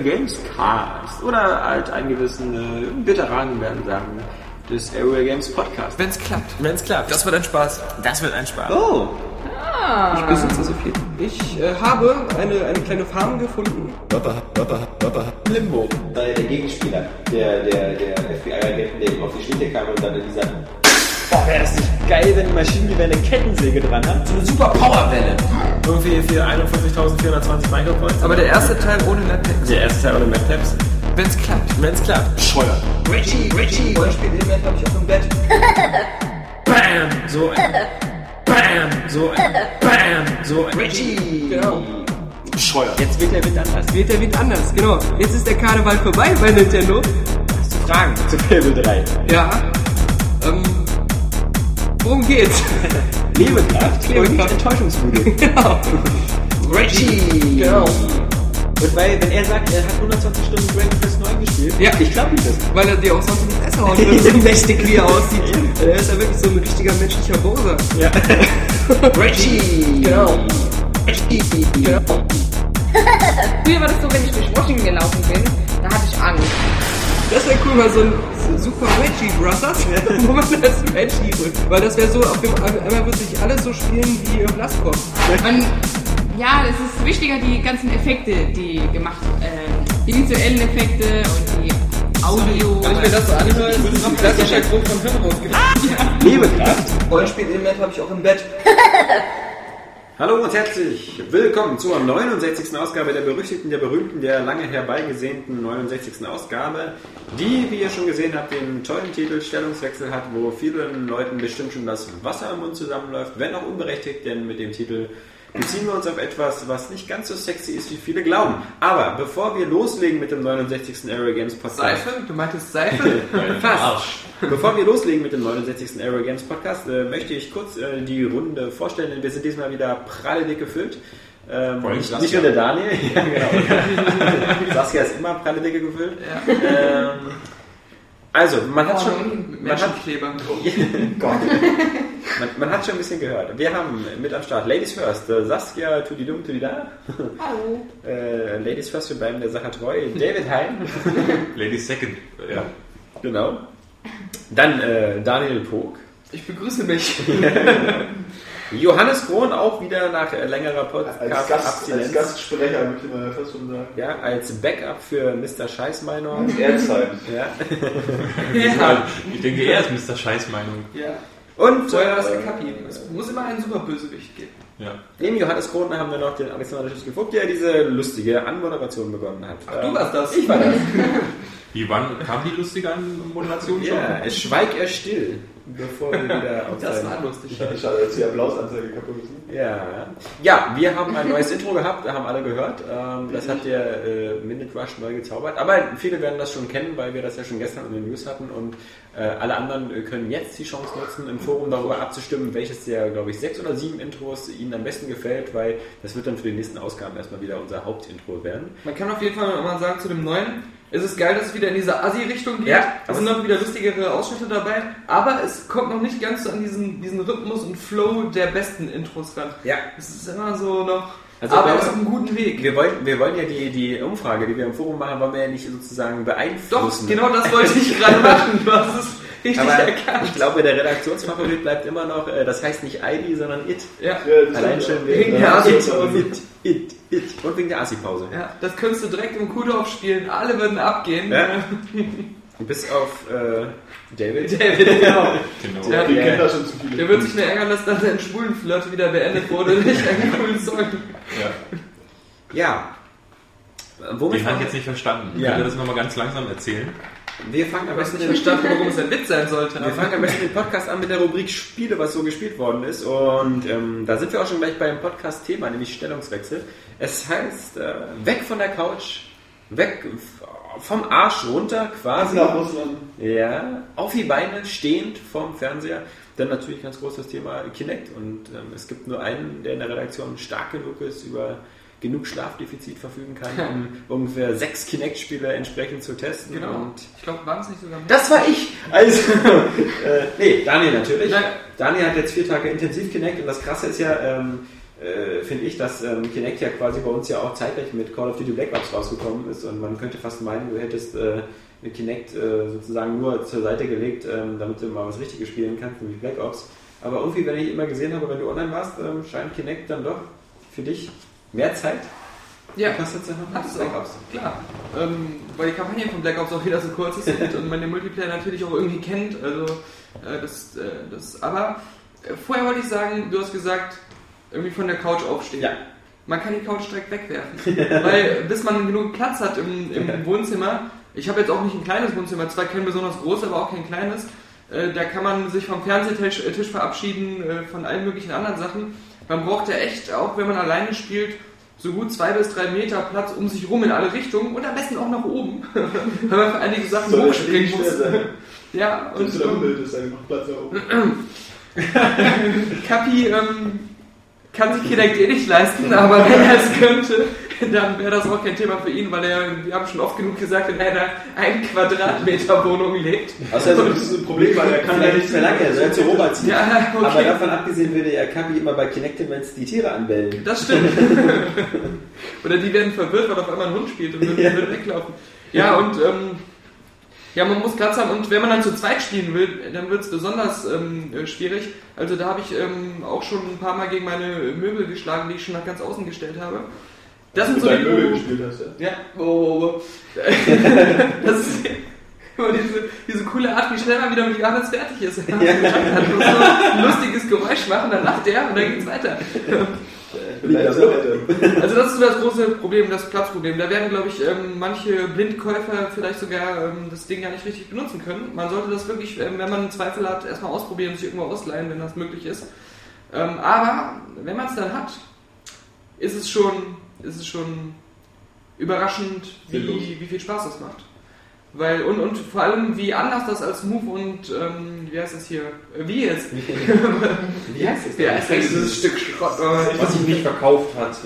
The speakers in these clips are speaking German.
Games Cast oder alteingesessene Veteranen werden sagen des Area Games Podcast. Wenn's klappt. Wenn's klappt. Das wird ein Spaß. Das wird ein Spaß. Oh. Ich besitze so viel. Ich äh, habe eine, eine kleine Farm gefunden. Limbo. Der Gegenspieler, der, der, der FBI-Agent, der ihm auf die Schliche kam und dann in dieser Boah, wäre das nicht geil, wenn die Maschinengewehr eine Kettensäge dran hat? So eine super Powerwelle. Irgendwie für 41.420 Micropoints. Aber der erste Teil ohne Laptex. Der erste Teil ohne Map-Tabs. Wenn's klappt. Wenn's klappt. Bescheuert. Reggie, Reggie. Rollenspiel-Element habe ich auch im Bett. Bam! So ein. Bam! So ein. Bam! So ein. Reggie. Genau. Bescheuert. Jetzt wird der Wind anders. Wird der Wind anders, genau. Jetzt ist der Karneval vorbei bei Nintendo. Hast du Fragen zu Fable 3? Ja. Ähm, worum geht's? Lebekraft und Lebekraft. Enttäuschungsmüde. genau. Reggie. Genau. Und weil, wenn er sagt, er hat 120 Stunden Dragon Quest 9 gespielt, Ja. ich glaube ihm das. Weil er dir auch sonst in die Fresse hauen würde, so mächtig wie er aussieht. Er ist ja wirklich so ein richtiger menschlicher Bowser. Ja. Reggie. Genau. Reggie. Genau. Früher war das so, wenn ich durch Washington gelaufen bin, da hatte ich Angst. Das wäre cool, mal so ein Super Reggie Brothers, wo man das Reggie holt. Weil das wäre so, auf dem einmal würde sich alles so spielen wie im Blastkopf. Man, ja, es ist wichtiger, die ganzen Effekte, die gemacht, äh, die visuellen Effekte und die Audio. Wenn ich mir das so anhöre, ist es ein klassischer Grund von Hirn rausgeht. Lebekraft. Rollenspiel-Element habe ich auch im Bett. Hallo und herzlich willkommen zur 69. Ausgabe der berüchtigten, der berühmten, der lange herbeigesehnten 69. Ausgabe, die, wie ihr schon gesehen habt, den tollen Titel Stellungswechsel hat, wo vielen Leuten bestimmt schon das Wasser im Mund zusammenläuft, wenn auch unberechtigt, denn mit dem Titel beziehen wir uns auf etwas, was nicht ganz so sexy ist, wie viele glauben. Aber bevor wir loslegen mit dem 69. Area Games Podcast... Seife? Du meintest Seife? Fast. Bevor wir loslegen mit dem 69. Aero Games Podcast, äh, möchte ich kurz äh, die Runde vorstellen, denn wir sind diesmal wieder pralle dick gefüllt. Ähm, nicht, nicht nur der Daniel, ja, genau. Saskia ist immer pralle dicke gefüllt. Ähm, also, man hat schon, man hat. Man, man hat schon ein bisschen gehört. Wir haben mit am Start Ladies First, äh, Saskia Tudidum Tudida. Hallo. Äh, Ladies First, wir bleiben der Sache treu. David Hein. Ladies Second. Ja. Genau. Dann äh, Daniel Pog. Ich begrüße mich. Johannes Krohn auch wieder nach äh, längerer Als, Gast, als. Gastsprecher möchte man fast schon sagen. Ja, als Backup für Mr. Scheißmeinung. Airzeit. Ja. ja. Ich denke, er ist Mr. Scheißmeinung. ja. Und Vorher was äh, Kapi. Es muss immer einen Superbösewicht geben. Ja. neben Johannes Krohn haben wir noch den Alexander Schiffsky-Vogt, der diese lustige Anmoderation begonnen hat. Ach, du warst das. Ich war das. Wie wann kam die lustige Moderation schon? Ja, es schweigt er still, bevor wir wieder auf Das war lustig. Schade, dass die Applausanzeige kaputt ist. Ja. ja, wir haben ein neues Intro gehabt, haben alle gehört. Ähm, das hat der äh, Minute Rush neu gezaubert. Aber viele werden das schon kennen, weil wir das ja schon gestern in den News hatten. Und äh, alle anderen äh, können jetzt die Chance nutzen, im Forum darüber abzustimmen, welches der, glaube ich, sechs oder sieben Intros ihnen am besten gefällt, weil das wird dann für die nächsten Ausgaben erstmal wieder unser Hauptintro werden. Man kann auf jeden Fall mal sagen zu dem neuen, es ist geil, dass es wieder in diese Assi-Richtung geht. Ja, es sind noch wieder lustigere Ausschnitte dabei, aber es kommt noch nicht ganz so an diesen, diesen Rhythmus und Flow der besten Intros ran. Ja. Es ist immer so noch, Also, aber wir- es ist auf einem guten Weg. Wir wollen, wir wollen ja die, die Umfrage, die wir im Forum machen, wollen wir ja nicht sozusagen Doch, beeinflussen. genau das wollte ich gerade machen. Du hast es richtig Aber erkannt. ich glaube, der Redaktionsfavorit bleibt immer noch, äh, das heißt nicht ID, sondern IT. Ja. Allein schon Wegen wegen der It, Asi-Pause. It, It, It. Und wegen der Asi-Pause. ja, das könntest du direkt im Kuhdorf spielen, alle würden abgehen. Ja. Bis auf äh, David. David, genau. Genau. Ja. kennen da schon zu viele. Der wird sich nur ärgern, dass dann sein Schwulenflirt wieder beendet wurde und nicht einen coolen Song. Ja. Ja. Womit Den habe ich jetzt nicht verstanden. Ja. Ich will das nochmal ganz langsam erzählen. Wir fangen am besten nicht verstanden, warum es ein Witz sein sollte. Wir fangen am besten den Podcast an mit der Rubrik Spiele, was so gespielt worden ist. Und ähm, da sind wir auch schon gleich beim Podcast-Thema, nämlich Stellungswechsel. Es heißt, äh, weg von der Couch, weg vom Arsch runter quasi. nach Russland. Ja, auf die Beine, stehend vorm Fernseher. Dann natürlich ganz großes Thema Kinect. Und ähm, es gibt nur einen, der in der Redaktion stark genug ist, über genug Schlafdefizit verfügen kann, um ungefähr sechs Kinect-Spiele entsprechend zu testen. Genau. Und Ich glaube, waren es nicht sogar mehr? das war ich! Also, äh, nee, Daniel natürlich. Nein. Daniel hat jetzt vier Tage intensiv Kinect und das Krasse ist ja, ähm, äh, finde ich, dass ähm, Kinect ja quasi bei uns ja auch zeitgleich mit Call of Duty Black Ops rausgekommen ist und man könnte fast meinen, du hättest äh, mit Kinect äh, sozusagen nur zur Seite gelegt, ähm, damit du mal was Richtiges spielen kannst, nämlich Black Ops. Aber irgendwie, wenn ich immer gesehen habe, wenn du online warst, ähm, scheint Kinect dann doch für dich mehr Zeit Ja, gekostet zu haben als Black. Ops. Klar. Ähm, weil die Kampagne von Black Ops auch wieder so kurz ist und, man den Multiplayer natürlich auch irgendwie kennt. Also, äh, das, äh, das, aber vorher wollte ich sagen, du hast gesagt, irgendwie von der Couch aufstehen. Ja. Man kann die Couch direkt wegwerfen. weil bis man genug Platz hat im, im Wohnzimmer, ich habe jetzt auch nicht ein kleines Wohnzimmer, zwar kein besonders großes, aber auch kein kleines, äh, da kann man sich vom Fernsehtisch äh, Tisch verabschieden, äh, von allen möglichen anderen Sachen. Man braucht ja echt, auch wenn man alleine spielt, so gut zwei bis drei Meter Platz um sich rum in alle Richtungen und am besten auch nach oben, weil man für einige Sachen Soll hochspringen das muss. schwer sein? Ja, Und ähm, Umwelt ist einfach Platz da oben. Kapi ähm, kann sich Kinect eh nicht leisten, aber wenn er es könnte, dann wäre das auch kein Thema für ihn, weil er, wir haben schon oft genug gesagt, in einer 1 Quadratmeter Wohnung lebt. Außerdem Das ist ein Problem, weil er kann ja er nicht mehr lange, er soll zu Robert ziehen. Ja, Aber okay. davon abgesehen würde ja Kabi immer bei Kinect-Events die Tiere anbellen. Das stimmt. Oder die werden verwirrt, weil auf einmal ein Hund spielt und würden, Ja. weglaufen. Ja, und ähm, ja, man muss Platz haben und wenn man dann zu zweit spielen will, dann wird es besonders ähm, äh, schwierig. Also da habe ich ähm, auch schon ein paar Mal gegen meine Möbel geschlagen, die ich schon nach ganz außen gestellt habe. Das sind du so dein Möbel die... gespielt hast, ja. Ja, oh, oh, oh. das ist immer diese, diese coole Art, wie schnell man wieder mit Johannes fertig ist. Ja. Man muss so ein lustiges Geräusch machen, dann lacht er und dann geht's weiter. Also das ist so das große Problem, das Platzproblem. Da werden, glaube ich, ähm, manche Blindkäufer vielleicht sogar ähm, das Ding gar nicht richtig benutzen können. Man sollte das wirklich, ähm, wenn man einen Zweifel hat, erstmal ausprobieren und sich irgendwo ausleihen, wenn das möglich ist. Ähm, aber wenn man es dann hat, ist es schon, ist es schon überraschend, wie, wie viel Spaß das macht. Weil, und, und vor allem, wie anders das als Move und, ähm, wie heißt das hier, äh, wie jetzt? Wie heißt es Ja, ist eigentlich dieses Stück Schrott. Was sich nicht verkauft hat.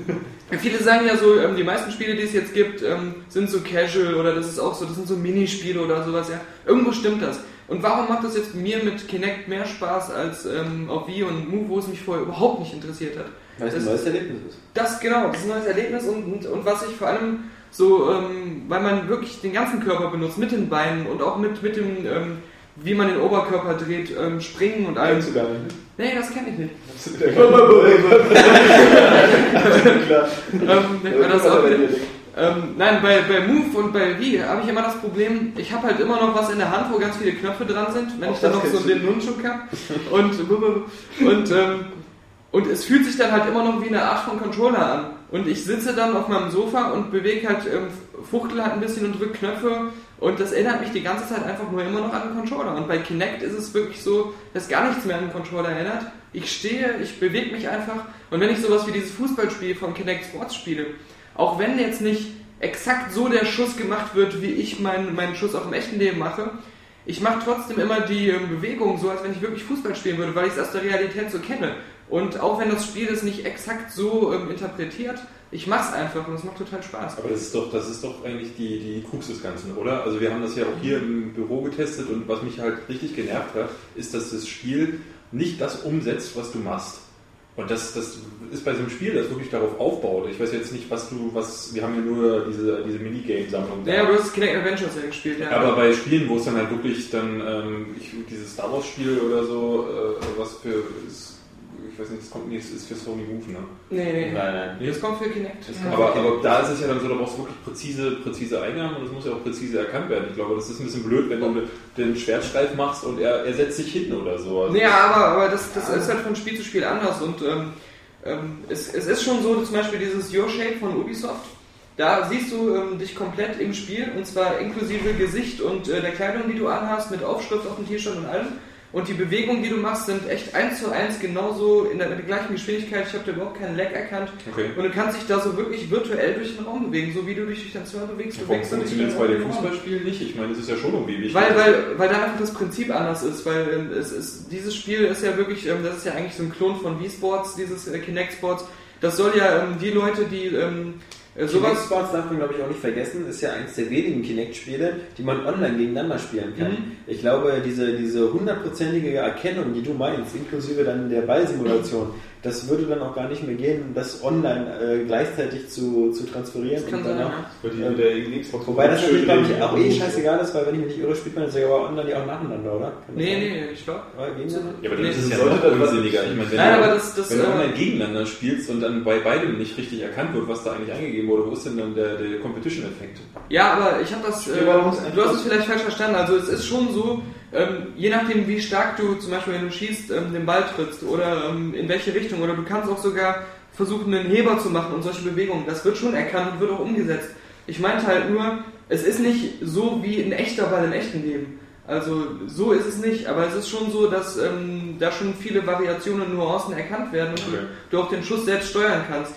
Viele sagen ja so, ähm, die meisten Spiele, die es jetzt gibt, ähm, sind so casual oder das ist auch so, das sind so Minispiele oder sowas, ja. Irgendwo stimmt das. Und warum macht das jetzt mir mit Kinect mehr Spaß als ähm, auf Wii und Move, wo es mich vorher überhaupt nicht interessiert hat? Weil es ein Das- neues Erlebnis ist. Das genau, das ist ein neues Erlebnis und, und, und was ich vor allem so, ähm, weil man wirklich den ganzen Körper benutzt, mit den Beinen und auch mit, mit dem, ähm, wie man den Oberkörper dreht, ähm, springen und allem. Kennst du gar nicht. ne? Nee, das kenne ich nicht. Ähm, das. Ähm, nein, bei, bei Move und bei Wii habe ich immer das Problem, ich habe halt immer noch was in der Hand, wo ganz viele Knöpfe dran sind, wenn Auch ich dann noch so den Nunchuk habe. Und, und, ähm, und es fühlt sich dann halt immer noch wie eine Art von Controller an. Und ich sitze dann auf meinem Sofa und bewege halt, ähm, fuchtel halt ein bisschen und drücke Knöpfe und das erinnert mich die ganze Zeit einfach nur immer noch an den Controller. Und bei Kinect ist es wirklich so, dass gar nichts mehr an den Controller erinnert. Ich stehe, ich bewege mich einfach und wenn ich sowas wie dieses Fußballspiel von Kinect Sports spiele, auch wenn jetzt nicht exakt so der Schuss gemacht wird, wie ich meinen, meinen Schuss auch im echten Leben mache, ich mache trotzdem immer die ähm, Bewegung so, als wenn ich wirklich Fußball spielen würde, weil ich es aus der Realität so kenne. Und auch wenn das Spiel das nicht exakt so ähm, interpretiert, ich mache es einfach und es macht total Spaß. Aber das ist doch, das ist doch eigentlich die, die Krux des Ganzen, oder? Also wir haben das ja auch hier im Büro getestet und was mich halt richtig genervt hat, ist, dass das Spiel nicht das umsetzt, was du machst. Und das, das ist bei so einem Spiel, das wirklich darauf aufbaut. Ich weiß jetzt nicht, was du, was, wir haben ja nur diese, diese Minigame-Sammlung. Naja, du hast Kinect Adventures ja gespielt, ja. Aber bei Spielen, wo es dann halt wirklich dann, ähm, ich, dieses Star Wars Spiel oder so, äh, was für, ist, ich weiß nicht, das kommt nicht, ist für Sony Move, ne? nee, nee, nee. Nein, nein. Das kommt für Kinect. Das Ja. kommt- Aber, aber da ist es ja dann so, da brauchst du wirklich präzise, präzise Eingaben und es muss ja auch präzise erkannt werden. Ich glaube, das ist ein bisschen blöd, wenn du den Schwertstreif machst und er, er setzt sich hin oder so. Also, Ja, aber, aber das, das ist halt von Spiel zu Spiel anders und ähm, ähm, es, es ist schon so, zum Beispiel dieses Your Shape von Ubisoft, da siehst du ähm, dich komplett im Spiel und zwar inklusive Gesicht und äh, der Kleidung, die du anhast, mit Aufschrift auf dem T-Shirt und allem. Und die Bewegungen, die du machst, sind echt eins zu eins genauso in der, mit der gleichen Geschwindigkeit. Ich habe da überhaupt keinen Lag erkannt. Okay. Und du kannst dich da so wirklich virtuell durch den Raum bewegen, so wie du dich durch dein Zimmer bewegst. Warum du dich funktioniert es bei den. Fußballspielen nicht? Ich meine, das ist ja schon irgendwie wichtig. Weil, weil, weil da einfach das Prinzip anders ist, weil ähm, es ist, dieses Spiel ist ja wirklich, ähm, das ist ja eigentlich so ein Klon von Wii Sports, dieses äh, Kinect Sports. Das soll ja ähm, die Leute, die sowas. Sports darf man, glaube ich, auch nicht vergessen, ist ja eines der wenigen Kinect-Spiele, die man online gegeneinander spielen kann. Mhm. Ich glaube, diese, diese hundertprozentige Erkennung, die du meinst, inklusive dann der Ballsimulation, das würde dann auch gar nicht mehr gehen, das online äh, gleichzeitig zu, zu transferieren. Das kann und sein, dann auch- ja. Irgendeine Xbox Wobei das natürlich, glaube ich, auch eh scheißegal ist, weil wenn ich mich nicht irre, spielt man das ja aber online ja auch nacheinander, oder? Kann Nee, sein? nee, ich glaube. Ja, aber dann Nee, ist es ja noch unsinniger. Ich meine, wenn Nein, du, aber das- das, wenn du äh, online gegeneinander spielst und dann bei beidem nicht richtig erkannt wird, was da eigentlich eingegeben wurde, wo ist denn dann der, der Competition-Effekt? Ja, aber ich habe das. Äh, du hast es vielleicht falsch verstanden. Also es ist schon so, ähm, je nachdem wie stark du zum Beispiel, wenn du schießt, ähm, den Ball trittst oder ähm, in welche Richtung oder du kannst auch sogar versuchen, einen Heber zu machen und solche Bewegungen. Das wird schon erkannt und wird auch umgesetzt. Ich meinte halt nur, es ist nicht so wie ein echter Ball im echten Leben. Also so ist es nicht, aber es ist schon so, dass ähm, da schon viele Variationen und Nuancen erkannt werden und Okay. du, du auch den Schuss selbst steuern kannst.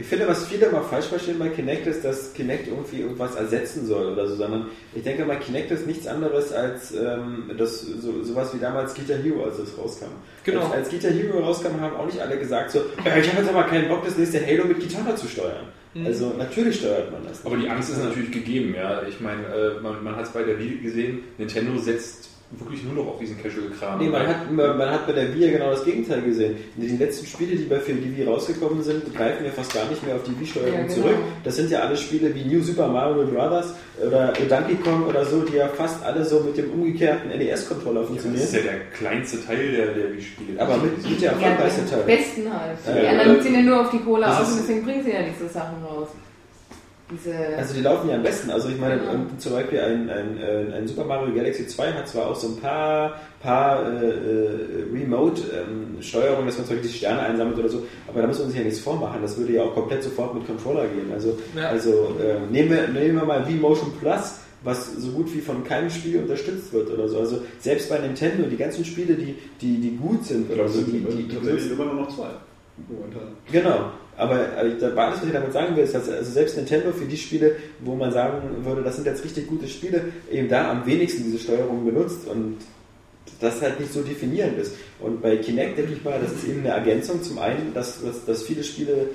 Ich finde, was viele immer falsch verstehen bei Kinect ist, dass Kinect irgendwie irgendwas ersetzen soll oder so, sondern ich denke mal, Kinect ist nichts anderes als ähm, das, so, sowas wie damals Guitar Hero, als es rauskam. Genau. Als, als Guitar Hero rauskam, haben auch nicht alle gesagt so, äh, ich habe jetzt aber keinen Bock, das nächste Halo mit Gitarre zu steuern. Mhm. Also natürlich steuert man das. Aber die Angst ist natürlich gegeben, ja. Ich meine, äh, man, man hat es bei der Wii gesehen, Nintendo setzt wirklich nur noch auf diesen Casual-Kram. Nee, man hat, man, man hat bei der Wii ja genau das Gegenteil gesehen. Die letzten Spiele, die bei für die Wii rausgekommen sind, greifen ja fast gar nicht mehr auf die Wii-Steuerung Ja, genau. zurück. Das sind ja alle Spiele wie New Super Mario Bros. oder Donkey Kong oder so, die ja fast alle so mit dem umgekehrten NES-Controller das funktionieren. ist ja der kleinste Teil der, der Wii-Spiele. Aber mit, mit der Ja, erfolgreichste am Teil. besten halt. Ja, die ja, anderen ja. ziehen ja nur auf die Kohle Das aus und deswegen bringen sie ja diese Sachen raus. Diese. Also die laufen ja am besten. Also ich meine, Genau. ähm, zum Beispiel ein, ein, ein Super Mario Galaxy 2 hat zwar auch so ein paar, paar äh, äh, Remote-Steuerungen, dass man zum Beispiel die Sterne einsammelt oder so, aber da muss man sich ja nichts vormachen. Das würde ja auch komplett sofort mit Controller gehen. Also, Ja. also äh, nehmen, wir, nehmen wir mal V-Motion Plus, was so gut wie von keinem Spiel unterstützt wird oder so. Also selbst bei Nintendo, die ganzen Spiele, die, die, die gut sind oder so, die, die, die tatsächlich immer nur noch zwei. Momentan. Genau. Aber alles, was ich damit sagen will, ist, dass also selbst Nintendo für die Spiele, wo man sagen würde, das sind jetzt richtig gute Spiele, eben da am wenigsten diese Steuerung benutzt und das halt nicht so definierend ist. Und bei Kinect denke ich mal, das ist eben eine Ergänzung. Zum einen, dass, dass, dass viele Spiele,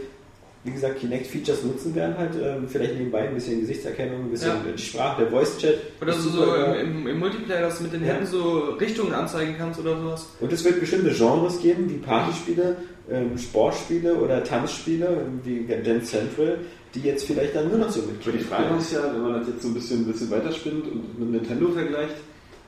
wie gesagt, Kinect-Features nutzen werden, halt ähm, vielleicht nebenbei ein bisschen Gesichtserkennung, ein bisschen Ja. die Sprache, der Voice-Chat. Oder ist so, so im, im Multiplayer, dass du mit den Ja. Händen so Richtungen anzeigen kannst oder sowas. Und es wird bestimmte Genres geben, wie Partyspiele, ähm, Sportspiele oder Tanzspiele, wie Dance Central, die jetzt vielleicht dann nur noch so mit Aber die Frage ist ja, wenn man das jetzt so ein bisschen, ein bisschen weiterspinnt und mit Nintendo vergleicht,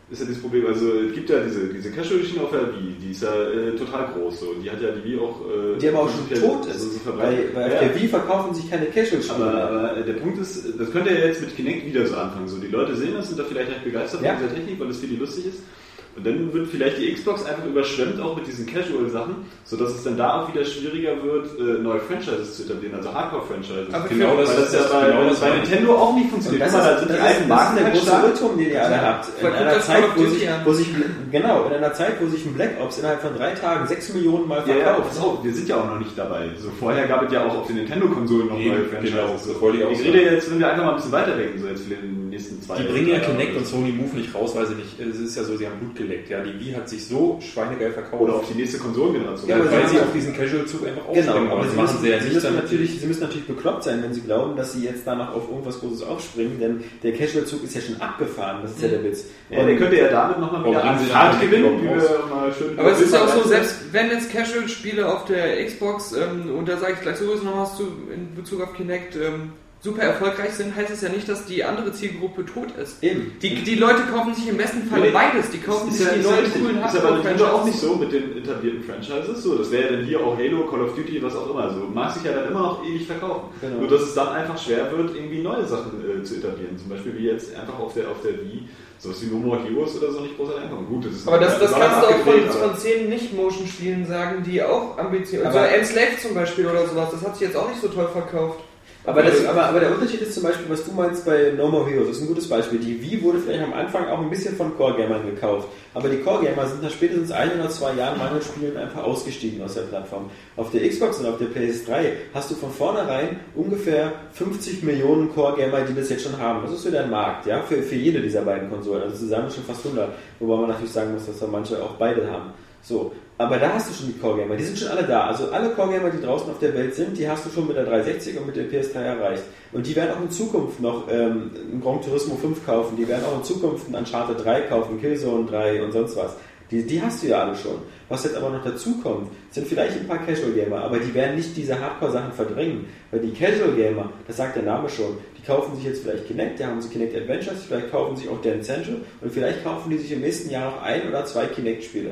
ist ja dieses Problem, also es gibt ja diese, diese Casual-Schiene auf der Wii, die ist ja äh, total groß so, und die hat ja die Wii auch... Äh, Die aber auch schon tot ist. so- so weil, weil auf Ja, der Wii verkaufen sich keine Casual-Spiele. Aber, aber der Punkt ist, das könnte ja jetzt mit Kinect wieder so anfangen. So, die Leute sehen das, sind da vielleicht recht begeistert Ja. von dieser Technik, weil es für die lustig ist. Und dann wird vielleicht die Xbox einfach überschwemmt auch mit diesen Casual-Sachen, sodass es dann da auch wieder schwieriger wird, äh, neue Franchises zu etablieren, also Hardcore-Franchises. Genau das das ja das, bei, genau das bei. Nintendo auch nicht funktioniert. das Guck mal, da ist, sind das, die alten das Marken der halt große. Irrtum, den ihr alle habt. In einer, Zeit, wo sich, wo sich, genau, in einer Zeit, wo sich ein Black Ops innerhalb von drei Tagen sechs Millionen Mal Ja, ja, verkauft. pass auf, wir sind ja auch noch nicht dabei. So, vorher gab es ja auch auf den Nintendo-Konsolen noch neue genau, Franchises. das wollte ich rede jetzt, wenn wir einfach mal ein bisschen weiterdenken, so jetzt für den nächsten zwei Die bringen ja Kinect und so. Sony Move nicht raus, weil sie nicht, es ist ja so, sie haben Blut geleckt. Ja, die Wii hat sich so schweinegeil verkauft. Oder auf die nächste Konsolengeneration. Ja, aber weil sie auf diesen Casual-Zug einfach Genau, aufspringen. aber das sie machen müssen, sie ja sie, nicht. müssen natürlich, sie müssen natürlich bekloppt sein, wenn sie glauben, dass sie jetzt danach auf irgendwas Großes aufspringen, denn der Casual-Zug ist ja schon abgefahren, das ist ja der Witz. Ja, der könnte ja damit nochmal wieder an Fahrt gewinnen, wie wir mal schön Aber es ist ja auch so, selbst wenn jetzt Casual-Spiele auf der Xbox, ähm, und da sage ich gleich sowieso noch was zu in Bezug auf Kinect, ähm, super erfolgreich sind, heißt es ja nicht, dass die andere Zielgruppe tot ist. Eben. Die, die Leute kaufen sich im besten Fall Nee, beides. Die kaufen ist sich ja, die neuen coolen Ist aber Nintendo auch nicht so mit den etablierten Franchises. So, das wäre ja dann hier auch Halo, Call of Duty, was auch immer. So mag sich ja dann immer noch ewig verkaufen. Genau. Nur dass es dann einfach schwer wird, irgendwie neue Sachen äh, zu etablieren. Zum Beispiel wie jetzt einfach auf der auf der Wii sowas wie No More Heroes oder so nicht großartig ankommen. Gut, das ist Aber das, das kannst du auch von, von zehn Nicht-Motion-Spielen sagen, die auch ambitioniert Aber- Also Enslaved zum Beispiel oder sowas, das hat sich jetzt auch nicht so toll verkauft. Aber, das, aber, aber der Unterschied ist zum Beispiel, was du meinst bei No More Heroes, das ist ein gutes Beispiel. Die Wii wurde vielleicht am Anfang auch ein bisschen von Core-Gamern gekauft. Aber die Core-Gamer sind nach spätestens ein oder zwei Jahren mangels Spielen einfach ausgestiegen aus der Plattform. Auf der Xbox und auf der PS3 hast du von vornherein ungefähr 50 Millionen Core-Gamer, die das jetzt schon haben. Das ist so der Markt, ja, für, für jede dieser beiden Konsolen. Also zusammen schon fast 100. Wobei man natürlich sagen muss, dass da manche auch beide haben. So, aber da hast du schon die Core-Gamer, die sind schon alle da. Also alle Core-Gamer, die draußen auf der Welt sind, die hast du schon mit der 360 und mit der PS3 erreicht. Und die werden auch in Zukunft noch ähm, einen Gran Turismo 5 kaufen, die werden auch in Zukunft einen Uncharted 3 kaufen, Killzone 3 und sonst was. Die, die hast du ja alle schon. Was jetzt aber noch dazu kommt, sind vielleicht ein paar Casual Gamer, aber die werden nicht diese Hardcore-Sachen verdrängen. Weil die Casual Gamer, das sagt der Name schon, die kaufen sich jetzt vielleicht Kinect, die haben sie Kinect Adventures, vielleicht kaufen sich auch Dance Central und vielleicht kaufen die sich im nächsten Jahr noch ein oder zwei Kinect-Spiele.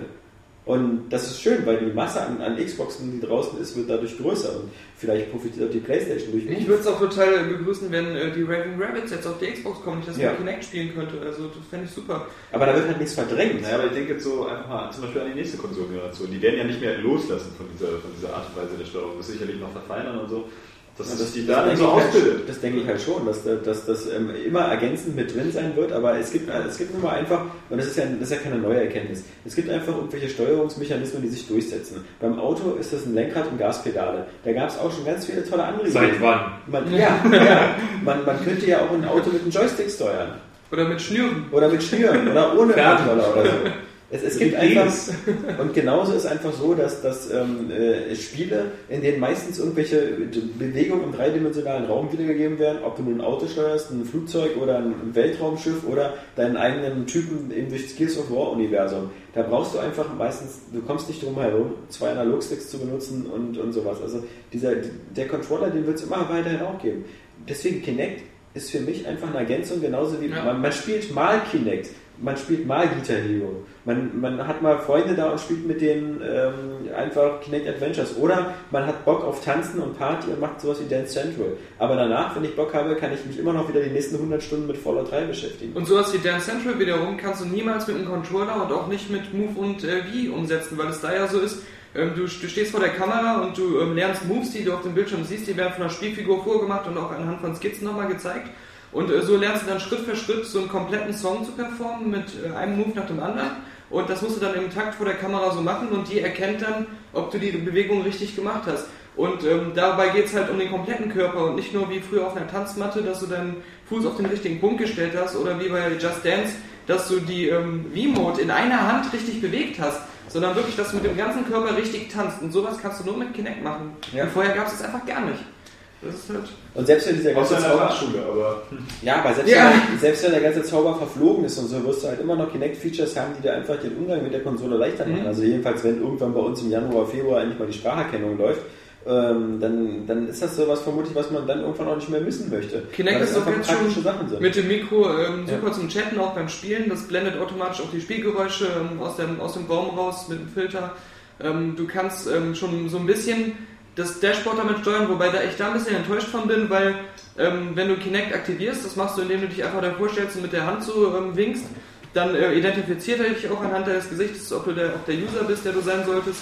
Und das ist schön, weil die Masse an, an Xboxen, die draußen ist, wird dadurch größer und vielleicht profitiert auch die Playstation durch. Ich würde es auch total begrüßen, wenn äh, die Raving Rabbits jetzt auf die Xbox kommen, ich das Ja. mit Kinect spielen könnte. Also das fände ich super. Aber da wird halt nichts verdrängt. Naja, aber ich denke jetzt so einfach mal zum Beispiel an die nächste Konsolengeneration. Die werden ja nicht mehr loslassen von dieser, von dieser Art und Weise der Steuerung. Das sicherlich noch verfeinern und so. Dass, dass die da dann denke so ich halt, ausbildet. das denke ich halt schon, dass dass- dass das ähm, immer ergänzend mit drin sein wird, aber es gibt, es gibt immer einfach, und das ist, ja, das ist ja keine neue Erkenntnis, es gibt einfach irgendwelche Steuerungsmechanismen, die sich durchsetzen. Beim Auto ist das ein Lenkrad und Gaspedale. Da gab es auch schon ganz viele tolle andere Seit wann? Man, ja, ja. Man, man könnte ja auch ein Auto mit einem Joystick steuern. Oder mit Schnüren. Oder mit Schnüren oder ohne. Controller oder so. Es, es gibt einfach, und genauso ist einfach so, dass, dass ähm, äh, Spiele, in denen meistens irgendwelche Bewegungen im dreidimensionalen Raum wiedergegeben werden, ob du nun ein Auto steuerst, ein Flugzeug oder ein Weltraumschiff oder deinen eigenen Typen eben durch das Gears of War Universum. Da brauchst du einfach meistens, du kommst nicht drum herum, zwei Analogsticks zu benutzen und, und sowas. Also dieser, der Controller, den wird es immer weiterhin auch geben. Deswegen Kinect ist für mich einfach eine Ergänzung, genauso wie Ja. man, man spielt mal Kinect, man spielt mal Guitar Hero, man, man hat mal Freunde da und spielt mit denen ähm, einfach Kinect Adventures oder man hat Bock auf Tanzen und Party und macht sowas wie Dance Central. Aber danach, wenn ich Bock habe, kann ich mich immer noch wieder die nächsten 100 Stunden mit Fallout 3 beschäftigen. Und sowas wie Dance Central wiederum kannst du niemals mit einem Controller und auch nicht mit Move und äh, Wii umsetzen, weil es da ja so ist, ähm, du, du stehst vor der Kamera und du ähm, lernst Moves, die du auf dem Bildschirm siehst, die werden von der Spielfigur vorgemacht und auch anhand von Skizzen nochmal gezeigt. Und äh, so lernst du dann Schritt für Schritt so einen kompletten Song zu performen mit äh, einem Move nach dem anderen. Und das musst du dann im Takt vor der Kamera so machen und die erkennt dann, ob du die Bewegung richtig gemacht hast. Und ähm, dabei geht es halt um den kompletten Körper und nicht nur wie früher auf einer Tanzmatte, dass du deinen Fuß auf den richtigen Punkt gestellt hast oder wie bei Just Dance, dass du die ähm, V-Mode in einer Hand richtig bewegt hast, sondern wirklich, dass du mit dem ganzen Körper richtig tanzt. Und sowas kannst du nur mit Kinect machen. Ja. Und vorher gab es das einfach gar nicht. Das ist halt. Und selbst wenn dieser ganze Zauber, aber ja, aber selbst, Ja. Wenn, selbst wenn der ganze Zauber verflogen ist und so, wirst du halt immer noch Kinect-Features haben, die dir einfach den Umgang mit der Konsole leichter machen. Mhm. Also jedenfalls, wenn irgendwann bei uns im Januar, Februar endlich mal die Spracherkennung läuft, ähm, dann, dann ist das sowas vermutlich, was man dann irgendwann auch nicht mehr missen möchte. Kinect ist jetzt praktische schon Sachen sind. Mit dem Mikro ähm, super Ja. zum Chatten, auch beim Spielen. Das blendet automatisch auch die Spielgeräusche ähm, aus, dem, aus dem Raum raus mit dem Filter. Ähm, du kannst ähm, schon so ein bisschen das Dashboard damit steuern, wobei da ich da ein bisschen enttäuscht von bin, weil ähm, wenn du Kinect aktivierst, das machst du, indem du dich einfach davor stellst und mit der Hand so ähm, winkst, dann äh, identifiziert er dich auch anhand deines Gesichtes, ob du der, ob der User bist, der du sein solltest.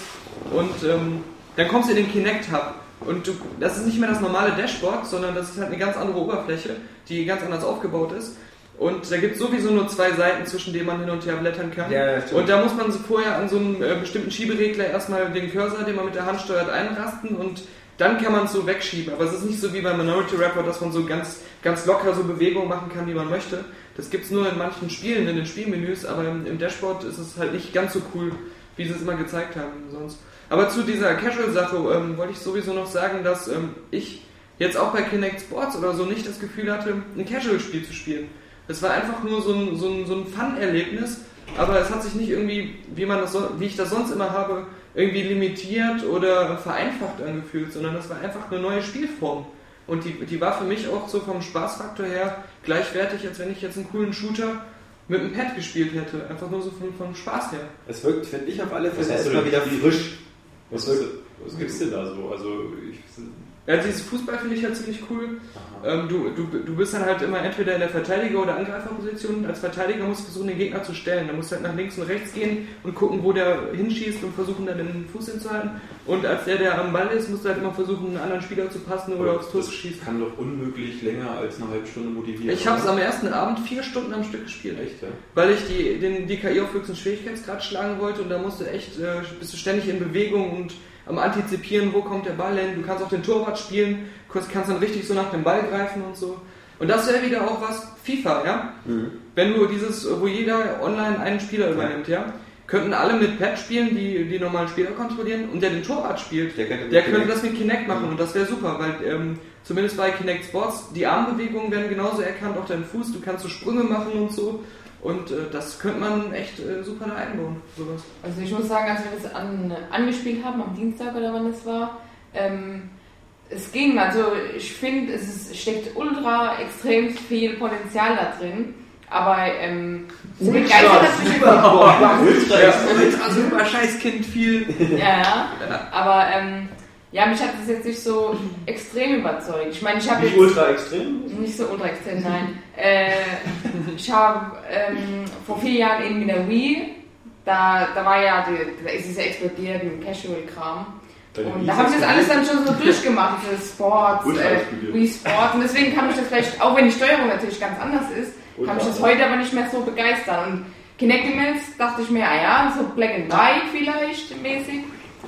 Und ähm, dann kommst du in den Kinect-Hub. Und du, das ist nicht mehr das normale Dashboard, sondern das ist halt eine ganz andere Oberfläche, die ganz anders aufgebaut ist. Und da gibt es sowieso nur zwei Seiten, zwischen denen man hin und her blättern kann. Ja, und da muss man vorher an so einem äh, bestimmten Schieberegler erstmal den Cursor, den man mit der Hand steuert, einrasten und dann kann man es so wegschieben. Aber es ist nicht so wie bei Minority Report, dass man so ganz, ganz locker so Bewegungen machen kann, wie man möchte. Das gibt es nur in manchen Spielen, in den Spielmenüs, aber im, im Dashboard ist es halt nicht ganz so cool, wie sie es immer gezeigt haben sonst. Aber zu dieser Casual-Sache ähm, wollte ich sowieso noch sagen, dass ähm, ich jetzt auch bei Kinect Sports oder so nicht das Gefühl hatte, ein Casual-Spiel zu spielen. Es war einfach nur so ein, so ein, so ein Fun-Erlebnis, aber es hat sich nicht irgendwie, wie, man das so, wie ich das sonst immer habe, irgendwie limitiert oder vereinfacht angefühlt, sondern das war einfach eine neue Spielform. Und die, die war für mich auch so vom Spaßfaktor her gleichwertig, als wenn ich jetzt einen coolen Shooter mit einem Pad gespielt hätte. Einfach nur so vom, vom Spaß her. Es wirkt, finde ich, auf alle Was Fälle erstmal wieder frisch. Was, ist, was gibt's denn da so? Also, ich, Ja, dieses Fußball finde ich halt ziemlich cool. Ähm, du, du, du bist dann halt immer entweder in der Verteidiger- oder Angreiferposition. Als Verteidiger musst du versuchen, den Gegner zu stellen. Da musst du halt nach links und rechts gehen und gucken, wo der hinschießt und versuchen, dann den Fuß hinzuhalten. Und als der, der am Ball ist, musst du halt immer versuchen, einen anderen Spieler zu passen oder aufs Tor zu schießen. kann doch unmöglich länger als eine halbe Stunde motivieren. Ich habe es am ersten Abend vier Stunden am Stück gespielt. Echt, ja? Weil ich die, den, die KI auf höchsten Schwierigkeitsgrad schlagen wollte und da musst du echt, äh, bist du ständig in Bewegung und am Antizipieren, wo kommt der Ball hin. Du kannst auch den Torwart spielen, kannst, kannst dann richtig so nach dem Ball greifen und so. Und das wäre wieder auch was FIFA, ja? Mhm. Wenn du dieses, wo jeder online einen Spieler übernimmt, ja? Könnten alle mit Pad spielen, die die normalen Spieler kontrollieren und der den Torwart spielt, Der könnte der könnte das mit Kinect machen und das wäre super, weil ähm, zumindest bei Kinect Sports, die Armbewegungen werden genauso erkannt, auch dein Fuß, du kannst so Sprünge machen und so. Und äh, das könnte man echt äh, super da einbauen, sowas. Also ich muss sagen, als wir das an, angespielt haben, am Dienstag oder wann es war, ähm, es ging. Also ich finde, es ist, steckt ultra extrem viel Potenzial da drin. Aber ähm, so begeistert das mich jetzt Ultra super Scheißkind viel. Ja, ja. Aber ähm, ja, mich hat das jetzt nicht so extrem überzeugt. Ich meine, ich habe Nicht ultra extrem. nicht so ultra extrem, nein. äh, ich habe ähm, vor vier Jahren eben mit der Wii, da, da war ja, die, da ist es ja explodiert mit dem Casual-Kram. Und Wii da habe ich das alles dann schon so durchgemacht, für Sports, Ultra äh. Wii Sport. Und deswegen kann mich das vielleicht, auch wenn die Steuerung natürlich ganz anders ist, kann mich das heute aber nicht mehr so begeistern. Und Kinectimals dachte ich mir, ah ja, so Black and White vielleicht mäßig.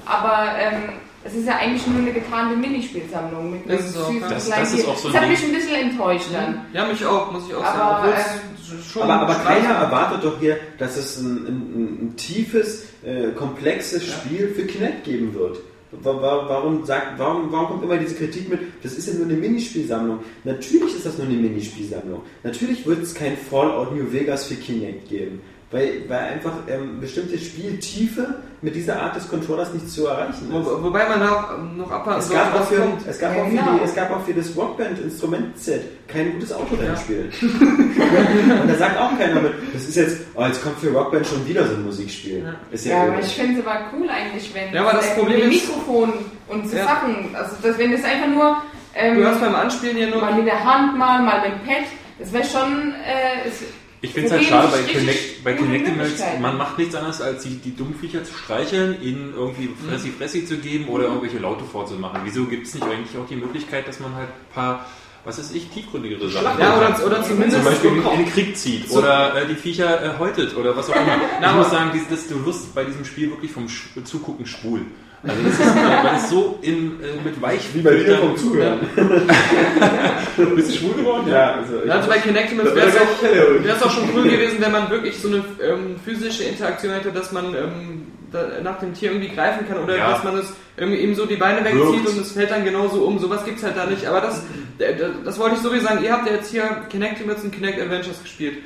Aber ähm, es ist ja eigentlich nur eine getarnte Minispielsammlung mit Das ist auch, süßen ja. Das- das ist auch so Das hat Ding. mich ein bisschen enttäuscht dann. Ja, mich auch, muss ich auch sagen. Aber, Obwohl ähm, Aber, aber keiner erwartet doch hier, dass es ein, ein, ein tiefes, äh, komplexes Spiel für Kinect geben wird. Wa- wa- Warum, sagt, warum, warum kommt immer diese Kritik mit, das ist ja nur eine Minispielsammlung? Natürlich ist das nur eine Minispielsammlung. Natürlich wird es kein Fallout New Vegas für Kinect geben. Weil, weil einfach ähm, bestimmte Spieltiefe mit dieser Art des Controllers nicht zu erreichen ist. Wo, wobei man da noch abwarten Es gab, auch für, es, gab Ja, auch für genau. die, es gab auch für das Rockband-Instrument-Set kein gutes Autorennspiel. Und da sagt auch keiner mit, das ist jetzt, oh, jetzt kommt für Rockband schon wieder so ein Musikspiel. Ja. Ist Ja, ja, aber ich finde es aber cool eigentlich, wenn Ja, aber das äh, Problem mit Mikrofon und so Ja. Sachen, also das, wenn das einfach nur ähm, Du hast beim Anspielen ja nur. mal mit der Hand mal, mal mit dem Pad, das wäre schon äh, es, Ich finde es halt schade bei, Connect, bei Möglichkeiten. man macht nichts anderes, als die, die Dummviecher zu streicheln, ihnen irgendwie Fressi Fressi zu geben oder irgendwelche Laute vorzumachen. Wieso gibt es nicht eigentlich auch die Möglichkeit, dass man halt ein paar, was weiß ich, tiefgründigere Sachen Ja, macht? oder, oder zumindest. zum Beispiel in, in den Krieg zieht So- oder äh, die Viecher äh, häutet oder was auch immer. Ich muss sagen, dies- das, du wirst bei diesem Spiel wirklich vom Sch Zugucken schwul. Also das ist, weil es so in, äh, mit weich Wie bei dir vom Zuhören. Bist du schwul geworden? Ja, also, Also bei Connectimals wäre es auch, auch schon cool gewesen, wenn man wirklich so eine ähm, physische Interaktion hätte, dass man ähm, da, nach dem Tier irgendwie greifen kann oder Ja. dass man es irgendwie ihm so die Beine wegzieht Wirkt. und es fällt dann genauso um. Sowas gibt's halt da nicht. Aber das, äh, das, wollte ich sowieso sagen. Ihr habt ja jetzt hier Connectimals und Kinect Adventures gespielt.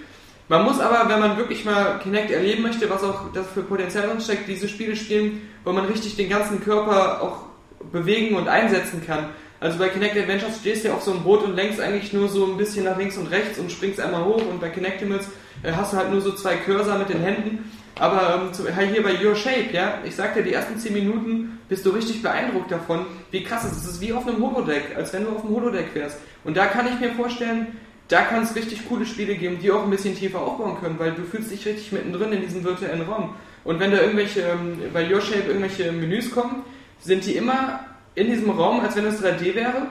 Man muss aber, wenn man wirklich mal Kinect erleben möchte, was auch das für Potenzial steckt, diese Spiele spielen, wo man richtig den ganzen Körper auch bewegen und einsetzen kann. Also bei Kinect Adventures stehst du ja auf so einem Boot und lenkst eigentlich nur so ein bisschen nach links und rechts und springst einmal hoch und bei Kinectimals äh, hast du halt nur so zwei Cursor mit den Händen. Aber ähm, hier bei Your Shape, ja, ich sag dir, die ersten 10 Minuten bist du richtig beeindruckt davon, wie krass es ist. Es ist wie auf einem Holodeck, als wenn du auf einem Holodeck wärst. Und da kann ich mir vorstellen, da kann es richtig coole Spiele geben, die auch ein bisschen tiefer aufbauen können, weil du fühlst dich richtig mittendrin in diesem virtuellen Raum. Und wenn da irgendwelche, ähm, bei Your Shape irgendwelche Menüs kommen, sind die immer in diesem Raum, als wenn es 3D wäre.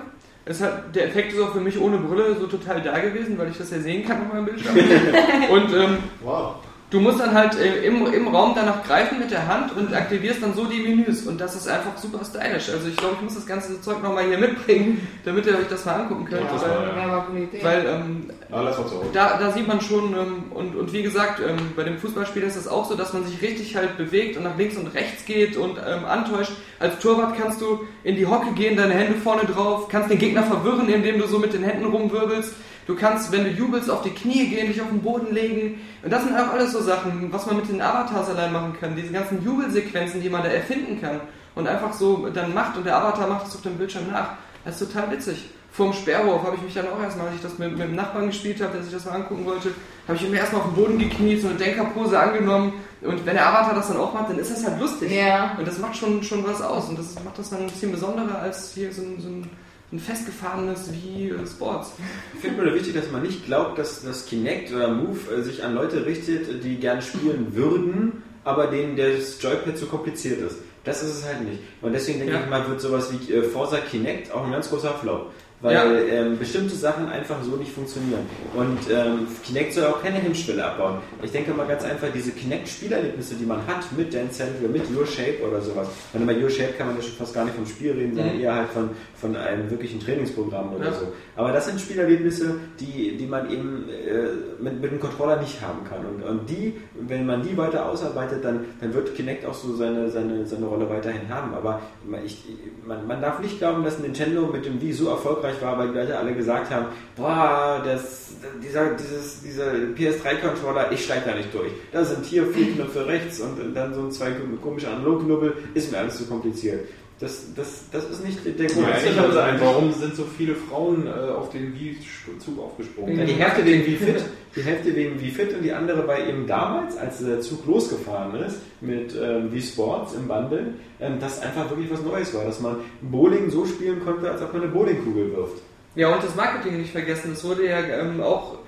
Es hat, der Effekt ist auch für mich ohne Brille so total da gewesen, weil ich das ja sehen kann auf meinem Bildschirm. Und ähm, Wow. Du musst dann halt äh, im, im Raum danach greifen mit der Hand und aktivierst dann so die Menüs. Und das ist einfach super stylisch. Also ich glaube, ich muss das ganze Zeug nochmal hier mitbringen, damit ihr euch das mal angucken könnt. ja, das weil war, ja. weil ähm, Hause. da, da sieht man schon, ähm, und, und wie gesagt, ähm, bei dem Fußballspiel ist es auch so, dass man sich richtig halt bewegt und nach links und rechts geht und ähm, antäuscht. Als Torwart kannst du in die Hocke gehen, deine Hände vorne drauf, kannst den Gegner verwirren, indem du so mit den Händen rumwirbelst. Du kannst, wenn du jubelst, auf die Knie gehen, dich auf den Boden legen. Und das sind auch alles so Sachen, was man mit den Avatars allein machen kann. Diese ganzen Jubelsequenzen, die man da erfinden kann. Und einfach so dann macht und der Avatar macht es auf dem Bildschirm nach. Das ist total witzig. Vorm Sperrwurf habe ich mich dann auch erstmal, als ich das mit, mit dem Nachbarn gespielt habe, der sich das mal angucken wollte, habe ich mir erstmal auf den Boden gekniet, so eine Denkerpose angenommen. Und wenn der Avatar das dann auch macht, dann ist das halt lustig. Ja. Und das macht schon, schon was aus. Und das macht das dann ein bisschen besonderer als hier so ein, so ein, ein festgefahrenes wie Sports. Ich finde nur wichtig, dass man nicht glaubt, dass das Kinect oder Move äh, sich an Leute richtet, die gerne spielen würden, aber denen das Joypad zu kompliziert ist. Das ist es halt nicht. Und deswegen denke Ja. ich mal, wird sowas wie äh, Forza Kinect auch ein ganz großer Flop. Weil Ja. ähm, bestimmte Sachen einfach so nicht funktionieren. Und ähm, Kinect soll auch keine Hemmschwelle abbauen. Ich denke mal ganz einfach, diese Kinect-Spielerlebnisse, die man hat mit Dance Central, mit Your Shape oder sowas. Und bei Your Shape kann man ja schon fast gar nicht vom Spiel reden, sondern Mhm. eher halt von, von einem wirklichen Trainingsprogramm oder Ja. so. Aber das sind Spielerlebnisse, die, die man eben äh, mit, mit dem Controller nicht haben kann. Und, und die, wenn man die weiter ausarbeitet, dann, dann wird Kinect auch so seine, seine, seine Rolle weiterhin haben. Aber man- ich, man, man darf nicht glauben, dass Nintendo mit dem Wii so erfolgreich erfolgreich war, weil die Leute alle gesagt haben, boah, das, dieser, dieses, dieser PS3-Controller, ich steige da nicht durch. Da sind hier vier Knöpfe rechts und dann so zwei komische Analogknubbel, ist mir alles zu kompliziert. Das, das, das ist nicht der Grund. Ja, ich gesagt, einfach- warum sind so viele Frauen äh, auf den Wii-Zug aufgesprungen? Ja, die Hälfte wegen wie fit, die Hälfte wegen wie fit und die andere bei eben damals, als der Zug losgefahren ist mit ähm, Wii Sports im Bundle, ähm, das einfach wirklich was Neues war, dass man Bowling so spielen konnte, als ob man eine Bowlingkugel wirft. Ja, und das Marketing nicht vergessen. Es wurde ja ähm, auch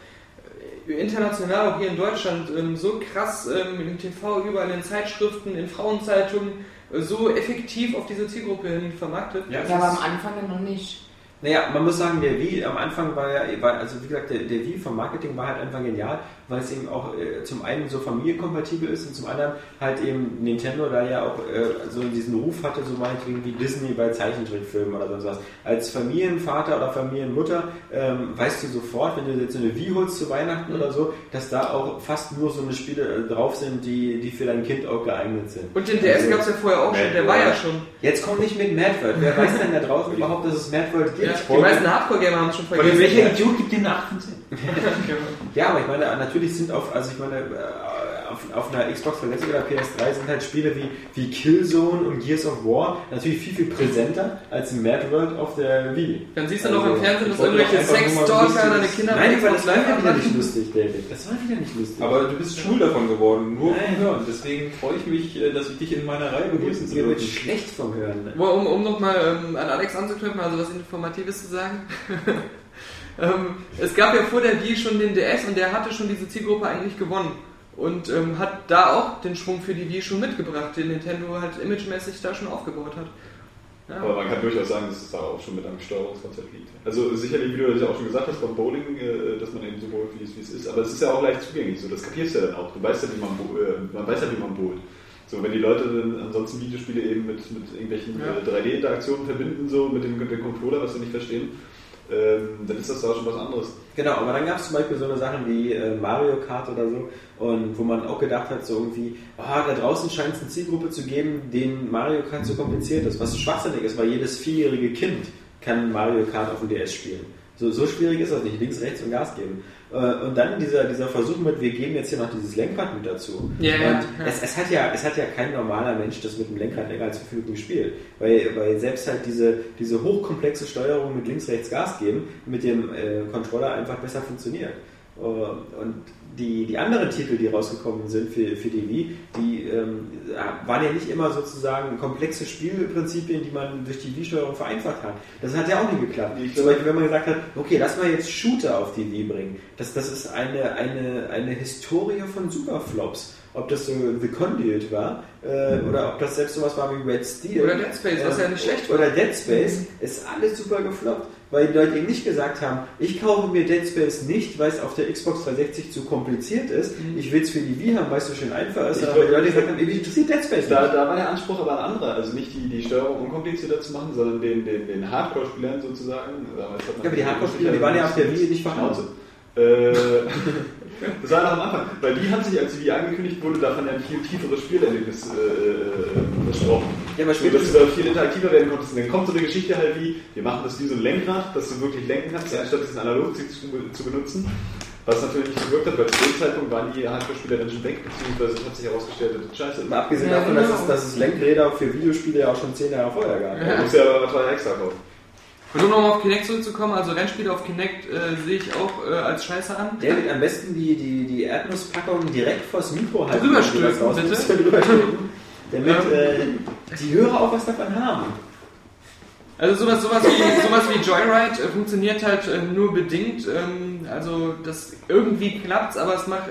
äh, international, auch hier in Deutschland, ähm, so krass ähm, im TV, überall in Zeitschriften, in Frauenzeitungen, so effektiv auf diese Zielgruppe hin vermarktet. Ja, Ja, aber am Anfang ja noch nicht. Naja, man muss sagen, der Wii am Anfang war ja, war, also wie gesagt, der, der Wii vom Marketing war halt einfach genial, weil es eben auch äh, zum einen so familienkompatibel ist und zum anderen halt eben Nintendo da ja auch äh, so diesen Ruf hatte, so meinetwegen wie Disney bei Zeichentrickfilmen oder sonst was. Als Familienvater oder Familienmutter ähm, weißt du sofort, wenn du jetzt so eine Wii holst zu Weihnachten oder so, dass da auch fast nur so eine Spiele äh, drauf sind, die, die für dein Kind auch geeignet sind. Und den DS Also- gab es ja vorher auch schon, der war ja schon. Jetzt kommt nicht mit Mad World. Wer weiß denn da draußen überhaupt, dass es Mad World gibt? Ja, die meisten Hardcore-Gamer haben es schon vergessen. welcher Idiot gibt den 8 von 10? Ja, aber ich meine, natürlich sind auf, also ich meine, äh, auf, auf einer Xbox 360 oder PS3 sind halt Spiele wie, wie Killzone und Gears of War natürlich viel, viel präsenter als Mad World auf der Wii. Dann siehst du noch Also, im Fernsehen, dass irgendwelche Sexstalker deine Kinder Nein, aber das war wieder nicht lustig, David. Das war wieder nicht lustig. Aber du bist schwul davon geworden, nur vom. Hören. Deswegen freue ich mich, äh, dass ich dich in meiner Reihe begrüßen zu dürfen. schlecht vom Hören. Um, um nochmal ähm, an Alex anzuknüpfen, also was Informatives zu sagen. ähm, es gab ja vor der Wii schon den DS und der hatte schon diese Zielgruppe eigentlich gewonnen. Und ähm, hat da auch den Schwung für die Wii schon mitgebracht, den Nintendo halt imagemäßig da schon aufgebaut hat. Ja. Aber man kann durchaus sagen, dass es da auch schon mit einem Steuerungskonzept liegt. Also sicherlich, wie du das ja auch schon gesagt hast, beim Bowling, äh, dass man eben so bowlt, wie es, wie es ist. Aber es ist ja auch leicht zugänglich. So, das kapierst du ja dann auch. Du weißt ja, wie man, äh, man weiß ja, wie man bowlt. So, wenn die Leute dann ansonsten Videospiele eben mit, mit irgendwelchen Ja. äh, 3D-Interaktionen verbinden, so mit dem, mit dem Controller, was sie nicht verstehen, ähm, dann ist das da schon was anderes. Genau, aber dann gab es zum Beispiel so eine Sachen wie äh, Mario Kart oder so, und wo man auch gedacht hat, so irgendwie, ah, da draußen scheint es eine Zielgruppe zu geben, denen Mario Kart so kompliziert ist, was schwachsinnig ist, weil jedes vierjährige Kind kann Mario Kart auf dem DS spielen. So, so schwierig ist das nicht, links, rechts und Gas geben. Äh, Und dann dieser, dieser Versuch mit, wir geben jetzt hier noch dieses Lenkrad mit dazu. Ja, ja, und ja. Es, es, hat ja, es hat ja kein normaler Mensch das mit dem Lenkrad länger als fünf Minuten gespielt. Weil, weil selbst halt diese, diese hochkomplexe Steuerung mit links, rechts Gas geben, mit dem äh, Controller einfach besser funktioniert. Äh, und die, die anderen Titel, die rausgekommen sind für, für die Wii, die ähm, waren ja nicht immer sozusagen komplexe Spielprinzipien, die man durch die Wii-Steuerung vereinfacht hat. Das hat ja auch nie geklappt. Zum Beispiel, wenn man gesagt hat, okay, lass mal jetzt Shooter auf die Wii bringen. Das, das ist eine, eine, eine Historie von Superflops. Ob das so The Conduit war, äh, oder ob das selbst sowas war wie Red Steel. Oder Dead Space, was ja nicht schlecht war. Oder Dead Space, ist alles super gefloppt, weil die Leute eben nicht gesagt haben, ich kaufe mir Dead Space nicht, weil es auf der Xbox 360 zu kompliziert ist. Ich will es für die Wii haben, weil es so schön einfach ist. Ich Aber die Leute gesagt haben, mich interessiert Dead Space Da, nicht. da war der Anspruch aber ein anderer. Also nicht die, die Steuerung unkomplizierter zu machen, sondern den, den, den Hardcore-Spielern sozusagen. Ja, aber die Hardcore-Spieler, die waren ja auf der Wii nicht. Schnauze. Äh, das war noch am Anfang, weil die haben sich, als die angekündigt wurde, davon ja ein viel tieferes Spielerlebnis äh, äh, versprochen. Ja, aber So, dass du da viel interaktiver werden konntest. Und dann kommt so eine Geschichte halt wie, wir machen das wie so ein Lenkrad, dass du wirklich lenken kannst, anstatt diesen Analogstick zu, zu benutzen. Was natürlich nicht gewirkt hat, weil zu dem Zeitpunkt waren die Hardcore-Spieler dann schon weg, beziehungsweise hat sich herausgestellt, das ist scheiße. Mal abgesehen Ja, davon, dass genau. es, dass es Lenkräder für Videospiele ja auch schon zehn Jahre vorher gab. Du musst ja aber teuer extra kaufen. Und um nochmal auf Kinect zurückzukommen, also Rennspiele auf Kinect äh, sehe ich auch äh, als scheiße an. David, am besten die, die, die Erdnusspackung direkt vors Mikro halten. Drüber wenn du das stülpen, raus- bitte. drüber stülpen, Damit Ähm. äh, die Hörer auch was davon haben. Also sowas, sowas, wie, sowas wie Joyride äh, funktioniert halt äh, nur bedingt. Ähm, also das irgendwie klappt's, aber es macht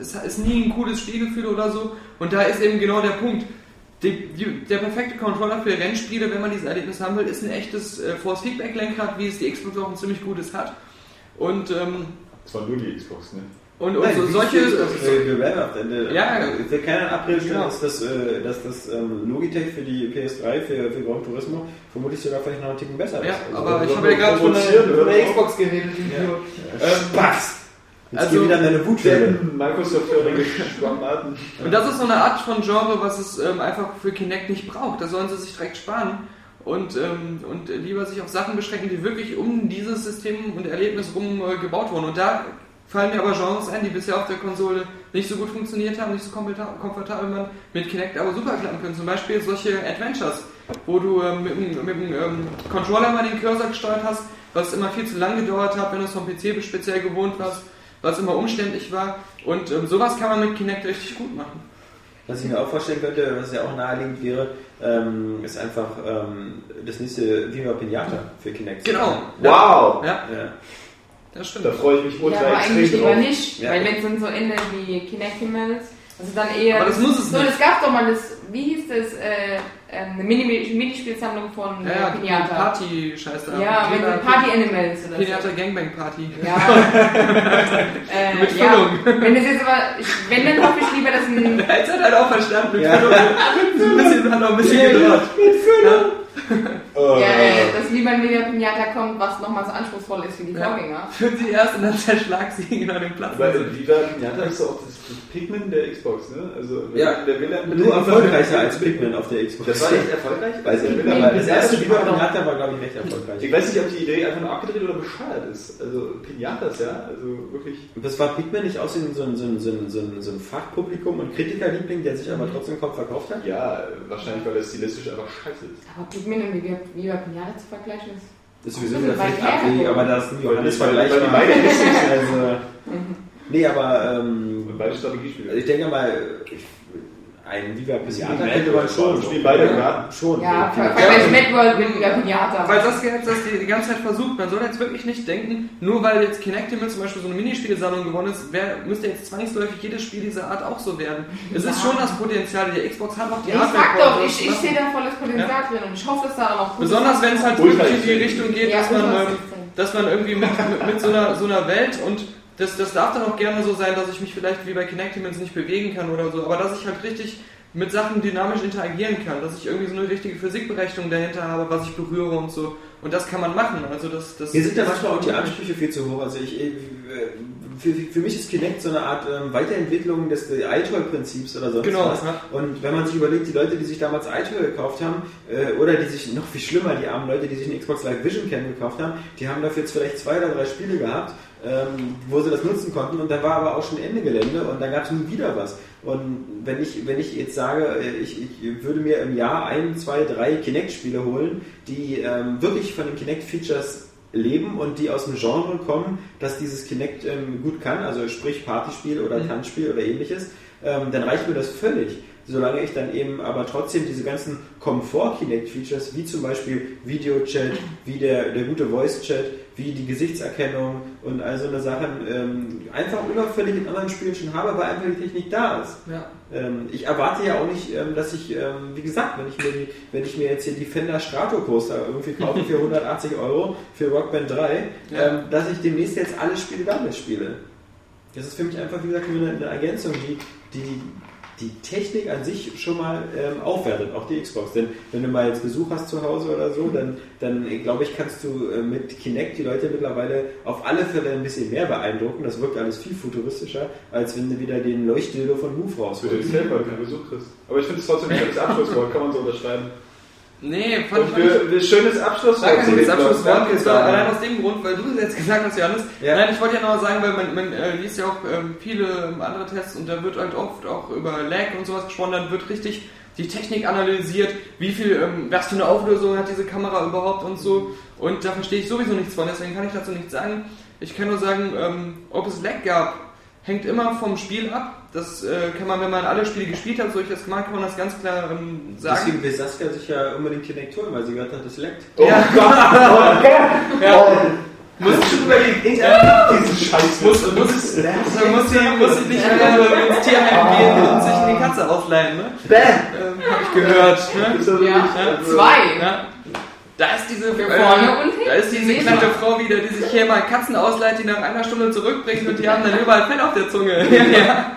es ist nie ein cooles Spielgefühl oder so. Und da ist eben genau der Punkt. Die, die, der perfekte Controller für Rennspiele, wenn man dieses Erlebnis haben will, ist ein echtes äh, Force-Feedback-Lenkrad, wie es die Xbox auch ein ziemlich gutes hat. Und, ähm, Das war nur die Xbox, ne? und, und Nein, so, solche. viel- äh, wir werden auf Ende. Ja, keiner in Abrede stellen, genau. dass das, äh, dass das ähm, Logitech für die PS3, für, für Gran Turismo, vermutlich sogar vielleicht noch einen Ticken besser Ja, ist. Also, aber ich so habe ja gerade von der? Xbox geredet. äh, Spaß! Jetzt Also- wieder in deine Wutwelle. Denn Microsoft-hörige Schwammarten. Und das ist so eine Art von Genre, was es ähm, einfach für Kinect nicht braucht. Da sollen sie sich direkt sparen. und, ähm, und lieber sich auf Sachen beschränken, die wirklich um dieses System und Erlebnis rum äh, gebaut wurden. Und da fallen mir aber Genres ein, die bisher auf der Konsole nicht so gut funktioniert haben, nicht so komforta- komfortabel man mit Kinect aber super klappen können. Zum Beispiel solche Adventures, wo du ähm, mit, dem- mit dem ähm, Controller mal den Cursor gesteuert hast, was immer viel zu lang gedauert hat, wenn du es vom PC speziell gewohnt warst, was immer umständlich war. Und ähm, sowas kann man mit Kinect richtig gut machen. Was ich mir auch vorstellen könnte, was ja auch naheliegend wäre, ähm, ist einfach ähm, das nächste Viva Pinata für Kinect. Genau. Wow! Ja, Ja. das stimmt. Da freue ich mich Ja, ultra aber eigentlich extrem lieber drauf. nicht, Ja. weil wenn es dann so endet wie Kinect-Emails, also dann eher... Aber das muss es so, nicht. es gab doch mal das, wie hieß das, äh, äh, eine Mini- Minispielsammlung von Ja, äh, ja, die Pinata. Party-Scheiß da. Ja, mit Pinata- den Party-Animals oder Pinata so. Gangbang Party. Ja. äh, Mit ja. Füllung. Wenn das jetzt aber, ich, wenn dann hoffe ich lieber, dass ein Jetzt hat halt auch verstanden, mit Ja. Füllung. Ein bisschen, hat noch ein bisschen gedauert. Äh, Ja, äh, dass lieber ein Mega Pinata kommt, was nochmal so anspruchsvoll ist wie die Ja. Vorgänger. Führt sie erst und dann zerschlag sie ihn an den Platz. Weil Viva Pinata ist doch auch das, Pikmin der Xbox, ne? Also, Ja. der will dann Nur erfolgreicher als Pikmin auf der Xbox. Das war echt erfolgreich? Weiß ich nicht, aber das erste war doch- Pinata war, glaube ich, recht erfolgreich. Ich weiß nicht, ob die Idee einfach nur abgedreht oder bescheuert ist. Also Pinatas, ja, also wirklich. Das war Pikmin nicht auch so ein, so ein, so ein, so ein, so ein, Fachpublikum und Kritikerliebling, der sich aber trotzdem kaum verkauft hat? Ja, wahrscheinlich, weil das stilistisch einfach scheiße ist. Aber Pikmin und Viva, Pinata zu vergleichen ist... Das ist sowieso wieder weit vielleicht abwegig, aber das ist ein Johannes-Vergleich. Weil die war. beide nicht Also, nee, aber ähm, beide Strategiespiele. ich denke mal, ich, ein Viva Pinata könnte man schon. Spielen beide Garten. Schon. Ja, Ja. ver- vergleich Mad World mit Viva Pinata. Weil das jetzt das die, die ganze Zeit versucht, man soll jetzt wirklich nicht denken, nur weil jetzt Kinectimate zum Beispiel so eine Minispielsammlung gewonnen ist, wer, müsste jetzt zwangsläufig jedes Spiel dieser Art auch so werden. Es ist Ja. schon das Potenzial, die Xbox hat auch die ich Hardware. sag doch, ich, ich sehe da volles Potenzial drin und ich hoffe, dass da auch noch Besonders wenn es halt wirklich in die. Richtung geht, Ja, dass man, ähm, dass man irgendwie mit, mit, mit so, einer, so einer Welt und das, das darf dann auch gerne so sein, dass ich mich vielleicht wie bei Kinectiments nicht bewegen kann oder so, aber dass ich halt richtig mit Sachen dynamisch interagieren kann, dass ich irgendwie so eine richtige Physikberechnung dahinter habe, was ich berühre und so. Und das kann man machen. Also das, das Hier sind ja manchmal auch die Ansprüche viel zu hoch. Also ich, äh, für, für mich ist Kinect so eine Art ähm, Weiterentwicklung des iToy-Prinzips oder sonst Genau, was. ja. Und wenn man sich überlegt, die Leute, die sich damals iToy gekauft haben, äh, oder die sich noch viel schlimmer, die armen Leute, die sich eine Xbox Live Vision Cam gekauft haben, die haben dafür jetzt vielleicht zwei oder drei Spiele gehabt, ähm, wo sie das nutzen konnten und da war aber auch schon Ende Gelände und da gab es nie wieder was. Und wenn ich, wenn ich jetzt sage, äh, ich, ich würde mir im Jahr ein, zwei, drei Kinect-Spiele holen, die ähm, wirklich von den Kinect-Features leben und die aus dem Genre kommen, dass dieses Kinect ähm, gut kann, also sprich Partyspiel oder Mhm. Tanzspiel oder ähnliches, ähm, dann reicht mir das völlig. Solange ich dann eben aber trotzdem diese ganzen Komfort-Kinect-Features, wie zum Beispiel Videochat, wie der, der gute Voice-Chat, wie die Gesichtserkennung und all so eine Sachen ähm, einfach überfällig in anderen Spielen schon habe, weil einfach die Technik da ist. Ja. Ähm, ich erwarte ja auch nicht, ähm, dass ich, ähm, wie gesagt, wenn ich, mir die, wenn ich mir jetzt hier die Fender Stratocoaster irgendwie kaufe für 180 Euro für Rockband 3, Ja. ähm, dass ich demnächst jetzt alle Spiele damit spiele. Das ist für mich einfach, wie gesagt, nur eine, eine Ergänzung, die, die die Technik an sich schon mal ähm, aufwertet, auch die Xbox. Denn wenn du mal jetzt Besuch hast zu Hause oder so, dann, dann äh, glaube ich, kannst du äh, mit Kinect die Leute mittlerweile auf alle Fälle ein bisschen mehr beeindrucken. Das wirkt alles viel futuristischer, als wenn du wieder den Leuchtdildo von Move rausholst. gefällt, weil du keinen Besuch kriegst. Aber ich finde es trotzdem ein schönes Abschlusswort, kann man so unterschreiben. Nee, fand, Und ich für schönes Abschlusswort. Ein Danke, Abschlusswort, und zwar Daniel. allein aus dem Grund, weil du es jetzt gesagt hast, Johannes. Ja. Nein, ich wollte ja noch sagen, weil man, man äh, liest ja auch ähm, viele ähm, andere Tests und da wird halt oft auch über Lag und sowas gesprochen, dann wird richtig die Technik analysiert, wie viel, ähm, was für eine Auflösung hat diese Kamera überhaupt und so. Und da verstehe ich sowieso nichts von, deswegen kann ich dazu nichts sagen. Ich kann nur sagen, ähm, ob es Lag gab, hängt immer vom Spiel ab. Das äh, kann man, wenn man alle Spiele gespielt hat, so ich das gemacht, kann man das ganz klar ähm, sagen. Deswegen will Saskia sich ja unbedingt Kinect holen, weil sie gehört hat, das leckt. Oh Ja. Gott, oh Gott! Ja. Muss ich schon überlegen, diesen Scheiß Muss, muss, da muss sie, muss sie nicht wieder ins Tierheim gehen und sich die Katze ausleihen, ne? Ähm, hab ich gehört, ne? Ja, Also, zwei. Ja. Da ist diese, äh, da ist diese mal. Frau wieder, die sich hier mal Katzen ausleiht, die nach einer Stunde zurückbringt und die haben dann überall Fell auf der Zunge. ja, ja.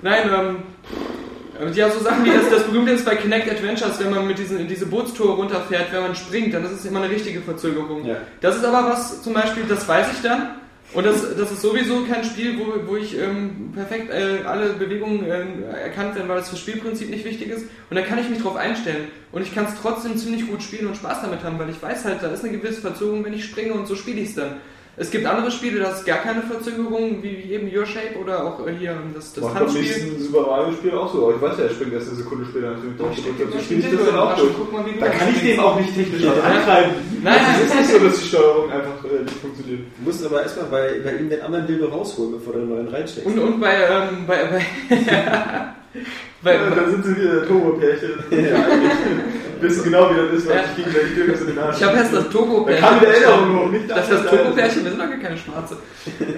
Nein, ähm, ja, so Sachen wie das, das berühmte ist bei Kinect Adventures, wenn man mit diesen, in diese Bootstour runterfährt, wenn man springt, dann ist es immer eine richtige Verzögerung. Ja. Das ist aber was, zum Beispiel, das weiß ich dann, Und das, das ist sowieso kein Spiel, wo, wo ich ähm, perfekt äh, alle Bewegungen äh, erkannt werden, weil das fürs Spielprinzip nicht wichtig ist. Und da kann ich mich drauf einstellen. Und ich kann es trotzdem ziemlich gut spielen und Spaß damit haben, weil ich weiß halt, da ist eine gewisse Verzögerung, wenn ich springe und so spiele ich es dann. Es gibt andere Spiele, da ist gar keine Verzögerung, wie wie eben Your Shape oder auch äh, hier das, das Macht Tanzspiel. nächsten Super Mario Spiel auch so. Aber ich weiß ja, er springt erst eine Sekunde später natürlich Und ja, dann spiele ich das dann auch durch. guck mal, wie du Da das kann ich dem auch nicht technisch was antreiben. Nein, Es ist nicht so, dass die Steuerung einfach äh, nicht funktioniert. Du musst aber erstmal bei, bei ihm den anderen Dildo rausholen, bevor du den neuen reinsteckst. Und, und bei, ähm, bei, bei, bei, Ja, da sind sie wieder Turbo-Pärchen. Wissen genau, wie das ist, weil Ja. ich in den Arsch. Ich habe erst das Da Togo-Pärchen. kam wieder Erinnerung hoch, nicht Das ist das Togo-Pärchen, wir sind doch gar keine Schwarze.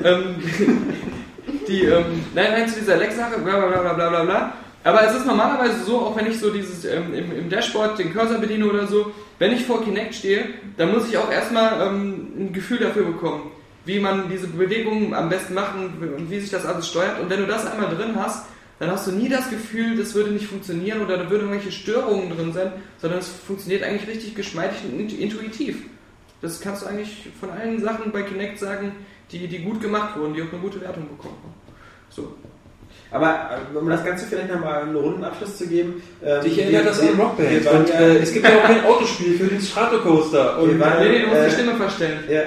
ähm, die, ähm, nein, nein, zu dieser Lex-Sache, bla bla bla bla bla bla. Aber es ist normalerweise so, auch wenn ich so dieses ähm, im, im Dashboard den Cursor bediene oder so, wenn ich vor Kinect stehe, dann muss ich auch erstmal ähm, ein Gefühl dafür bekommen, wie man diese Bewegungen am besten macht und und wie sich das alles steuert. Und wenn du das einmal drin hast, dann hast du nie das Gefühl, das würde nicht funktionieren oder da würden irgendwelche Störungen drin sein, sondern es funktioniert eigentlich richtig geschmeidig und int- intuitiv. Das kannst du eigentlich von allen Sachen bei Kinect sagen, die, die gut gemacht wurden, die auch eine gute Wertung bekommen haben. So. Aber äh, um das Ganze vielleicht nochmal einen runden Abschluss zu geben. ähm, Dich wir- erinnert das an Rockband. Wir waren Und ja, äh, es gibt ja auch kein Autospiel für den Stratocoaster. Wir waren- Nee, nee, du musst äh, die Stimme verstellen. ja,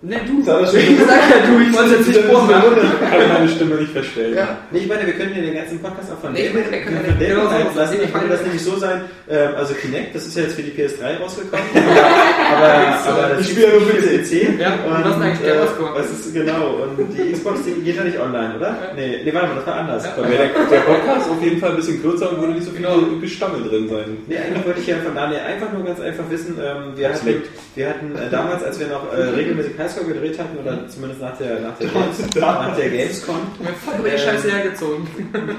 Nee, du. Das Ich sag ja du, ich wollte jetzt nicht vormachen. ich kann meine Stimme nicht verstellen. Ja. Nee, ich meine, wir können ja den ganzen Podcast auch von Nee, ja David genau so. einlassen. Ich meine- das nämlich so sein, ähm, also Kinect, das ist ja jetzt für die PS3 rausgekommen, aber, aber das Ich spiele ja nur für PC. PC. Ja, und was ist eigentlich äh, Gamerscore? was ist genau, und die Xbox, die geht ja nicht online, oder? Nee, nee, warte mal, das war anders. Ja. Wäre der, der Podcast auf jeden Fall ein bisschen kürzer und würde nicht so viel Genau. Gestammel drin sein. Nee, eigentlich wollte ich ja von Daniel einfach nur ganz einfach wissen, ähm, wir, hatten, wir hatten äh, damals, als wir noch äh, regelmäßig Highscore gedreht hatten, oder zumindest nach der, nach der, Games, nach der Gamescom, Mir voll über die Scheiße hergezogen.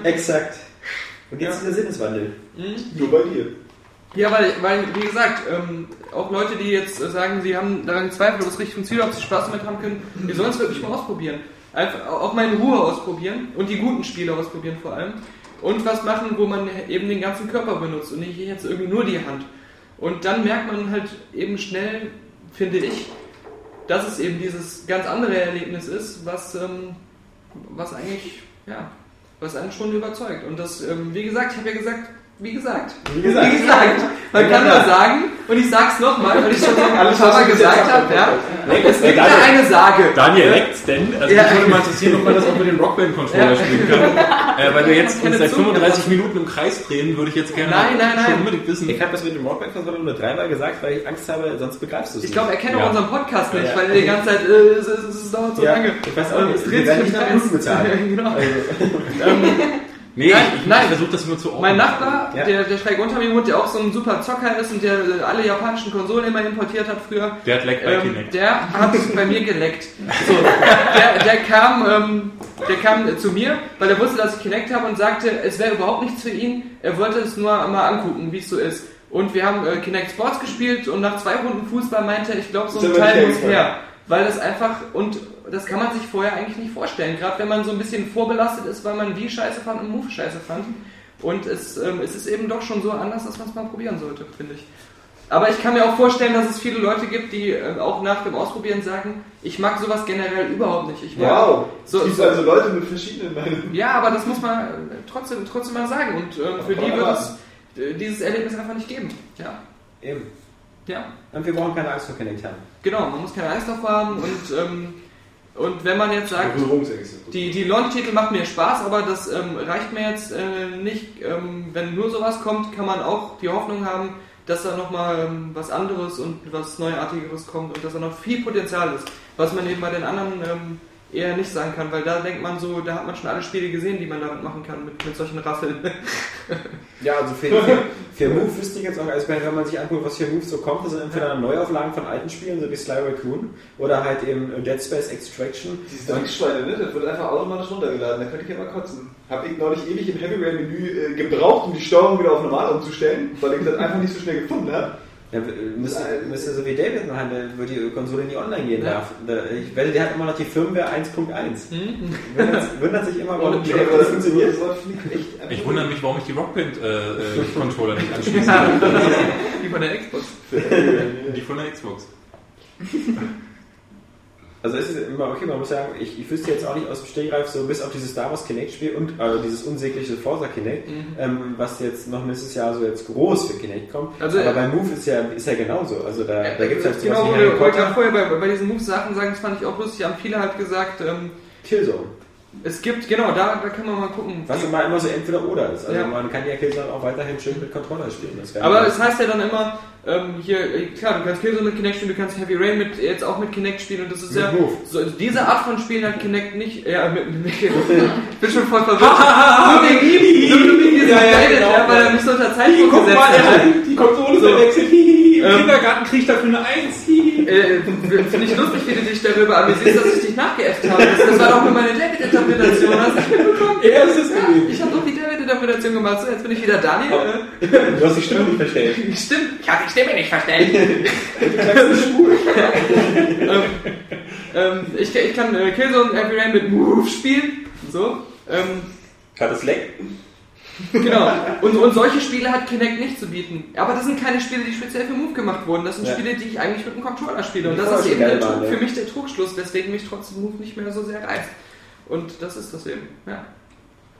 exakt. Und jetzt ist der Sinneswandel. Nur bei dir. Ja, weil, weil wie gesagt, ähm, auch Leute, die jetzt äh, sagen, sie haben daran Zweifel, ob es richtig funktioniert, ob sie Spaß damit haben können, die sollen es wirklich mal ausprobieren. Einfach auch mal in Ruhe ausprobieren und die guten Spiele ausprobieren vor allem. Und was machen, wo man eben den ganzen Körper benutzt und nicht jetzt irgendwie nur die Hand. Und dann merkt man halt eben schnell, finde ich, dass es eben dieses ganz andere Erlebnis ist, was, ähm, was eigentlich, ja, was einen schon überzeugt. Und das, ähm, wie gesagt, ich habe ja gesagt, wie gesagt, Wie gesagt. wie gesagt, man kann nur sagen, und ich sag's nochmal, weil ich schon so ein Alles, paar was Mal gesagt habe, ja, es gibt da Daniel- eine Sage. Daniel leckt's denn? Also Ja. mich würde mal interessieren, ob man das auch mit dem Rockband-Controller Ja. spielen kann. Äh, weil wir jetzt uns seit Zunge 35 Minuten im Kreis drehen, würde ich jetzt gerne Nein, nein, nein. schon unbedingt wissen. Ich habe das mit dem Rockband Controller nur dreimal gesagt, weil ich Angst habe, sonst begreifst du es Ich nicht. glaube, er kennt auch Ja. unseren Podcast nicht, Ja. weil er die ganze Zeit, äh, es, es, es dauert so Ja, lange. ich weiß auch nicht. es Wir dreht werden sich nicht nach Minuten bezahlt. Nee, Nein, ich, nein. ich versuche das nur zu ordnen. Mein Nachbar, Ja. der, der schräg unter mir wohnt, der auch so ein super Zocker ist und der äh, alle japanischen Konsolen immer importiert hat früher, Der hat leckt bei ähm, Kinect. der hat bei mir geleckt. So, der, der, kam, ähm, der kam zu mir, weil er wusste, dass ich Kinect habe und sagte, es wäre überhaupt nichts für ihn. Er wollte es nur mal angucken, wie es so ist. Und wir haben äh, Kinect Sports gespielt und nach zwei Runden Fußball meinte er, ich glaube, so ein Teil muss her. Weil das einfach, und das kann man sich vorher eigentlich nicht vorstellen. Gerade wenn man so ein bisschen vorbelastet ist, weil man die Scheiße fand und Move Scheiße fand. Und es, ähm, es ist eben doch schon so anders, dass man es mal probieren sollte, finde ich. Aber ich kann mir auch vorstellen, dass es viele Leute gibt, die äh, auch nach dem Ausprobieren sagen, ich mag sowas generell überhaupt nicht. Ich mag Wow. So- es gibt so- also Leute mit verschiedenen Meinungen. ja, aber das muss man äh, trotzdem, trotzdem mal sagen. Und ähm, für die wird es äh, dieses Erlebnis einfach nicht geben. Ja. eben. Ja. Und wir brauchen keine Angst vor haben. Genau, man muss keine Angst davor haben. Und, ähm, und wenn man jetzt sagt, die, die Launch-Titel macht mir Spaß, aber das ähm, reicht mir jetzt äh, nicht. Ähm, wenn nur sowas kommt, kann man auch die Hoffnung haben, dass da nochmal ähm, was anderes und was Neuartigeres kommt und dass da noch viel Potenzial ist. Was man eben bei den anderen ähm, eher nicht sagen kann, weil da denkt man so, da hat man schon alle Spiele gesehen, die man damit machen kann, mit, mit solchen Rasseln. Ja, also für, für, für Move wüsste ich jetzt auch, also wenn man sich anguckt, was für Move so kommt, das sind entweder Neuauflagen von alten Spielen, so wie Sly Raccoon, oder halt eben Dead Space Extraction. Dieses Dankschweine, ne? Das wird einfach automatisch runtergeladen. Da könnte ich ja mal kotzen. Hab ich neulich ewig im Heavy Rail Menü äh, gebraucht, um die Steuerung wieder auf normal umzustellen, weil ich das einfach nicht so schnell gefunden habe. Ja, müsste, müsste so wie David machen, wo die Konsole nie online gehen Ja. darf. Ich wette, der hat immer noch die Firmware 1.1. Hm? Wundert, wundert sich immer, warum die nicht funktioniert. Finde ich wundere mich, warum ich die Rockband-Controller nicht anschließe. Wie bei der Xbox. Die von der Xbox. Also es ist immer, okay, man muss sagen, ich, ich wüsste jetzt auch nicht aus dem Stegreif, so bis auf dieses Star Wars Kinect-Spiel und äh, dieses unsägliche Forza Kinect, ähm, was jetzt noch nächstes Jahr so jetzt groß für Kinect kommt. Also, Aber äh, bei Move ist ja, ist ja genauso. Also da, da gibt es halt genau, wo wir wollte gerade vorher bei, bei diesen Move-Sachen sagen, das fand ich auch lustig, haben viele halt gesagt, ähm, Killzone. Es gibt, genau, da, da kann man mal gucken. Was immer immer so entweder oder ist. Also Ja. man kann ja Killzone auch weiterhin schön mit Controller spielen. Aber es heißt ja dann immer, ähm, hier, äh, klar, du kannst Killzone mit Kinect spielen, du kannst Heavy Rain mit, jetzt auch mit Kinect spielen und das ist Mit ja, Move. so, diese Art von Spielen hat Kinect nicht, ja, mit, mit, ich bin schon voll verwirrt. nur wegen ihm, nur wegen diesem Ja, genau. ja, weil er mich so unter Zeitdruck gesetzt hat. die Konsole So. verwechselt. Im Ähm. Kindergarten kriegt dafür eine Eins. Äh, Finde ich lustig, wie du dich darüber amüsierst, dass ich dich nachgeäfft habe. Das, das war doch nur meine David-Interpretation, hast du nicht mitbekommen? Er ist es Ja, ich habe doch die David-Interpretation gemacht. So, jetzt bin ich wieder Daniel. Äh, Du hast die Stimme nicht verstellt. stimmt, ich habe die Stimme nicht verstellt. ähm, ähm, ich, ich kann äh, Killzone Heavy Rain mit Move spielen. So. Ähm, Hat es Leck? Genau. Und, und solche Spiele hat Kinect nicht zu bieten. Aber das sind keine Spiele, die speziell für Move gemacht wurden. Das sind Ja. Spiele, die ich eigentlich mit einem Controller spiele. Und das ist eben der, Trug- ja. für mich der Trugschluss, weswegen mich trotzdem Move nicht mehr so sehr reizt. Und das ist das eben. Ja.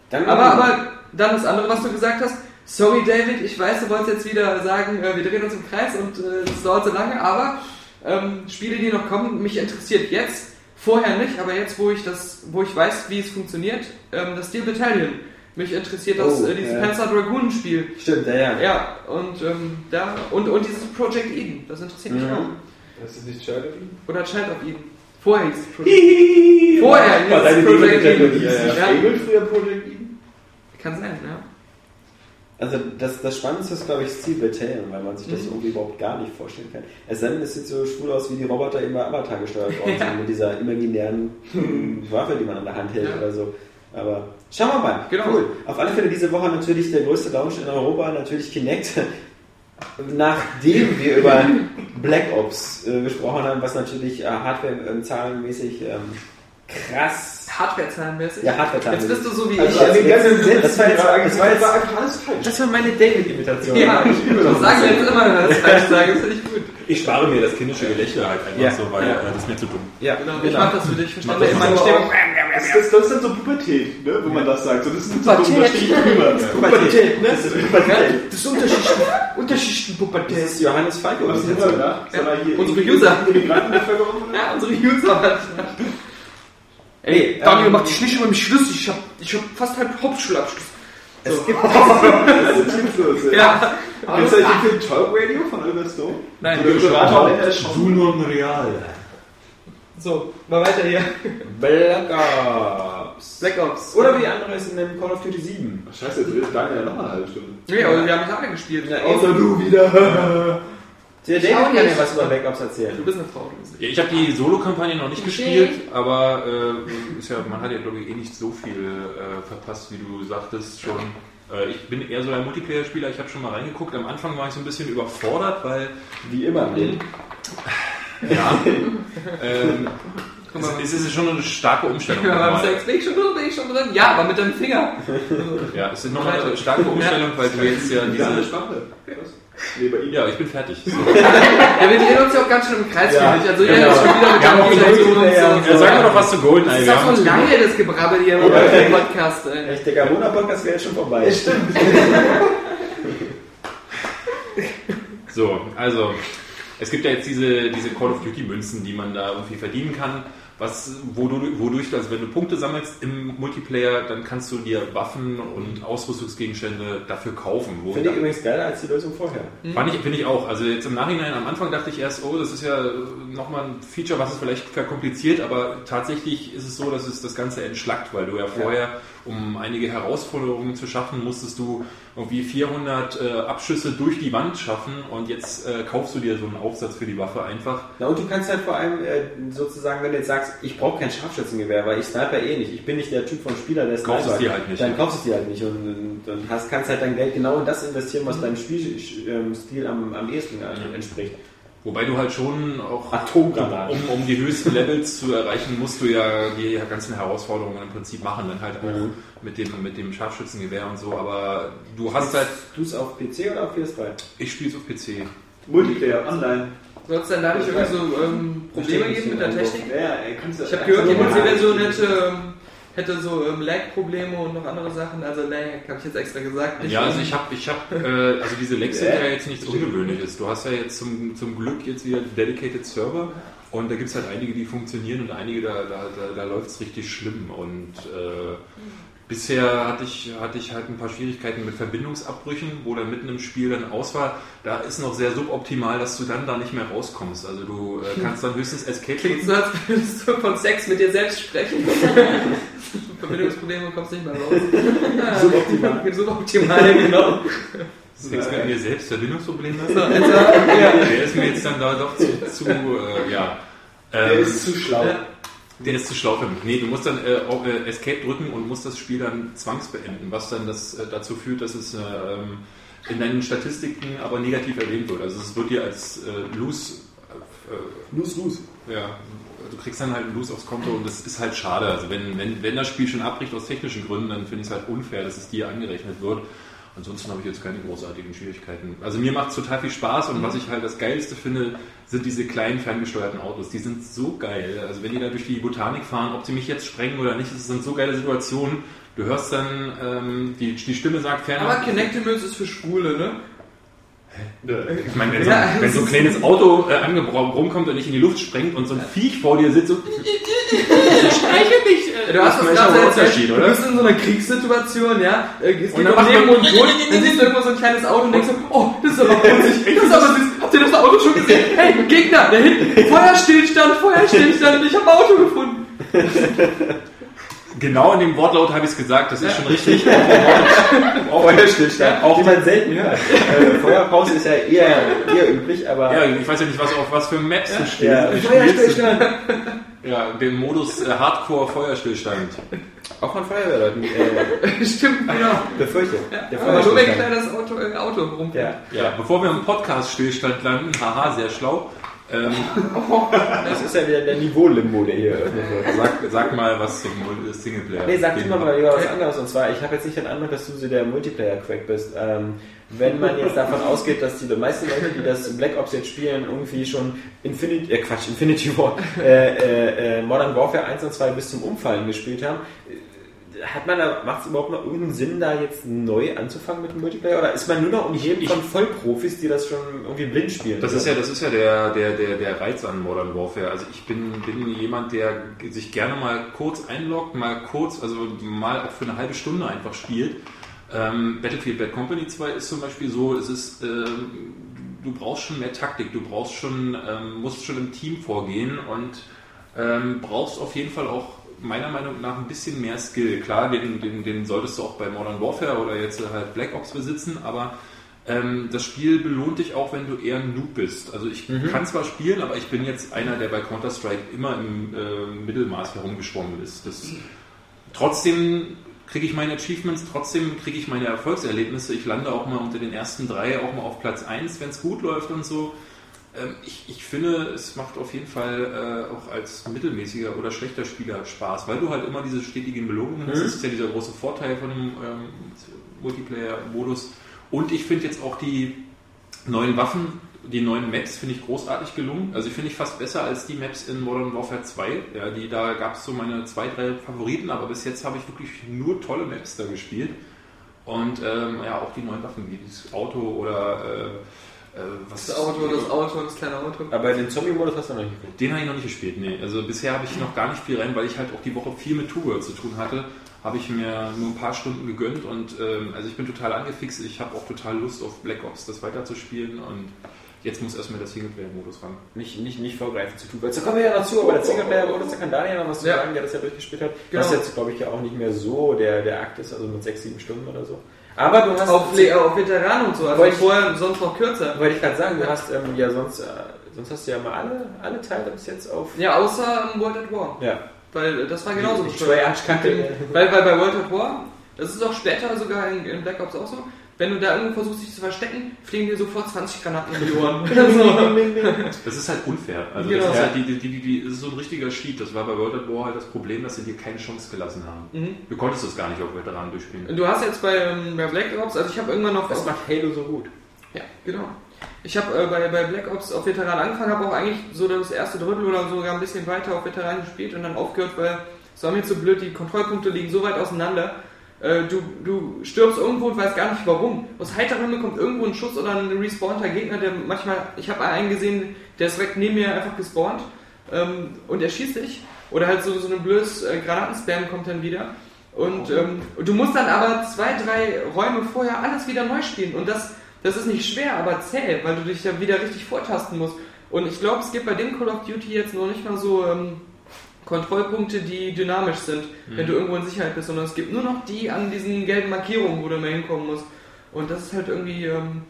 Dann Aber, aber dann das andere, was du gesagt hast. Sorry, David, ich weiß, du wolltest jetzt wieder sagen, äh, wir drehen uns im Kreis und äh, es dauert so lange, aber ähm, Spiele, die noch kommen, mich interessiert jetzt, vorher nicht, aber jetzt, wo ich das, wo ich weiß, wie es funktioniert, ähm, das Steel Battalion. Mich interessiert das, Oh, äh, dieses ja. Panzer Dragoon Spiel. Stimmt, ja, ja. Ja, und ähm, da und, und dieses Project Eden, das interessiert mich Mhm. auch. Das ist nicht Child of Eden? Oder Child of Eden. Vorher hieß es Project Eden. Vorher hieß War deine es Project Eden. die- ja, ja. Früher Project Eden? kann sein, ja. Also das, das Spannendste ist, glaube ich, Steel Battalion, weil man sich das irgendwie überhaupt gar nicht vorstellen kann. Es sei denn, es sieht so schwul aus, wie die Roboter immer Avatar gesteuert worden sind, mit dieser imaginären Waffe, die man an der Hand hält Ja. oder so. Aber schauen wir mal. Genau. Cool. Auf alle Fälle diese Woche natürlich der größte Launch in Europa, natürlich Kinect. Nachdem wir über Black Ops äh, gesprochen haben, was natürlich äh, Hardware-zahlenmäßig ähm, krass Hardware-zahlenmäßig. Ja, Hardware-zahlenmäßig. Jetzt bist du so wie Also ich. ganzen Sätzen, das war jetzt- das war jetzt- einfach alles falsch. Das war meine David-Imitation. Ja, das sagen wir jetzt immer, wenn wir das falsch sagen, das finde ich gut. Ich spare mir das kindische Gelächter halt einfach Ja. so, weil Ja. äh, das ist mir zu dumm. Ja, Genau, ich genau. mach das für dich, verstanden? das. Das, das, das ist dann so Pubertät, ne, wo man das sagt. So, das ist so, Pubertät. da stehe ich drüber. Pubertät, ne? Das ist Pubertät. Das ist Unterschichten, Das Unterschichtenpubertät. ist Johannes Falco. Was ist denn da? Sag mal, hier, Unsere User. Oder? Ja, unsere User halt. Nee, Daniel, ähm, mach dich nicht über mich Schluss, ich hab, ich hab fast halb Hauptschulabschluss. Es gibt Das ist ey. Ja. Kennst du eigentlich den Film Talk Radio von Oliver Stone? Nein, So der schon- nun real. so, mal weiter hier. Black Ops. Black Ops. Oder wie die andere ist in dem Call of Duty 7. Ach, Scheiße, jetzt redet Daniel ja noch eine halbe Stunde. Nee, aber wir haben es alle gespielt. Ja, Außer du wieder. Der David kann ja was über Black Ops Du erzählen. bist eine Frau. du Ja, ich habe die Solo-Kampagne noch nicht Okay. gespielt, aber äh, ist ja, man hat ja glaube ich eh nicht so viel äh, verpasst, wie du sagtest schon. Äh, ich bin eher so ein Multiplayer-Spieler, ich habe schon mal reingeguckt. Am Anfang war ich so ein bisschen überfordert, weil Wie immer im Leben. ja, ähm, es, es ist schon eine starke Umstellung. Ja, beim. Sex bin ich schon drin, bin ich schon drin. Ja, aber mit deinem Finger. Ja, es ist nochmal eine starke Umstellung, weil du jetzt ja Diese diese. Nee, bei ihm. Ja, ich bin fertig. So. Ja, wir drehen uns ja auch ganz schön im Kreis, Ja, finde ich. Also, genau. ja, jetzt schon wieder mit Wir der und ja, so. Ja, sag mir doch was zu Golden. Das ist wir so uns- lange, das Gebrabbel hier im Podcast. Ey. Echt, der Garona-Podcast wäre jetzt schon vorbei. Stimmt. So, also es gibt ja jetzt diese, diese Call of Duty Münzen, die man da irgendwie verdienen kann. Was, wo du, wodurch, also wenn du Punkte sammelst im Multiplayer, dann kannst du dir Waffen und Ausrüstungsgegenstände dafür kaufen. Wo Finde ich übrigens geiler als die Lösung vorher. Fand ich, finde ich auch. Also jetzt im Nachhinein, am Anfang dachte ich erst, oh, das ist ja nochmal ein Feature, was es vielleicht verkompliziert, aber tatsächlich ist es so, dass es das Ganze entschlackt, weil du ja vorher, um einige Herausforderungen zu schaffen, musstest du irgendwie 400 äh, Abschüsse durch die Wand schaffen und jetzt äh, kaufst du dir so einen Aufsatz für die Waffe einfach. Na, und du kannst halt vor allem äh, sozusagen, wenn du jetzt sagst, ich brauche kein Scharfschützengewehr, weil ich sniper eh nicht. Ich bin nicht der Typ von Spieler, der Kaufst Sniper. es dir halt nicht. Dann kaufst du es dir halt nicht und, und, und hast, kannst halt dein Geld genau in das investieren, was deinem Spielstil am, am ehesten äh, entspricht. Wobei du halt schon auch, Atomgranaten. um, um die höchsten Levels zu erreichen, musst du ja die ganzen Herausforderungen im Prinzip machen, dann halt auch Mhm. mit, dem, mit dem Scharfschützengewehr und so, aber du hast halt, Du es auf PC oder auf PS3? ich spiele es auf PC. Multiplayer, online. Soll es dann da nicht irgendwie so ähm, Probleme geben mit der Technik? Ja, ey, kannst du, Ich habe gehört, die PC-Version hätte, ähm, hätte so ähm, Lag-Probleme und noch andere Sachen. Also Lag habe ich jetzt extra gesagt. Nicht Ja, also ich habe, ich hab, äh, also diese Lags sind ja jetzt nichts Ungewöhnliches. Du hast ja jetzt zum, zum Glück jetzt wieder Dedicated Server und da gibt es halt einige, die funktionieren und einige, da, da, da, da läuft es richtig schlimm. Und äh, bisher hatte ich, hatte ich halt ein paar Schwierigkeiten mit Verbindungsabbrüchen, wo dann mitten im Spiel dann aus war. Da ist noch sehr suboptimal, dass du dann da nicht mehr rauskommst. Also du äh, kannst dann höchstens Escape Klingt so, als würdest du von Sex mit dir selbst sprechen. Verbindungsprobleme kommst nicht mehr raus. Suboptimal. Suboptimal, genau. Sex mit mir selbst Verbindungsprobleme. So, also, ja. Der ist mir jetzt dann da doch zu, zu äh, ja. Der Ähm, ist zu schlau. Der ist zu schlau für mich. Nee, du musst dann äh, auch, äh, Escape drücken und musst das Spiel dann zwangsbeenden, was dann das, äh, dazu führt, dass es äh, in deinen Statistiken aber negativ erwähnt wird. Also es wird dir als äh, Lose, äh, Lose, lose. ja, du kriegst dann halt ein Lose aufs Konto und das ist halt schade. Also wenn, wenn, wenn das Spiel schon abbricht aus technischen Gründen, dann finde ich es halt unfair, dass es dir angerechnet wird. Ansonsten habe ich jetzt keine großartigen Schwierigkeiten. Also mir macht es total viel Spaß und was ich halt das Geilste finde, sind diese kleinen ferngesteuerten Autos. Die sind so geil. Also wenn die da durch die Botanik fahren, ob sie mich jetzt sprengen oder nicht, das sind so geile Situationen. Du hörst dann, ähm, die, die Stimme sagt ferner. Aber Connectimals ist für Schwule, ne? Ich meine, wenn, so, Ja, wenn so ein kleines Auto äh, angebraucht rumkommt und nicht in die Luft sprengt und so ein Viech vor dir sitzt, so streiche mich. Äh, Du hast das gerade Unterschied, du oder? bist in so einer Kriegssituation, ja, äh, es Und geht dann um Leben und Tod, dann siehst du irgendwo so ein kleines Auto und denkst so, oh, das ist aber putzig, das ist aber süß, habt ihr das Auto schon gesehen? Hey, Gegner, da hinten, Feuerstillstand, Feuerstillstand, ich habe ein Auto gefunden. Genau in dem Wortlaut habe ich es gesagt, das ist schon richtig. Auch Feuerstillstand, auch die man selten hört. Äh, Feuerpause ist ja eher, eher üblich, aber Ja, ich weiß ja nicht, was auf was für Maps du spielst. ja, Feuerstillstand. Ja, den Modus äh, Hardcore Feuerstillstand. Auch von Feuerwehrleuten äh, Stimmt, genau. befürchtet. Der Aber nur wenn ein kleines Auto, äh, Auto rum. Ja. Ja, bevor wir im Podcast-Stillstand landen, haha, sehr schlau. Ähm, Das ist ja wieder der Niveau-Limbo, der hier sag, sag mal was zum Singleplayer. Nee, sag mal mal lieber was anderes. Und zwar, ich habe jetzt nicht den Eindruck, dass du so der Multiplayer-Crack bist. Ähm, wenn man jetzt davon ausgeht, dass die meisten Leute, die das Black Ops jetzt spielen, irgendwie schon Infinity, äh Quatsch, Infinity War, äh, äh, äh, Modern Warfare 1 und 2 bis zum Umfallen gespielt haben, hat man da, macht es überhaupt noch irgendeinen Sinn, da jetzt neu anzufangen mit dem Multiplayer? Oder ist man nur noch umgeben von Vollprofis, die das schon irgendwie blind spielen? Das ist ja, das ist ja der, der, der, der Reiz an Modern Warfare. Also ich bin, bin jemand, der sich gerne mal kurz einloggt, mal kurz, also mal auch für eine halbe Stunde einfach spielt. Ähm, Battlefield Bad Company 2 ist zum Beispiel so, es ist, ähm, du brauchst schon mehr Taktik, du brauchst schon, ähm, musst schon im Team vorgehen und ähm, brauchst auf jeden Fall auch meiner Meinung nach ein bisschen mehr Skill. Klar, den, den, den solltest du auch bei Modern Warfare oder jetzt halt Black Ops besitzen, aber ähm, das Spiel belohnt dich auch, wenn du eher ein Noob bist. Also ich kann zwar spielen, aber ich bin jetzt einer, der bei Counter-Strike immer im äh, Mittelmaß herumgeschwommen ist. Das, trotzdem kriege ich meine Achievements, trotzdem kriege ich meine Erfolgserlebnisse. Ich lande auch mal unter den ersten drei, auch mal auf Platz 1, wenn es gut läuft und so. Ähm, ich, ich finde, es macht auf jeden Fall äh, auch als mittelmäßiger oder schlechter Spieler Spaß, weil du halt immer diese stetigen Belohnungen hast. Das ist ja dieser große Vorteil von dem ähm, Multiplayer-Modus. Und ich finde jetzt auch die neuen Waffen, die neuen Maps finde ich großartig gelungen. Also ich finde ich fast besser als die Maps in Modern Warfare 2. Ja, die, da gab es so meine zwei, drei Favoriten, aber bis jetzt habe ich wirklich nur tolle Maps da gespielt. Und ähm, ja, auch die neuen Waffen, wie das Auto oder äh, was Das Auto, das Auto, das kleine Auto. Aber den Zombie-Modus hast du noch nicht gespielt. Den habe ich noch nicht gespielt, nee. Also bisher habe ich noch gar nicht viel rein, weil ich halt auch die Woche viel mit Two World zu tun hatte. Habe ich mir nur ein paar Stunden gegönnt und ähm, also ich bin total angefixt. Ich habe auch total Lust auf Black Ops, das weiterzuspielen und jetzt muss erstmal der Singleplayer-Modus ran. Nicht, nicht, nicht vorgreifen zu tun. Da kommen wir ja noch zu, aber der Singleplayer-Modus, da kann Daniel noch was zu Ja. sagen, der das ja durchgespielt hat. Genau. Was jetzt, glaube ich, ja auch nicht mehr so der, der Akt ist, also mit sechs, sieben Stunden oder so. Aber du hast, Auf, Le- auf Veteran und so, also ich- vorher sonst noch kürzer. wollte ich gerade sagen, du hast ähm, ja sonst, äh, sonst hast du ja mal alle, alle Teile bis jetzt auf. Ja, außer ähm, World at War. Ja. Weil äh, das war genauso Die bescheuert. Treyarch-Kacke. Weil, weil bei World at War, das ist auch später sogar in, in Black Ops auch so, wenn du da irgendwo versuchst, dich zu verstecken, fliegen dir sofort 20 Granaten in die Ohren. Das ist halt unfair. Also Genau. das ist halt die, die, die, die, das ist so ein richtiger Cheat. Das war bei World at War halt das Problem, dass sie dir keine Chance gelassen haben. Mhm. Du konntest es gar nicht auf Veteranen durchspielen. Du hast jetzt bei, ähm, bei Black Ops, also ich habe irgendwann noch... Das macht Halo so gut. ja, genau. Ich habe äh, bei, bei Black Ops auf Veteran angefangen, habe auch eigentlich so das erste Drittel oder sogar ein bisschen weiter auf Veteran gespielt und dann aufgehört, weil es war mir zu blöd, die Kontrollpunkte liegen so weit auseinander. Äh, du, du stirbst irgendwo und weißt gar nicht warum. Aus heiterem Himmel kommt irgendwo ein Schuss oder ein respawnter Gegner, der manchmal, ich habe einen gesehen, der ist direkt neben mir einfach gespawnt ähm, und er schießt dich. Oder halt so, so ein blödes äh, Granatenspam kommt dann wieder. Und ähm, du musst dann aber zwei, drei Räume vorher alles wieder neu spielen. Und das, das ist nicht schwer, aber zäh, weil du dich ja wieder richtig vortasten musst. Und ich glaube, es gibt bei dem Call of Duty jetzt noch nicht mal so ähm, Kontrollpunkte, die dynamisch sind, mhm. wenn du irgendwo in Sicherheit bist, sondern es gibt nur noch die an diesen gelben Markierungen, wo du mal hinkommen musst. Und das ist halt irgendwie, ähm,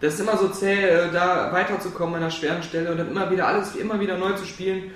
das ist immer so zäh, äh, da weiterzukommen an einer schweren Stelle und dann immer wieder alles immer wieder neu zu spielen.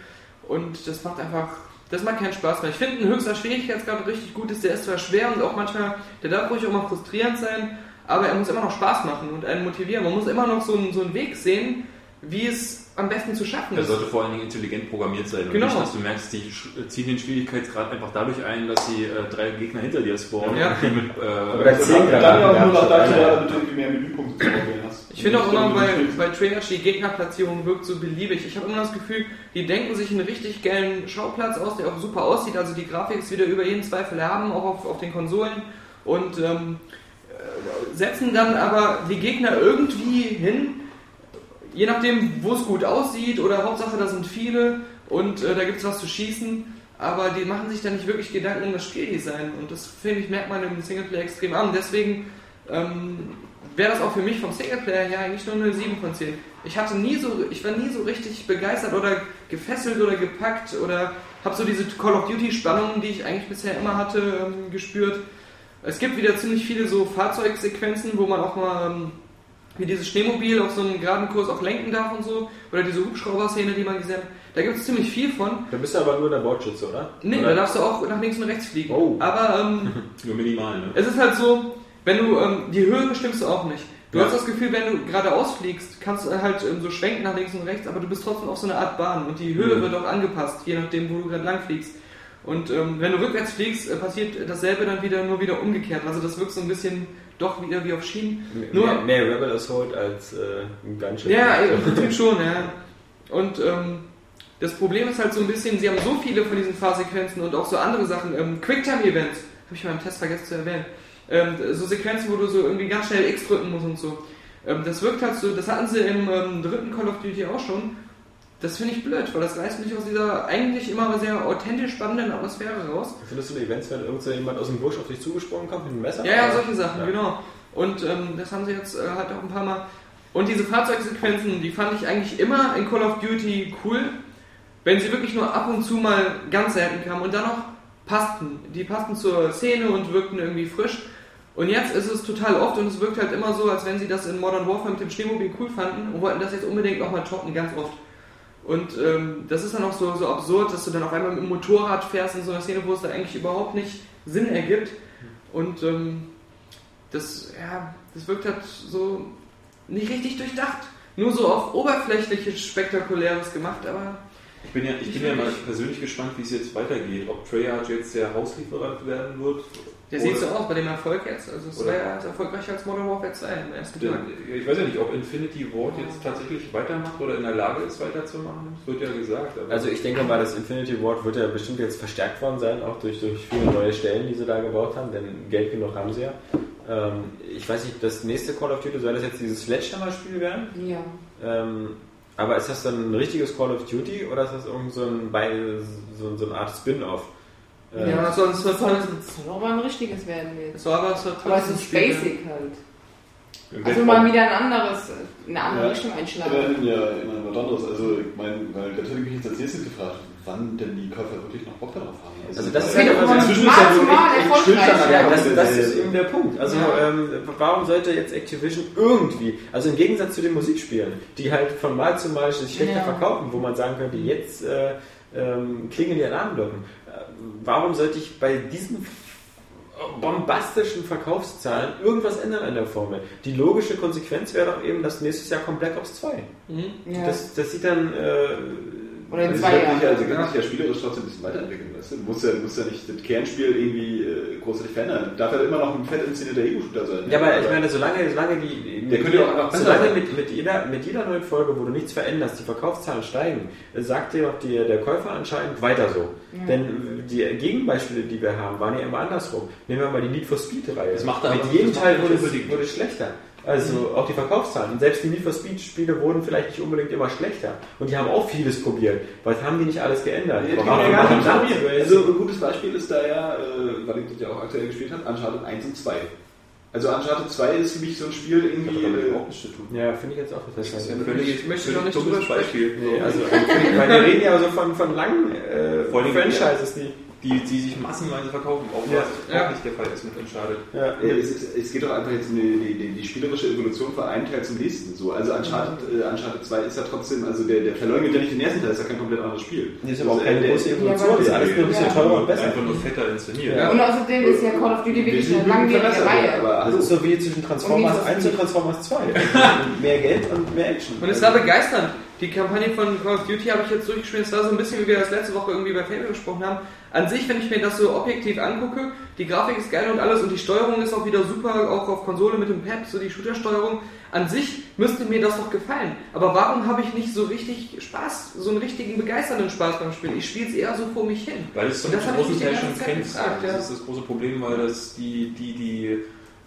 Und das macht einfach, das macht keinen Spaß mehr. Ich finde, ein höchster Schwierigkeitsgrad richtig gut ist, der ist zwar schwer und auch manchmal, der darf ruhig auch mal frustrierend sein, aber er muss immer noch Spaß machen und einen motivieren. Man muss immer noch so einen, so einen Weg sehen, wie es am besten zu schaffen ist. Er sollte vor allen Dingen intelligent programmiert sein. Genau. Und nicht, dass du merkst, die ziehen den Schwierigkeitsgrad einfach dadurch ein, dass sie äh, drei Gegner hinter dir spawnen. Ja. Die mit, äh, Oder zehn Dann ja auch nur noch dazu, damit du irgendwie mehr Menüpunkte zu hast. Ich finde auch immer bei, bei Triage, die Gegnerplatzierung wirkt so beliebig. Ich habe immer das Gefühl, die denken sich einen richtig geilen Schauplatz aus, der auch super aussieht. Also die Grafik ist wieder über jeden Zweifel erhaben, auch auf, auf den Konsolen. Und ähm, äh, setzen dann aber die Gegner irgendwie hin, je nachdem, wo es gut aussieht oder Hauptsache, da sind viele und äh, da gibt es was zu schießen. Aber die machen sich da nicht wirklich Gedanken um das Spieldesign. Und das, finde ich, merkt man im Singleplayer extrem an. Deswegen ähm, wäre das auch für mich vom Singleplayer her eigentlich nur eine 7 von 10. Ich hatte nie so, ich war nie so richtig begeistert oder gefesselt oder gepackt oder habe so diese Call of Duty Spannungen, die ich eigentlich bisher immer hatte, ähm, gespürt. Es gibt wieder ziemlich viele so Fahrzeugsequenzen, wo man auch mal ähm, wie dieses Schneemobil auf so einem geraden Kurs auch lenken darf und so. Oder diese Hubschrauber-Szene, die man gesehen hat. Da gibt es ziemlich viel von. Da bist du aber nur der Bordschütze, oder? Nee, oder? da darfst du auch nach links und rechts fliegen. Oh. Aber ähm, nur minimal, ne? es ist halt so, wenn du, ähm, die Höhe bestimmst du auch nicht. Du Ja. hast das Gefühl, wenn du geradeaus fliegst, kannst du halt ähm, so schwenken nach links und rechts, aber du bist trotzdem auf so einer Art Bahn und die Höhe Mhm. wird auch angepasst, je nachdem, wo du gerade lang fliegst. Und ähm, wenn du rückwärts fliegst, äh, passiert dasselbe dann wieder nur wieder umgekehrt. Also das wirkt so ein bisschen doch wieder wie auf Schienen. Nur- mehr, mehr Rebel Assault als äh, ein Gunship. Ja, im Prinzip schon, ja. Und ähm, das Problem ist halt so ein bisschen, sie haben so viele von diesen Fahrsequenzen und auch so andere Sachen. Ähm, Quicktime-Events, habe ich beim Test vergessen zu erwähnen. Ähm, so Sequenzen, wo du so irgendwie ganz schnell X drücken musst und so. Ähm, das wirkt halt so, das hatten sie im ähm, dritten Call of Duty auch schon. Das finde ich blöd, weil das reißt mich aus dieser eigentlich immer sehr authentisch spannenden Atmosphäre raus. Findest du die Events, wenn irgend so jemand aus dem Busch auf dich zugesprungen kommt mit einem Messer? Ja, ja, solche Sachen, Ja. genau. Und ähm, das haben sie jetzt äh, halt auch ein paar Mal. Und diese Fahrzeugsequenzen, die fand ich eigentlich immer in Call of Duty cool, wenn sie wirklich nur ab und zu mal ganz selten kamen und dann noch passten. Die passten zur Szene und wirkten irgendwie frisch. Und jetzt ist es total oft und es wirkt halt immer so, als wenn sie das in Modern Warfare mit dem Schneemobil cool fanden und wollten das jetzt unbedingt nochmal toppen, ganz oft. Und ähm, das ist dann auch so, so absurd, dass du dann auf einmal mit dem Motorrad fährst in so einer Szene, wo es da eigentlich überhaupt nicht Sinn ergibt. Und ähm, das, ja, das wirkt halt so nicht richtig durchdacht. Nur so auf oberflächliches, spektakuläres gemacht, aber Ich bin ja, ich bin ja mal persönlich gespannt, wie es jetzt weitergeht. Ob Treyarch jetzt der Hauslieferant werden wird. der sieht so aus bei dem Erfolg jetzt. Also es war ja als erfolgreicher als Modern Warfare 2 im ersten Denn, Tag. ich weiß ja nicht, ob Infinity Ward jetzt tatsächlich weitermacht oder in der Lage ist, weiterzumachen. Das wird ja gesagt. Aber Also ich denke mal, das Infinity Ward wird ja bestimmt jetzt verstärkt worden sein, auch durch, durch viele neue Stellen, die sie da gebaut haben, denn Geld genug haben sie ja. Ähm, ich weiß nicht, das nächste Call of Duty soll das jetzt dieses Sledgehammer-Spiel werden? Ja. Ähm, aber ist das dann ein richtiges Call of Duty oder ist das irgend so, ein, Bei- so, so eine Art Spin-off? Äh, Ja, sonst Das wird soll, es das soll aber ein richtiges werden jetzt. so, aber es wird Aber es ist Spiel. basic halt. Also mal wieder ein anderes, in eine andere Ja. Richtung einschlagen. Aber ja, immer was anderes. Also, ich meine, weil da hätte ich mich jetzt als nächstes gefragt, wann denn die Käufer wirklich noch Bock darauf haben. Also das ist weil- ja immer so- inzwischen ist ja so echt- Ja, das, das ist eben der Punkt. Also Ja. ähm, warum sollte jetzt Activision irgendwie, also im Gegensatz zu den Musikspielen, die halt von Mal zu Mal sich schlechter Ja. verkaufen, wo man sagen könnte, jetzt äh, ähm, klingen die Alarmglocken. Äh, warum sollte ich bei diesen bombastischen Verkaufszahlen irgendwas ändern an der Formel? Die logische Konsequenz wäre doch eben, dass nächstes Jahr kommt Black Ops 2. Mhm. Ja. Das, das sieht dann äh, Oder in Also zwei ich Jahren. sich ja, also kann sich ja spielerisch trotzdem ein bisschen weiterentwickeln. Weißt du? Du musst ja, du musst ja nicht das Kernspiel irgendwie äh, großartig verändern. Darf ja immer noch ein fett inszenierter Ego-Shooter sein. Ja, aber ich meine, solange, solange die. Der könnte ja auch einfach solange so- mit, mit, jeder, mit jeder neuen Folge, wo du nichts veränderst, die Verkaufszahlen steigen, sagt dir doch die, der Käufer anscheinend weiter so. Denn die Gegenbeispiele, die wir haben, waren ja immer andersrum. Nehmen wir mal die Need for Speed-Reihe. Das macht aber- Mit jedem Teil wurde es schlechter. Also auch die Verkaufszahlen. Und selbst die Need for Speed-Spiele wurden vielleicht nicht unbedingt immer schlechter. Und die haben auch vieles probiert. Was haben die nicht alles geändert? Nee, das kann man haben ja die gar nicht nicht probiert? Also ein gutes Beispiel ist da ja, äh, weil ich das ja auch aktuell gespielt habe, Uncharted 1 und 2. Also Uncharted 2 ist für mich so ein Spiel irgendwie. damit Äh, auch nichts zu tun. Ja, finde ich jetzt auch Das ist ja interessant. ein völlig, Ich möchte noch nicht drüber sprechen. Beispiel. Nee, also, weil wir reden ja so von, von langen äh, Franchises, die. Die, die sich massenweise verkaufen, auch Ja. was Ja. auch nicht der Fall ist mit Uncharted. Ja, es, ist, es geht doch einfach jetzt um die, die, die, die spielerische Evolution von einem Teil zum nächsten. So. Also Uncharted, äh, Uncharted 2 ist ja trotzdem, also der, der verleugnet ja nicht den ersten Teil, ist ja kein komplett anderes Spiel. Das ist aber auch Also, keine äh, große Evolution, das ist alles nur ein bisschen teurer und besser. Einfach nur fetter inszeniert. Ja. Und außerdem ist ja Call of Duty wirklich eine langwierige Reihe. Aber Das also, ist so wie zwischen Transformers Und wie 1 so und Transformers 2. Also mehr Geld und mehr Action. Und es war begeisternd. Die Kampagne von Call of Duty habe ich jetzt durchgespielt. Es war so ein bisschen, wie wir das letzte Woche irgendwie bei Fable gesprochen haben. An sich, wenn ich mir das so objektiv angucke, die Grafik ist geil und alles und die Steuerung ist auch wieder super, auch auf Konsole mit dem Pad, so die Shooter-Steuerung. An sich müsste mir das doch gefallen. Aber warum habe ich nicht so richtig Spaß, so einen richtigen begeisternden Spaß beim Spielen? Ich spiele es eher so vor mich hin. Weil es zum großen Teil schon kennst. ja. Das ist das große Problem, weil das die, die, die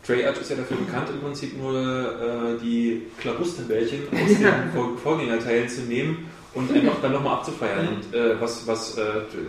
Treyarch ist ja dafür bekannt, im Prinzip nur äh, die Klabustebällchen aus den Vor Vorgängerteilen zu nehmen und einfach dann nochmal abzufeiern. Und äh, was, was äh,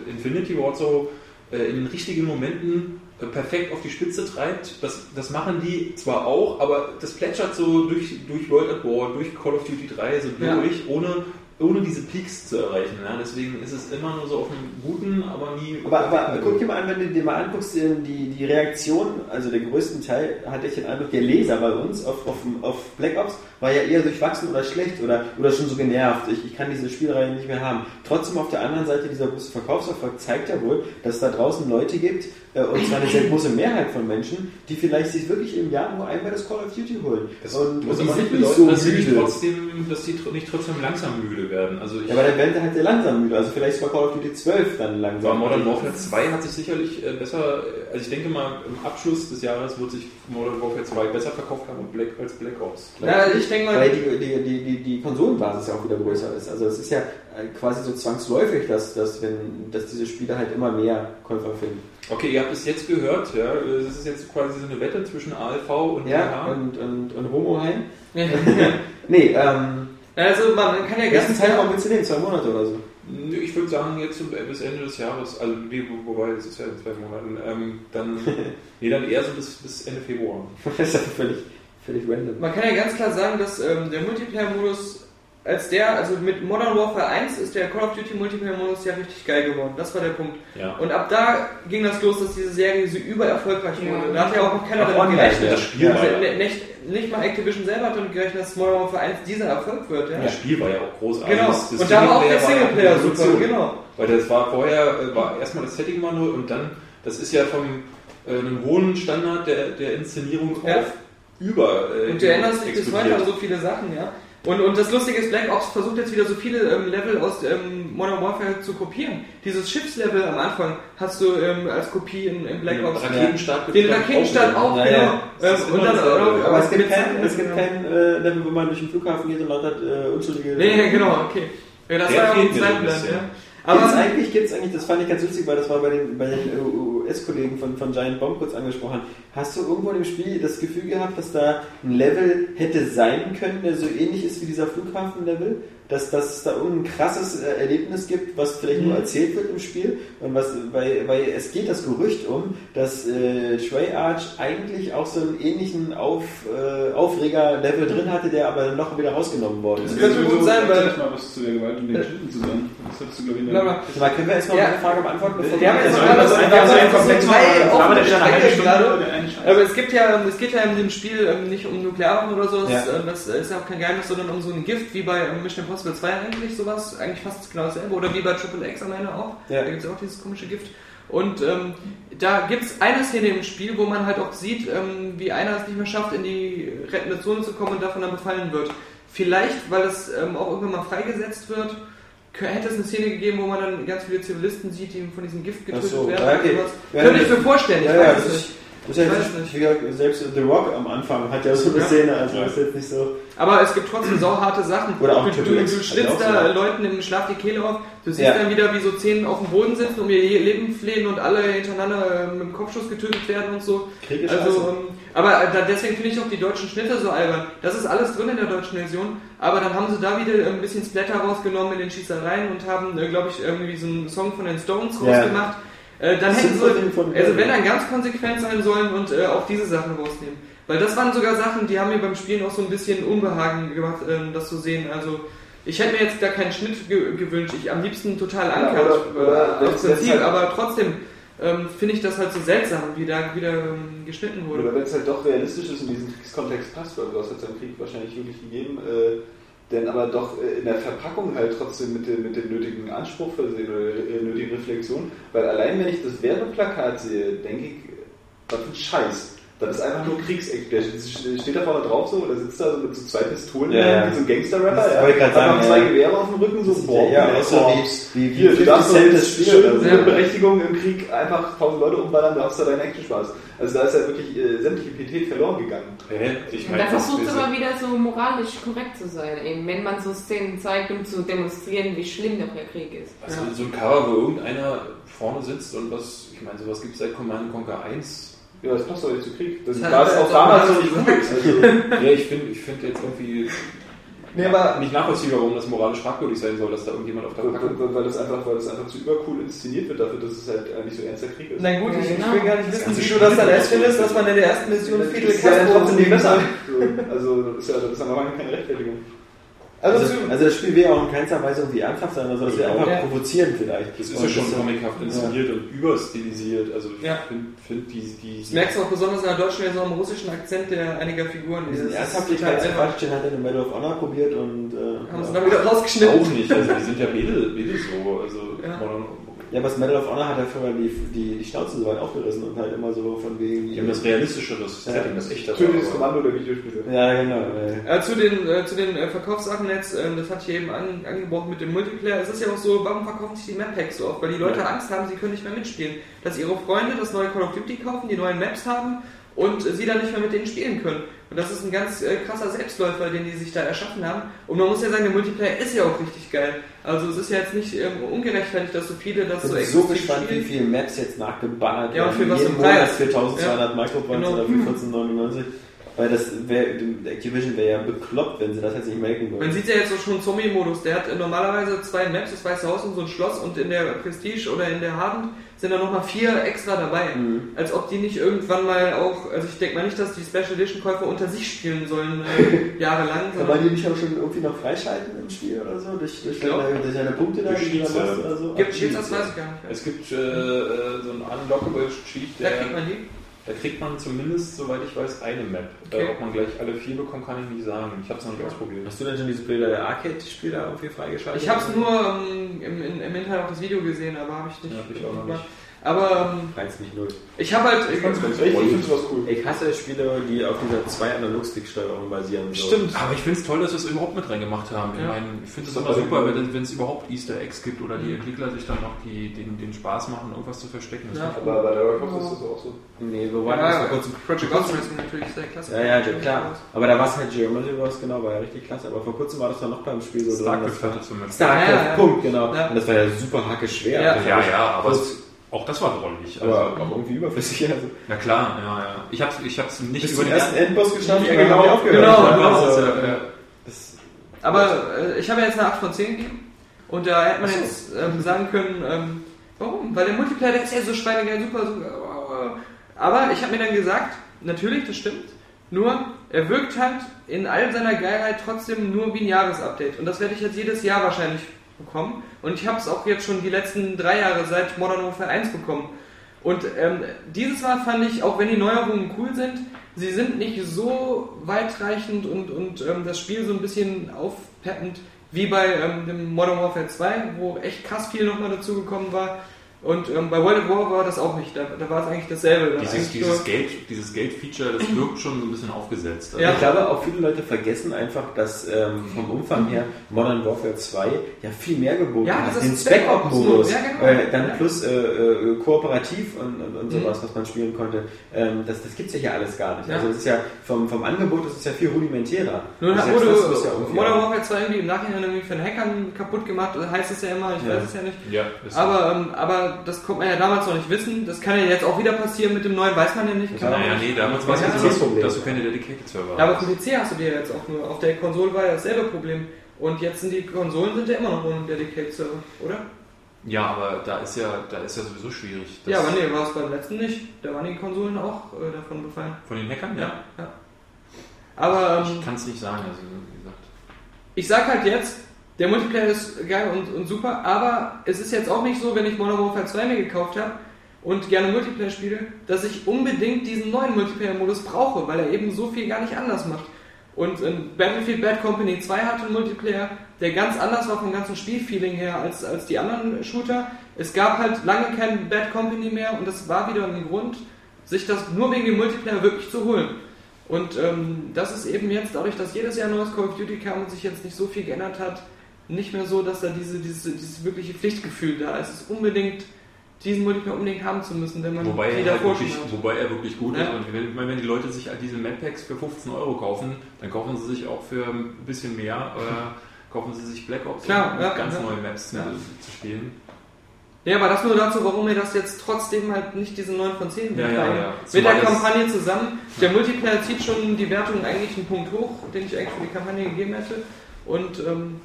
Infinity Ward so äh, in den richtigen Momenten äh, perfekt auf die Spitze treibt, das, das machen die zwar auch, aber das plätschert so durch, durch World at War, durch Call of Duty 3 so Ja. durch, ohne, ohne diese Peaks zu erreichen. Ja? Deswegen ist es immer nur so auf einem guten, aber nie. Aber, aber guck dir mal an, wenn du dir mal anguckst, die, die Reaktion, also den größten Teil, hatte ich den Eindruck, der Leser bei uns auf, auf, auf Black Ops war ja eher durchwachsen oder schlecht oder, oder schon so genervt. Ich, ich kann diese Spielreihe nicht mehr haben. Trotzdem auf der anderen Seite, dieser große Verkaufserfolg zeigt ja wohl, dass es da draußen Leute gibt, äh, und zwar eine sehr große Mehrheit von Menschen, die vielleicht sich wirklich im Jahr nur einmal das Call of Duty holen. Das und muss und die aber nicht sind bedeuten, dass, sie müde. nicht trotzdem, dass die tr- nicht trotzdem langsam müde werden. Also ich Ja, aber dann werden sie halt sehr langsam müde. Also vielleicht war Call of Duty 12 dann langsam. Modern Warfare 2 hat sich sicherlich äh, besser, also ich denke mal, im Abschluss des Jahres wird sich Modern Warfare 2 besser verkauft haben und Black, als Black Ops. Ja, ich denke mal, Weil die, die, die, die, die Konsolenbasis ja auch wieder größer ist. Also es ist ja äh, quasi so zwangsläufig, dass, dass, wenn, dass diese Spiele halt immer mehr Käufer finden. Okay, ihr habt es jetzt gehört, ja, es ist jetzt quasi so eine Wette zwischen ALV und Ja, DH. und, und, und Homoheim. nee, ähm, also man kann ja ganz Zeitraum willst du nehmen? Zwei Monate oder so? Nö, Ich würde sagen, jetzt bis Ende des Jahres, also wobei, es ist ja in zwei Monaten, ähm, dann, nee, dann eher so bis, bis Ende Februar. das ist ja völlig, völlig random. Man kann ja ganz klar sagen, dass ähm, der Multiplayer-Modus als der, also mit Modern Warfare 1 ist der Call of Duty Multiplayer-Modus ja richtig geil geworden. Das war der Punkt. Ja. Und ab da ging das los, dass diese Serie so über erfolgreich Ja. wurde. Da hat ja auch noch keiner damit gerechnet. Das Spiel Also, war ja, ne- nicht, nicht mal Activision selber hat damit gerechnet, dass Modern Warfare 1 dieser Erfolg wird. Ja? das Spiel war ja auch großartig. Genau. Das- das Und da war auch der Singleplayer super. Genau. Weil das war vorher, äh, war erstmal das Setting mal nur und dann, das ist ja vom äh, einem hohen Standard der, der Inszenierung Ja. auf über. Äh, Und du erinnerst dich bis heute an so viele Sachen, ja. Und, und das Lustige ist, Black Ops versucht jetzt wieder so viele ähm, Level aus ähm, Modern Warfare zu kopieren. Dieses Schiffslevel am Anfang hast du ähm, als Kopie in, in Black Den Ops. Raketenstart Den Raketenstart auch, Ja, genau. Ähm, und dann auch- Aber es gibt kein, es gibt kein äh, Level, wo man durch den Flughafen geht und lauter äh, unschuldige... Nee, nee, genau, okay. Ja, das Der war ja auch ein Zeitplan, ja. Aber Aber eigentlich gibt es eigentlich, das fand ich ganz lustig, weil das war bei den, bei den US-Kollegen von, von Giant Bomb kurz angesprochen. Hast du irgendwo dem Spiel das Gefühl gehabt, dass da ein Level hätte sein können, der so ähnlich ist wie dieser Flughafen-Level? Dass, dass es da irgendein krasses äh, Erlebnis gibt, was vielleicht nur erzählt wird im Spiel? Und was, weil, weil es geht das Gerücht um, dass äh, Treyarch eigentlich auch so einen ähnlichen Auf, äh, Aufreger-Level drin hatte, der aber dann noch wieder rausgenommen worden ist. könnte gut sein, weil- Sag mal was zu der Gewalt und den Schritten zu sagen. Das hattest du, glaube ich. Warte Mal, können wir erstmal Ja. eine Frage beantworten? Bevor Wir haben jetzt gerade das so ein komplett wir der wieder eine Stunde. Aber es gibt ja, es geht ja in dem Spiel ähm, nicht um Nuklearwaffen oder so, das, Ja. äh, das ist ja auch kein Geheimnis, sondern um so ein Gift, wie bei ähm, Mission Impossible 2 eigentlich sowas, eigentlich fast genau dasselbe, oder wie bei Triple X am Ende auch, Ja. da gibt es auch dieses komische Gift. Und ähm, da gibt es eine Szene im Spiel, wo man halt auch sieht, ähm, wie einer es nicht mehr schafft, in die rettende Zone zu kommen und davon dann befallen wird. Vielleicht, weil es ähm, auch irgendwann mal freigesetzt wird, Hätte es eine Szene gegeben, wo man dann ganz viele Zivilisten sieht, die von diesem Gift getötet so, werden? ja, okay. oder? Ja, Könnte ich mir vorstellen, ich Ja, ja, weiß das es nicht. Das ist ja Ich nicht. wie gesagt, selbst The Rock am Anfang hat ja so eine Ja. Szene, also Ja. ist jetzt nicht so. Aber es gibt trotzdem sauharte Sachen. Oder auch du, du, du schlitzt auch da so. Leuten im Schlaf die Kehle auf, du siehst Ja. dann wieder, wie so zehn auf dem Boden sitzen, um ihr Leben flehen und alle hintereinander äh, mit dem Kopfschuss getötet werden und so. Krieg ist Also, ähm, aber äh, deswegen finde ich auch die deutschen Schnitte so albern. Das ist alles drin in der deutschen Version, aber dann haben sie da wieder ein bisschen Splatter rausgenommen in den Schießereien und haben, äh, glaube ich, irgendwie so einen Song von den Stones Ja. Äh, dann hätten sie, also wenn dann ganz konsequent sein sollen und äh, auch diese Sachen rausnehmen. Weil das waren sogar Sachen, die haben mir beim Spielen auch so ein bisschen Unbehagen gemacht, ähm, das zu sehen. Also ich hätte mir jetzt da keinen Schnitt ge gewünscht. Ich am liebsten total Ja, ankert, oder äh, Prinzip, halt- aber trotzdem ähm, finde ich das halt so seltsam, wie da wieder ähm, geschnitten wurde. Oder wenn es halt doch realistisch ist und diesen Kriegskontext passt, weil sowas hat es im Krieg wahrscheinlich wirklich gegeben, äh, denn aber doch äh, in der Verpackung halt trotzdem mit dem, mit dem nötigen Anspruch versehen oder nötigen Reflexion. Weil allein wenn ich das Werbeplakat sehe, denke ich, was für ein Scheiß. Das ist einfach nur Kriegseck. Der steht da vorne drauf so oder sitzt da so mit so zwei Pistolen, Ja, ja. wie so ein Gangster-Rapper. Ja. ich sagen, zwei ja. Gewehre auf dem Rücken, so boah, ja, auch so wie, wie, Hier, du 50 darfst schön so. ohne Berechtigung im Krieg einfach tausend Leute umballern, da hast du deinen Action-Spaß. Also da ist ja wirklich äh, sämtliche Pietät verloren gegangen. Hä? Ich Und meine, da das versucht es aber wieder so moralisch korrekt zu sein, eben wenn man so Szenen zeigt, um zu demonstrieren, wie schlimm doch der Krieg ist. Also so ein Cover, wo irgendeiner vorne sitzt und was, ich meine, sowas gibt es seit Command Conquer 1. Ja, das passt doch nicht zu Krieg. Das Das war es auch damals so nicht gut. Also, Ja, ich finde ich find jetzt irgendwie nee, aber nicht nachvollziehbar, warum das moralisch fragwürdig sein soll, dass da irgendjemand auf der weil, Packung... weil, weil, das einfach, weil das einfach zu übercool inszeniert wird dafür, dass es halt eigentlich so ernster Krieg ist. Na gut, Ja, ich, genau. ich will gar nicht wissen, ganze wie du das dann ist erst findest, dass man in der ersten Mission Fidel Castro also das ist ja, das ist ja noch keine Rechtfertigung. Also, Also, also das Spiel wäre auch in keinster Weise irgendwie ernsthaft sein, also das wäre einfach Ja. provozieren vielleicht. Das ist Und ja schon comichaft inszeniert und überstilisiert. Also ich Ja. finde find die, die, das merkst du auch besonders in der deutschen Version am russischen Akzent der einiger Figuren. Diesen Ernsthaftigkeitsquatsch, den hat er in Medal of Honor probiert und äh, Haben sie ja. dann wieder rausgeschnitten. auch nicht. Also die sind ja beide, beide so. Also Ja. Ja, was Medal of Honor hat er vorher die, die, die Schnauze so weit aufgerissen und halt immer so von wegen. die haben das realistischere Setting, das echter Tödliches Kommando der Videospiele. Ja, genau. äh. Äh, zu den, äh, zu den äh, Verkaufssachen jetzt, ähm, das hatte ich eben an, angebrochen mit dem Multiplayer. Es ist ja auch so, warum verkaufen sich die Map Packs so oft? Weil die Leute Ja. Angst haben, sie können nicht mehr mitspielen. Dass ihre Freunde das neue Call of Duty kaufen, die neuen Maps haben und sie dann nicht mehr mit denen spielen können. Und das ist ein ganz äh, krasser Selbstläufer, den die sich da erschaffen haben. Und man muss ja sagen, der Multiplayer ist ja auch richtig geil. Also es ist ja jetzt nicht ähm, ungerechtfertigt, dass so viele das Ich so bin so gespannt, wie spielen. viele Maps jetzt nachgeballert Ja, und für was ein Preis. Monat für 1200 Micropoints Genau. oder für 14,99. Weil das wäre, Activision wäre ja bekloppt, wenn sie das jetzt nicht melken Man würden. sieht ja jetzt so schon Zombie-Modus. Der hat äh, normalerweise zwei Maps, das Weiße Haus und so ein Schloss und in der Prestige oder in der Harden sind da nochmal vier extra dabei. Mhm. Als ob die nicht irgendwann mal auch, also ich denke mal nicht, dass die Special Edition Käufer unter sich spielen sollen, äh, jahrelang. Kann man die nicht auch schon irgendwie noch freischalten im Spiel oder so? Durch, durch, deine, durch deine Punkte da, Durch die du Cheats, da machst ja. oder so? Gibt Ach, es das Cheats, weiß ich gar nicht. Es gibt äh, äh, so einen unlockable Cheat, Da der, kriegt man die. Da kriegt man zumindest, soweit ich weiß, eine Map. Okay. Äh, ob man gleich alle vier bekommt, kann ich nicht sagen. Ich habe es noch nicht ausprobiert. Hast du denn schon diese Bilder der Arcade-Spieler irgendwie freigeschaltet? Ich habe es nur ähm, im, im, im Internet auch das Video gesehen, aber habe ich nicht. Ja, hab ich auch noch nicht. Aber ähm, Reizt mich null. ich habe halt. Ich ganz recht, ich finde sowas cool. Ich hasse Spiele, die auf dieser zwei Analogstick-Steuerung basieren. So. Stimmt. Aber ich finde es toll, dass wir es überhaupt mit reingemacht haben. Ich Ja. meine, ich finde es immer super, wenn es überhaupt Easter Eggs gibt oder die Entwickler sich dann noch die, den, den Spaß machen, irgendwas zu verstecken. Das Ja. ich Aber bei Lara Croft ist das auch so. Nee, wo war das vor kurzem? Project Ghost Racing natürlich sehr klasse. Ja, ja, ja, klar. Aber da war es halt Geometry Wars, genau, war ja richtig klasse. Aber vor kurzem war das doch noch beim Spiel so. Starcraft hatte zum Beispiel. Starcraft, Ja, ja, ja. Punkt, genau. Ja. Und das war ja super hacke schwer. Ja. Ja, ja, aber auch das war drollig. aber Also, auch irgendwie überflüssig. Also. na klar, ja, ja. Ich hab's, ich hab's nicht Bis über den ersten Endboss geschafft Ja, genau. aufgehört. Genau, genau. also, Ja, ja. das- Aber äh, ich habe ja jetzt eine 8 von 10 gegeben. Und da hätte man so. jetzt ähm, sagen können, ähm, warum? Weil der Multiplayer, der ist ja so schweinegeil, super, super. Aber ich habe mir dann gesagt, natürlich, das stimmt. Nur, er wirkt halt in all seiner Geilheit trotzdem nur wie ein Jahresupdate. Und das werde ich jetzt jedes Jahr wahrscheinlich bekommen. Und ich habe es auch jetzt schon die letzten drei Jahre seit Modern Warfare 1 bekommen. Und ähm, dieses Mal fand ich, auch wenn die Neuerungen cool sind, sie sind nicht so weitreichend und, und ähm, das Spiel so ein bisschen aufpeppend wie bei ähm, dem Modern Warfare 2, wo echt krass viel nochmal dazugekommen war. Und ähm, bei World at War war das auch nicht. Da, da war es eigentlich dasselbe. Da Dieses, eigentlich dieses, nur- Geld, dieses Geld-Feature, das wirkt schon so ein bisschen aufgesetzt. Ja. Ich glaube, auch viele Leute vergessen einfach, dass ähm, vom Umfang her Modern Warfare 2 ja viel mehr geboten Ja, hat. das Den ist Spec-Op-Modus, ja, genau. äh, dann Ja. plus äh, äh, kooperativ und, und, und sowas, Mhm. was man spielen konnte. Ähm, das das gibt es ja hier alles gar nicht. Ja. Also das ist ja vom, vom Angebot ist es ja viel rudimentärer. Nur wurde das ist ja irgendwie Modern Warfare 2 irgendwie im Nachhinein irgendwie von Hackern kaputt gemacht, heißt es ja immer, ich Ja. weiß es ja nicht. Aber, ähm, aber das konnte man ja damals noch nicht wissen. Das kann ja jetzt auch wieder passieren mit dem neuen, weiß man ja nicht. Naja, nee, damals war es Ja, so, das Problem. dass du keine Dedicated-Server Ja, aber hast. vom PC hast du dir jetzt auch nur. Auf der Konsole war ja dasselbe Problem. Und jetzt sind die Konsolen sind ja immer noch ohne Dedicated-Server, oder? Ja, aber da ist ja, da ist ja sowieso schwierig. Ja, aber nee, war es beim letzten nicht. Da waren die Konsolen auch äh, davon befallen. Von den Hackern, Ja, ja. Aber ähm, Ich kann es nicht sagen, also wie gesagt. ich sag halt jetzt, der Multiplayer ist geil und, und super, aber es ist jetzt auch nicht so, wenn ich Modern Warfare 2 mir gekauft habe und gerne Multiplayer spiele, dass ich unbedingt diesen neuen Multiplayer-Modus brauche, weil er eben so viel gar nicht anders macht. Und ähm, Battlefield Bad Company 2 hatte einen Multiplayer, der ganz anders war vom ganzen Spielfeeling her als, als die anderen Shooter. Es gab halt lange kein Bad Company mehr und das war wieder ein Grund, sich das nur wegen dem Multiplayer wirklich zu holen. Und ähm, das ist eben jetzt, dadurch, dass jedes Jahr neues Call of Duty kam und sich jetzt nicht so viel geändert hat, nicht mehr so, dass da diese, diese, dieses wirkliche Pflichtgefühl da ist. Es ist unbedingt, diesen Multiplayer unbedingt haben zu müssen, wenn man Wobei die er, halt davor wirklich, wobei er wirklich gut Ja. ist. Und wenn, wenn die Leute sich diese Map-Packs für 15 Euro kaufen, dann kaufen sie sich auch für ein bisschen mehr, äh, kaufen sie sich Black Ops, Klar, um ja, ganz ja. neue Maps Ja. zu spielen. Ja, aber das nur dazu, warum mir das jetzt trotzdem halt nicht diese 9 von 10 Ja, wird. ja, weil ja. Mit der Kampagne zusammen. Der Multiplayer zieht schon die Wertung eigentlich einen Punkt hoch, den ich eigentlich für die Kampagne gegeben hätte. Und, ähm,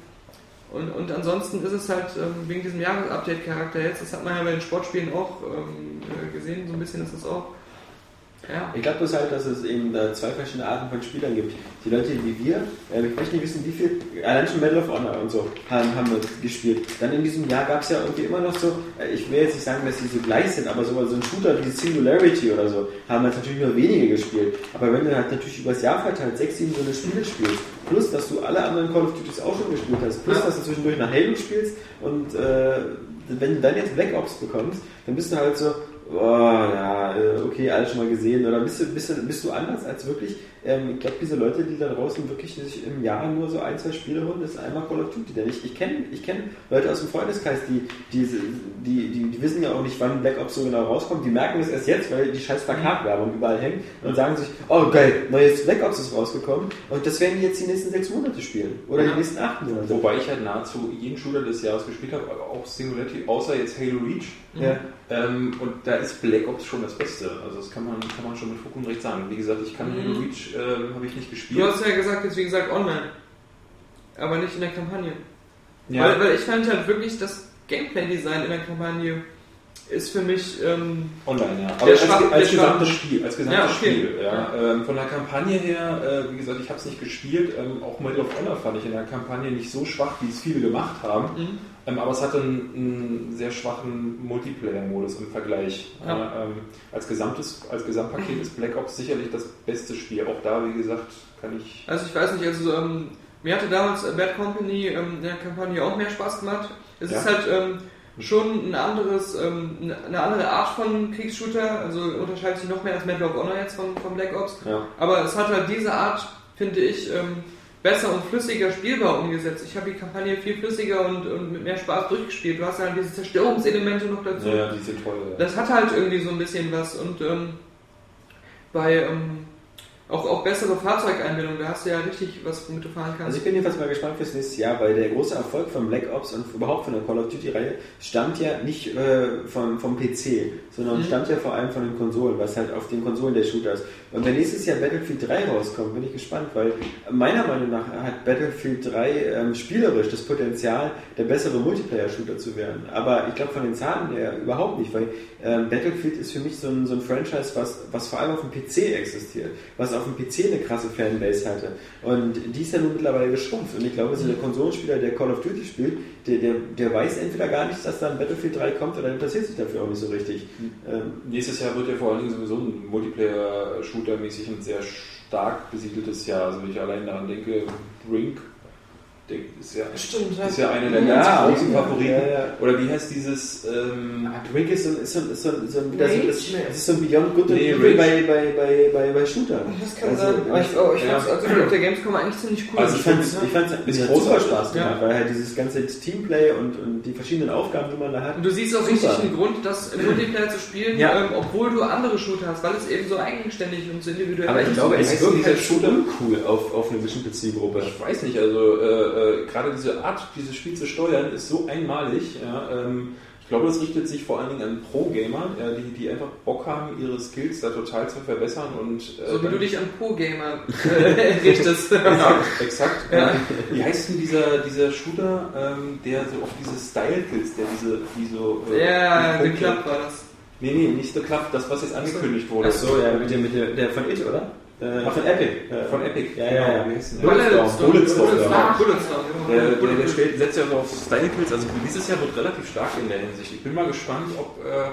und, und ansonsten ist es halt ähm, wegen diesem Jahresupdate-Charakter jetzt, das hat man ja bei den Sportspielen auch ähm, äh, gesehen, so ein bisschen ist das auch. Ja. Ich glaube bloß halt, dass es eben da zwei verschiedene Arten von Spielern gibt. Die Leute wie wir, äh, ich möchte nicht wissen, wie viel, allein schon Medal of Honor und so haben, haben wir gespielt. Dann in diesem Jahr gab es ja irgendwie immer noch so, äh, ich will jetzt nicht sagen, dass die so gleich sind, aber so, so ein Shooter wie Singularity oder so, haben jetzt natürlich nur wenige gespielt. Aber wenn du halt natürlich übers Jahr verteilt sechs, sieben so eine Spiele spielst, plus dass du alle anderen Call of Duties auch schon gespielt hast, plus Ja. dass du zwischendurch nach Halo spielst und äh, wenn du dann jetzt Black Ops bekommst, dann bist du halt so, oh, ja, äh, okay, alles schon mal gesehen. Oder bist du, bist du, bist du anders als wirklich, ähm, ich glaube, diese Leute, die da draußen wirklich sich im Jahr nur so ein, zwei Spiele holen, das ist einmal Call of Duty. Denn ich, ich kenne ich kenn Leute aus dem Freundeskreis, die, die, die, die, die wissen ja auch nicht, wann Black Ops so genau rauskommt. Die merken es erst jetzt, weil die scheiß Plakatwerbung überall hängt und sagen sich, oh geil, neues Black Ops ist rausgekommen und das werden die jetzt die nächsten sechs Monate spielen. Oder Ja. die nächsten acht Monate. Wobei ich halt nahezu jeden Shooter des Jahres gespielt habe, aber auch Singularity, außer jetzt Halo Reach. Ja. Ähm, und da ist Black Ops schon das Beste. Also das kann man, kann man schon mit Fug und Recht sagen. Wie gesagt, ich kann Mhm. Halo Reach, ähm, habe ich nicht Du gespielt. hast ja gesagt, jetzt wie gesagt online. Aber nicht in der Kampagne. Ja. Weil, weil ich fand halt wirklich, das Gameplay-Design in der Kampagne ist für mich. Ähm, Online, ja. Aber als, Schwach- als gesamtes Spiel. Als gesamtes Ja, okay. Spiel ja. Ähm, von der Kampagne her, äh, wie gesagt, ich habe es nicht gespielt. Ähm, auch Medal of Honor fand ich in der Kampagne nicht so schwach, wie es viele gemacht haben. mhm. Ähm, aber es hatte einen, einen sehr schwachen Multiplayer-Modus im Vergleich. Ja. Äh, ähm, als, gesamtes, als Gesamtpaket ist Black Ops sicherlich das beste Spiel. Auch da, wie gesagt, kann ich. Also ich weiß nicht, also ähm, mir hatte damals äh, Bad Company ähm, in der Kampagne auch mehr Spaß gemacht. Es Ja. ist halt ähm, schon ein anderes, ähm, eine- andere Art von Kriegsshooter, also unterscheidet sich noch mehr als Medal of Honor jetzt von, von Black Ops. Ja. Aber es hat halt diese Art, finde ich, besser und flüssiger spielbar umgesetzt. Ich habe die Kampagne viel flüssiger und, und mit mehr Spaß durchgespielt. Du hast halt diese Zerstörungselemente noch dazu. Ja, die sind toll. Ja. Das hat halt irgendwie so ein bisschen was und ähm, bei ähm, auch, auch bessere Fahrzeugeinbindung, da hast du ja richtig was, womit du fahren Also kannst. ich bin jedenfalls mal gespannt fürs nächste Jahr, weil der große Erfolg von Black Ops und überhaupt von der Call of Duty-Reihe stammt ja nicht äh, vom, vom PC, sondern Mhm. stammt ja vor allem von den Konsolen, was halt auf den Konsolen der Shooter ist. Und wenn nächstes Jahr Battlefield 3 rauskommt, bin ich gespannt, weil meiner Meinung nach hat Battlefield 3 ähm, spielerisch das Potenzial, der bessere Multiplayer-Shooter zu werden. Aber ich glaube von den Zahlen her überhaupt nicht, weil ähm, Battlefield ist für mich so ein, so ein Franchise, was, was vor allem auf dem PC existiert, was auf dem PC eine krasse Fanbase hatte. Und die ist ja nun mittlerweile geschrumpft. Und ich glaube, so der Konsolenspieler, der Call of Duty spielt, der, der, der weiß entweder gar nicht, dass da ein Battlefield 3 kommt oder interessiert sich dafür auch nicht so richtig. Ähm, Nächstes Jahr wird ja vor allen Dingen sowieso ein Multiplayer-Shooter-mäßig ein sehr stark besiedeltes Jahr. Also wenn ich allein daran denke, Brink, ist ja, Stimmt, ist ja einer der Ja, ganz großen Favoriten. ja, ja. Oder wie heißt dieses, ähm, Ah, Drake ist so, ist so, ist so, so, ein- so, das ist so ein Beyond Good and Nee, bei, bei, bei, bei, bei Shootern. Das kann Also, sein. Aber ich, oh, ich ja. fand's also auf der Gamescom eigentlich ziemlich cool. Also ich Ist es hat großartig. super Spaß gemacht, Ja. weil halt dieses ganze Teamplay und, und die verschiedenen Aufgaben, die man da hat. Und du siehst auch Super. richtig einen Grund, das im Multiplayer zu spielen, Ja. ähm, obwohl du andere Shooter hast, weil es eben so eigenständig und so individuell Aber ich ist. glaube, es wirkt halt Shooter? cool auf, auf eine bestimmte Zielgruppe. Ich weiß nicht, also äh, äh, gerade diese Art, dieses Spiel zu steuern, ist so einmalig. Ja, ähm, ich glaube, das richtet sich vor allen Dingen an Pro-Gamer, ja, die, die einfach Bock haben, ihre Skills da total zu verbessern und äh, so wie du dich an Pro-Gamer äh, richtest. Ja, exakt. Ja. Wie heißt denn dieser, dieser Shooter, ähm, der so auf diese Style-Kills, der diese, die so. äh, Ja, The Club war das. Nee, nee, nicht The Club, das, was jetzt angekündigt wurde. Ach so, ja, mit dem, mit dem, der von It, oder? Äh, Ach, von Epic. Äh, Von Epic, Ja, genau. ja, ja. Bulletstorm. Bulletstorm, Bulletstorm. ja. Bulletstorm, Der, genau. der, stellt, setzt ja so auf Style-Kills. Also dieses Jahr wird relativ stark in der Hinsicht. Ich bin mal gespannt, ob äh,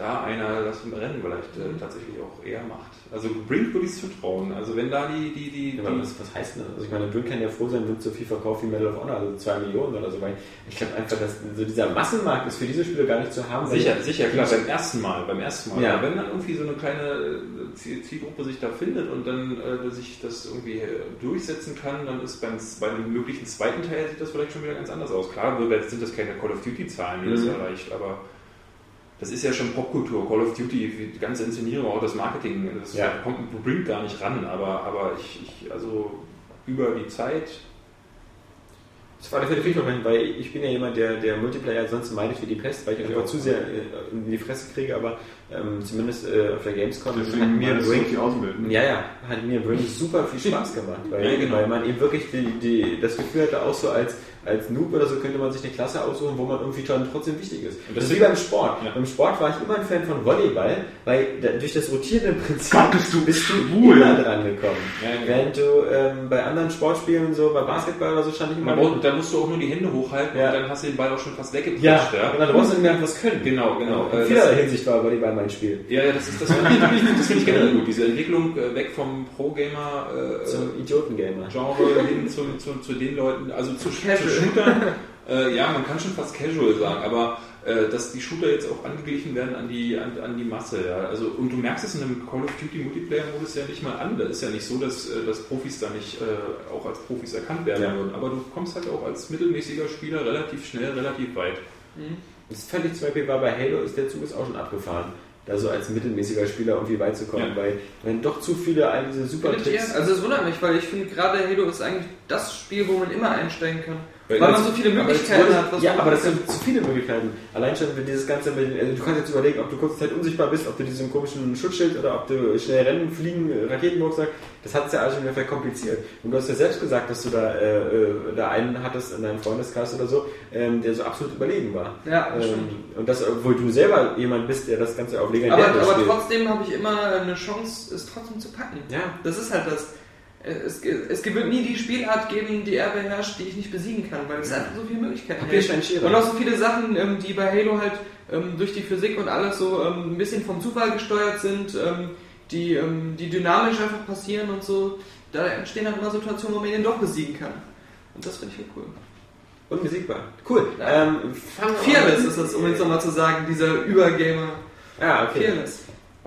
da einer das im Rennen vielleicht äh, tatsächlich auch eher macht. Also Brink würde ich zutrauen. Also wenn da die, die, die, Ja, die was, was heißt denn das? Also ich meine, Brink kann ja froh sein, wird so viel verkauft wie Medal of Honor, also 2 Millionen oder so. Weil ich glaube einfach, dass so dieser Massenmarkt ist für diese Spiele gar nicht zu haben. Sicher, sicher, klar, beim ersten Mal, beim ersten Mal. Ja. Aber wenn dann irgendwie so eine kleine äh, Ziel- Zielgruppe sich da findet und dann äh, sich das irgendwie äh, durchsetzen kann, dann ist beim, bei dem möglichen zweiten Teil sieht das vielleicht schon wieder ganz anders aus. Klar, jetzt sind das keine Call of Duty Zahlen, die das Mhm. erreicht, aber das ist ja schon Popkultur, Call of Duty, die ganze Inszenierung, auch das Marketing, das Ja. kommt bringt gar nicht ran, aber, aber ich, ich, also über die Zeit Das war der Fälle Moment, weil ich bin ja jemand, der, der Multiplayer sonst meidet wie die Pest, weil ich einfach Ja. zu sehr äh, in die Fresse kriege, aber ähm, zumindest äh, auf der Gamescom hat Deswegen mir die Außenbild. Ja, ja, hat mir wirklich super viel Spaß gemacht, weil, Ja, genau. weil man eben wirklich die, die, das Gefühl hatte, auch so als, als Noob oder so könnte man sich eine Klasse aussuchen, wo man irgendwie schon trotzdem wichtig ist. Und Das, das ist wie beim Sport. Ja. Beim Sport war ich immer ein Fan von Volleyball, weil da, durch das rotierende Prinzip Gott, bist du bist du immer dran gekommen. Ja, genau. Während du ähm, bei anderen Sportspielen, so bei Basketball oder so, stand ich immer braucht, da musst du auch nur die Hände hochhalten Ja. und dann hast du den Ball auch schon fast weggepischt. ja, genau, du brauchst irgendwie was können. Genau, genau. In Äh, vielerlei das- Hinsicht war Volleyball mein Spiel. Ja, ja, das ist das finde ich, das finde ich generell gut. Diese Entwicklung äh, weg vom Pro-Gamer äh, Zum Idiotengamer. Genre hin zu, zu, zu den Leuten, also zu, zu Casual. Shootern. Äh, ja, man kann schon fast Casual sagen, aber äh, dass die Shooter jetzt auch angeglichen werden an die, an, an die Masse. Ja. Also, und du merkst es in einem Call of Duty Multiplayer-Modus ja nicht mal an. Da ist ja nicht so, dass, äh, dass Profis da nicht äh, auch als Profis erkannt werden Ja. würden. Aber du kommst halt auch als mittelmäßiger Spieler relativ schnell, relativ weit. Das ist völlig zum Beispiel war bei Halo, ist der Zug ist auch schon abgefahren. Da so als mittelmäßiger Spieler irgendwie weit zu kommen, Ja. weil wenn doch zu viele all diese super? Tricks. Also es wundert mich, weil ich finde gerade Halo ist eigentlich das Spiel, wo man immer einsteigen kann. Weil Weil man so viele Aber Möglichkeiten jetzt- hat. was ja, aber das sind zu viele Möglichkeiten. Allein schon für dieses ganze, also du kannst jetzt überlegen, ob du kurze Zeit unsichtbar bist, ob du diesen komischen Schutzschild oder ob du schnell rennen, fliegen, Raketenrucksack, das hat es ja alles schon wieder verkompliziert. Und du hast ja selbst gesagt, dass du da, äh, äh, da einen hattest in deinem Freundeskreis oder so, ähm, der so absolut überlegen war. Ja, das ähm, stimmt. und das, obwohl du selber jemand bist, der das Ganze auf legendär aber, aber trotzdem habe ich immer eine Chance, es trotzdem zu packen. Ja. Das ist halt das. Es, es wird nie die Spielart geben, die er beherrscht, die ich nicht besiegen kann, weil es einfach so viele Möglichkeiten gibt. Und auch so viele Sachen, ähm, die bei Halo halt ähm, durch die Physik und alles so ähm, ein bisschen vom Zufall gesteuert sind, die, die dynamisch einfach passieren und so. Da entstehen halt immer Situationen, wo man ihn doch besiegen kann. Und das finde ich halt cool. Unbesiegbar. Cool. Ähm, Fearless ist das, um jetzt nochmal zu sagen, dieser Übergamer. Ja, okay. Fearless.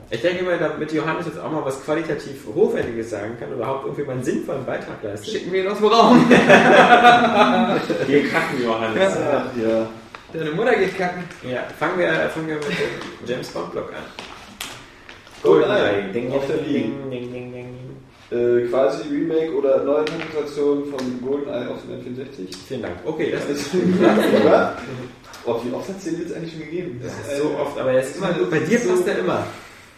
Ich denke mal, damit Johannes jetzt auch mal was qualitativ Hochwertiges sagen kann oder überhaupt irgendwie mal einen sinnvollen Beitrag leistet. Schicken wir ihn aus dem Raum. Wir kacken, Johannes. Ach, ja. Deine Mutter geht kacken. Ja, fangen wir, fangen wir mit dem James Bond Block an. GoldenEye, Ding, auf der ding, ding, ding, ding, ding. Äh, quasi Remake oder Neuinterpretation von GoldenEye auf den N64. Vielen Dank. Okay, das Das ist oder? Oh, wie oft hat es den jetzt eigentlich schon gegeben? das Das ist so oft, aber er ist immer gut. Bei dir passt er immer.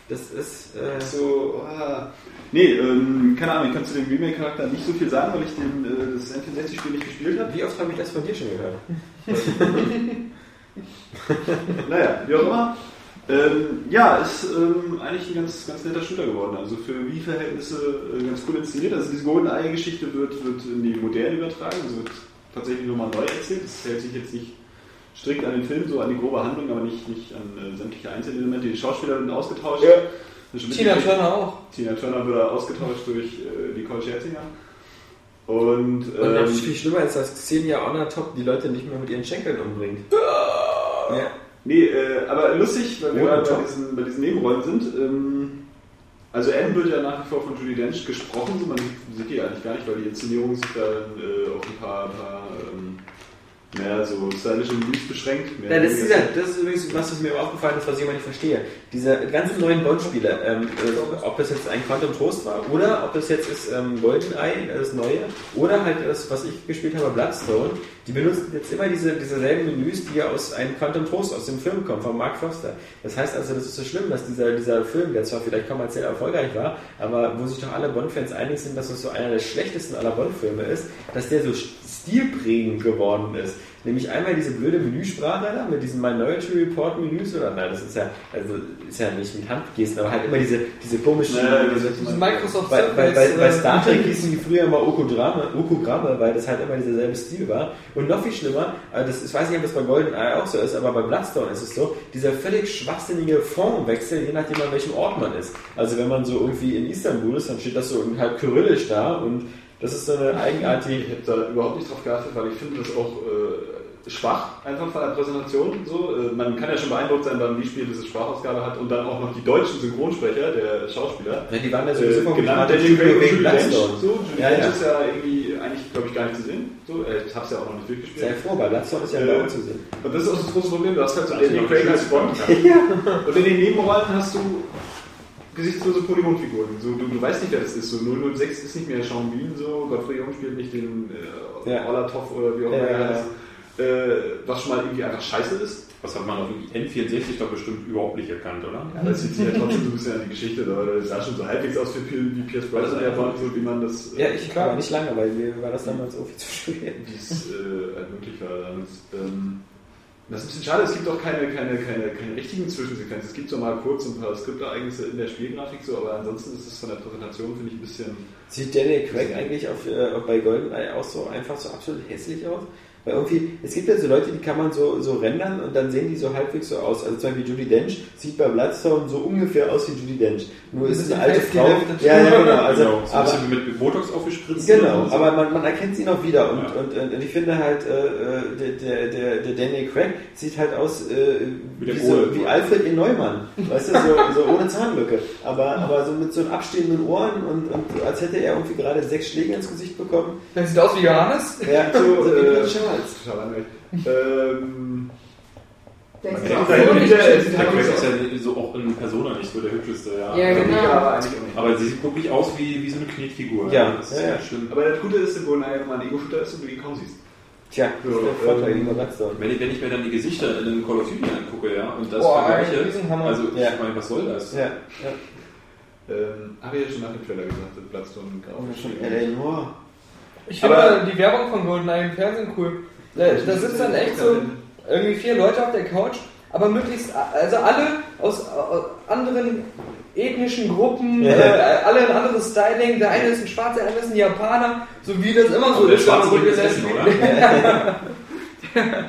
Das ist. Äh, So, ah. Nee, ähm, keine Ahnung, ich kann zu dem Remake-Charakter nicht so viel sagen, weil ich den, äh, das N64-Spiel nicht gespielt habe. wie oft habe ich das von dir schon gehört? Naja, wie auch immer. Ähm, ja, ist ähm, eigentlich ein ganz, ganz netter Shooter geworden. Also für Wii-Verhältnisse äh, ganz cool inszeniert. Also diese GoldenEye-Geschichte wird, wird in die Moderne übertragen. Also wird tatsächlich nochmal neu erzählt. Das hält sich jetzt nicht strikt an den Film, so an die grobe Handlung, aber nicht, nicht an äh, sämtliche Einzelelemente. Die Schauspieler werden ausgetauscht. Ja. Tina. Turner auch. Tina Turner wurde ausgetauscht durch äh, Nicole Scherzinger. Und, Und ähm, natürlich viel schlimmer ist, dass Xenia Honor Top die Leute nicht mehr mit ihren Schenkeln umbringt. Ja. Nee, äh, aber lustig, weil wir gerade bei diesen, bei diesen Nebenrollen sind. Ähm, also Anne wird ja nach wie vor von Judy Dench gesprochen, so man sieht die eigentlich gar nicht, weil die Inszenierung sich dann äh, auf ein paar, paar ähm, mehr so stylische Menüs beschränkt. Mehr Ja, das, ist dieser, das ist übrigens was, was mir aufgefallen ist, was ich immer nicht verstehe. Diese ganzen neuen Bond-Spiele, ähm, äh, ob das jetzt ein Quantum Trost war oder ob das jetzt ist ähm, GoldenEye, das neue, oder halt das, was ich gespielt habe, Bloodstone, die benutzen jetzt immer diese, dieselben Menüs, die ja aus einem Quantum Trost aus dem Film kommen, von Mark Foster. Das heißt also, das ist so schlimm, dass dieser, dieser Film, der zwar vielleicht kommerziell erfolgreich war, aber wo sich doch alle Bond-Fans einig sind, dass es so einer der schlechtesten aller Bond-Filme ist, dass der so stilprägend geworden ist. Nämlich einmal diese blöde Menüsprache da mit diesen Minority Report Menüs oder nein, das ist ja, also ist ja nicht mit Handgesten, aber halt immer diese, diese komischen, Naja, diese, Diese Microsoft bei, bei, bei, bei Star Trek hießen die früher immer Okugramme, Okugramme, weil das halt immer derselbe Stil war. Und noch viel schlimmer, äh, das, ich weiß nicht, ob das bei GoldenEye auch so ist, aber bei Bloodstone ist es so, dieser völlig schwachsinnige Formwechsel, je nachdem an welchem Ort man ist. Also wenn man so irgendwie in Istanbul ist, dann steht das so halb kyrillisch da und das ist so eine eigenartige Ich habe da überhaupt nicht drauf geachtet, weil ich finde das auch äh, schwach, einfach von der Präsentation. So. Äh, man kann ja schon beeindruckt sein beim Wii-Spiel, dass es Sprachausgabe hat und dann auch noch die deutschen Synchronsprecher, der Schauspieler. Ja, die waren ja sowieso Äh, vom genannt wegen Julie Dench. Bloodstone. So, Ja, ja. ist ja irgendwie eigentlich, glaube ich, gar nicht zu sehen. So, äh, ich habe es ja auch noch nicht durchgespielt. Sehr froh, bei Bloodstone ist ja Äh, uns zu sehen. Und das ist auch das große Problem, du hast halt so Daniel noch Craig als Bond. Spiel. Und in den Nebenrollen hast du gesichtslose Polygonfiguren. So, du, du weißt nicht, wer das ist. So 006 ist nicht mehr Sean Bean, so Godfrey Jung spielt nicht den äh, Ja. Olatov oder wie auch Ja, immer er ja, heißt. Äh, was schon mal irgendwie einfach scheiße ist. Was hat man auf dem N64 doch bestimmt überhaupt nicht erkannt, oder? Ja, das sieht sich ja trotzdem so ein bisschen an die Geschichte, da das sah schon so halbwegs aus wie, wie Pierce Brosnan, der Bond, so wie man das, äh, Ja, ich aber nicht lange, weil mir war das damals irgendwie zu schwer. wie es äh, halt möglich war. damals. Ähm, das ist ein bisschen schade, es gibt auch keine, keine, keine, keine richtigen Zwischensequenzen. Es gibt so mal kurz ein paar Skriptereignisse in der Spielgrafik, so, aber ansonsten ist es von der Präsentation, finde ich, ein bisschen. Sieht Daniel Craig eigentlich auf, äh, bei GoldenEye auch so einfach so absolut hässlich aus? Weil irgendwie, es gibt ja so Leute, die kann man so, so rendern und dann sehen die so halbwegs so aus. Also zum Beispiel Judy Dench sieht bei Bloodstone so ungefähr aus wie Judy Dench. Nur ist es eine alte Frau. Ja, ja, genau. Also, genau, so ein aber, bisschen mit Botox aufgespritzt. Genau, und so. aber man, man erkennt sie noch wieder und, Ja. und, und, ich finde halt, äh, äh, der, der, der, der Daniel Craig sieht halt aus äh, Wie so, wie Alfred in Neumann, weißt du, so, so ohne Zahnlücke, aber, aber so mit so abstehenden Ohren und, und als hätte er irgendwie gerade sechs Schläge ins Gesicht bekommen. Das sieht aus wie Johannes. Ja, So, so wie äh, Charles. Total langweilig. ähm, Der Man ist kennt auch seine so Lieder, nicht er schön. sieht Der halt so ist ja so auch in Persona nicht so der hübscheste, ja. Ja, genau. aber eigentlich auch nicht. Aber sie sieht wirklich aus wie, wie so eine Knetfigur. Ja, das ist ja, ja. schlimm. Aber das Gute ist, wenn man ein Ego-Shooter ist und du ihn kaum siehst. Tja, das ist der So, Vorteil ähm, gegenüber Bloodstone. Wenn ich, wenn ich mir dann die Gesichter in einem Call of Duty angucke, ja, und das Boah, vergleiche, also ich Ja. meine, was soll das? Ja, ja. Ähm, habe ich ja schon nach dem Trailer gesagt, dass Bloodstone grau Und ist. schon L.A. Noir. Ich finde die Werbung von GoldenEye im Fernsehen cool. Da, da sitzen dann echt so irgendwie vier Leute auf der Couch, aber möglichst, also alle aus, aus anderen ethnischen Gruppen, Ja. äh, alle ein anderes Styling. Der eine ist ein Schwarzer, der andere ist ein Japaner, so wie das immer so der ist. man schwarze ist gesessen Essen, oder?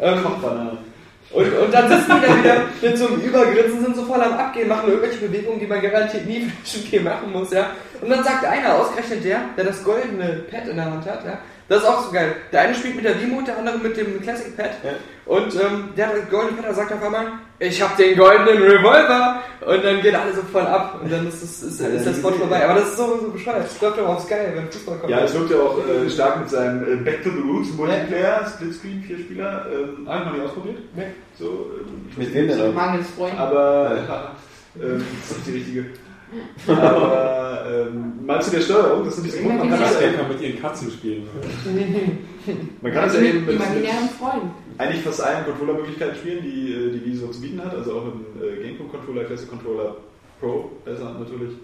ähm, Kochbananen. Und, und dann sitzen die da wieder mit so einem Übergrinsen, sind so voll am Abgehen, machen irgendwelche Bewegungen, die man garantiert nie für machen muss, ja. Und dann sagt einer, ausgerechnet der, der das goldene Pad in der Hand hat, ja, das ist auch so geil. Der eine spielt mit der Remote, der andere mit dem Classic Pad. Ja. Und ähm, der hat das goldene Pad, der sagt auf einmal, ich hab den goldenen Revolver. Und dann gehen alle so voll ab. Und dann ist, das, ist, Ja, ist der die- Spot vorbei. Aber das ist so, so bescheuert. Ich glaube, auch Sky, wenn Fußball kommt. Ja, es wirkt ja auch äh, stark mit seinem äh, Back to the Roots Multiplayer, Splitscreen, vier Spieler. Ähm, ah, ich noch nicht ausprobiert. Nee. So, ähm, Mit wem denn? Mangels Freund. Aber ähm, das ist nicht die richtige. Aber ähm, mal zu der Steuerung, das ist nämlich so gut. Man kann, das ja, kann mit ihren Katzen spielen. man kann das ja eben mit, Imaginären mit Freund. eigentlich fast allen Controller-Möglichkeiten spielen, die äh, die Wii so zu bieten hat. Also auch mit dem äh, GameCube-Controller, Classic Controller Pro, besser natürlich.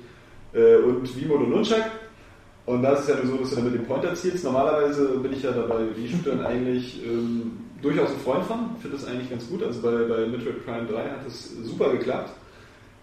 Äh, und Wii-Mode und Nunchuck. Und da ist es ja nur so, dass du dann mit dem Pointer zielst. Normalerweise bin ich ja dabei Wii-Shootern eigentlich ähm, durchaus ein Freund von. Ich finde das eigentlich ganz gut. Also bei, bei Metroid Prime 3 hat das super geklappt.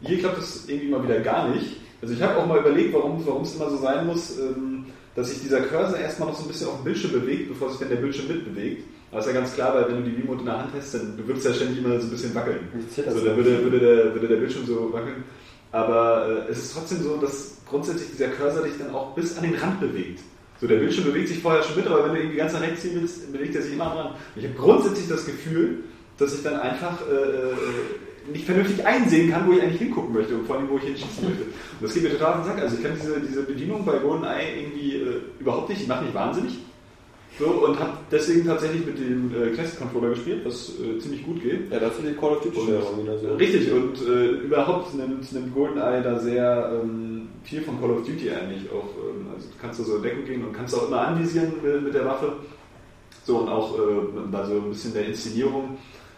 Hier klappt es irgendwie mal wieder gar nicht. Also ich habe auch mal überlegt, warum es immer so sein muss, ähm, dass sich dieser Cursor erstmal noch so ein bisschen auf dem Bildschirm bewegt, bevor sich dann der Bildschirm mitbewegt. Aber ist ja ganz klar, weil wenn du die Remote in der Hand hast, dann würde es ja ständig immer so ein bisschen wackeln. Also so? würde, würde, der, würde der Bildschirm so wackeln. Aber äh, es ist trotzdem so, dass grundsätzlich dieser Cursor dich dann auch bis an den Rand bewegt. So, der Bildschirm bewegt sich vorher schon mit, aber wenn du irgendwie ganz nach rechts ziehen willst, bewegt er sich immer dran. Ich habe grundsätzlich das Gefühl, dass ich dann einfach äh, nicht vernünftig einsehen kann, wo ich eigentlich hingucken möchte und vor allem, wo ich hinschießen möchte. Und das geht mir total auf den Sack. Also ich kann diese, diese Bedienung bei GoldenEye irgendwie äh, überhaupt nicht, die macht mich wahnsinnig. So, und habe deswegen tatsächlich mit dem äh, Classic Controller gespielt, was äh, ziemlich gut geht. Ja, dazu die Call of Duty Steuerung wieder so. Richtig, und äh, überhaupt nimmt, nimmt GoldenEye da sehr ähm, viel von Call of Duty eigentlich auch. Ähm, also du kannst da so in Deckung gehen und kannst auch immer anvisieren mit, mit der Waffe. So, und auch äh, bei so ein bisschen der Inszenierung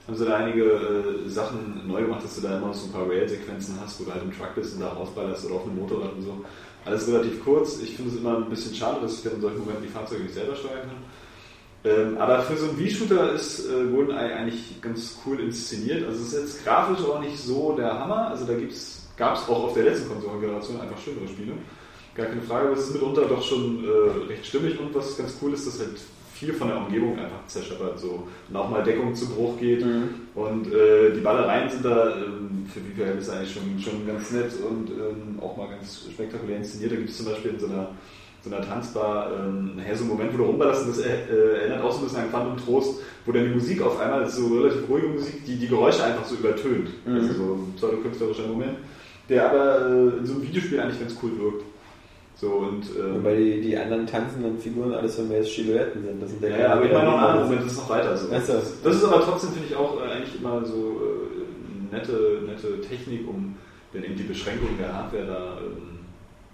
haben sie da einige äh, Sachen neu gemacht, dass du da immer so ein paar Rail-Sequenzen hast, wo du halt im Truck bist und da rausballerst oder auf einem Motorrad und so. Alles relativ kurz. Ich finde es immer ein bisschen schade, dass ich dann in solchen Momenten die Fahrzeuge nicht selber steuern kann. Ähm, aber für so einen Wii-Shooter ist äh, GoldenEye eigentlich ganz cool inszeniert. Also es ist jetzt grafisch auch nicht so der Hammer. Also da gab es auch auf der letzten Konsolengeneration einfach schönere Spiele. Gar keine Frage, aber es ist mitunter doch schon äh, recht stimmig und was ganz cool ist, dass halt viel von der Umgebung einfach zerscheppert so und auch mal Deckung zu Bruch geht Mhm. und äh, die Ballereien sind da ähm, für die Verhältnisse eigentlich schon, schon ganz nett und ähm, auch mal ganz spektakulär inszeniert. Da gibt es zum Beispiel in so einer, so einer Tanzbar ähm, nachher so einen Moment, wo du rumballerst und das äh, äh, erinnert auch so ein bisschen an Quantum Trost, wo dann die Musik auf einmal, das ist so relativ ruhige Musik, die die Geräusche einfach so übertönt. Mhm. Also so ein pseudokünstlerischer Moment, der aber äh, in so einem Videospiel eigentlich ganz cool wirkt. So und ähm, Wobei die, die anderen tanzenden Figuren alles so mehr Silhouetten sind. Das sind ja, ja, aber meine noch anderen Moment, das ist noch weiter so. So. Das ist aber trotzdem, finde ich, auch äh, eigentlich immer so äh, nette, nette Technik, um dann eben die Beschränkung der Hardware da ähm,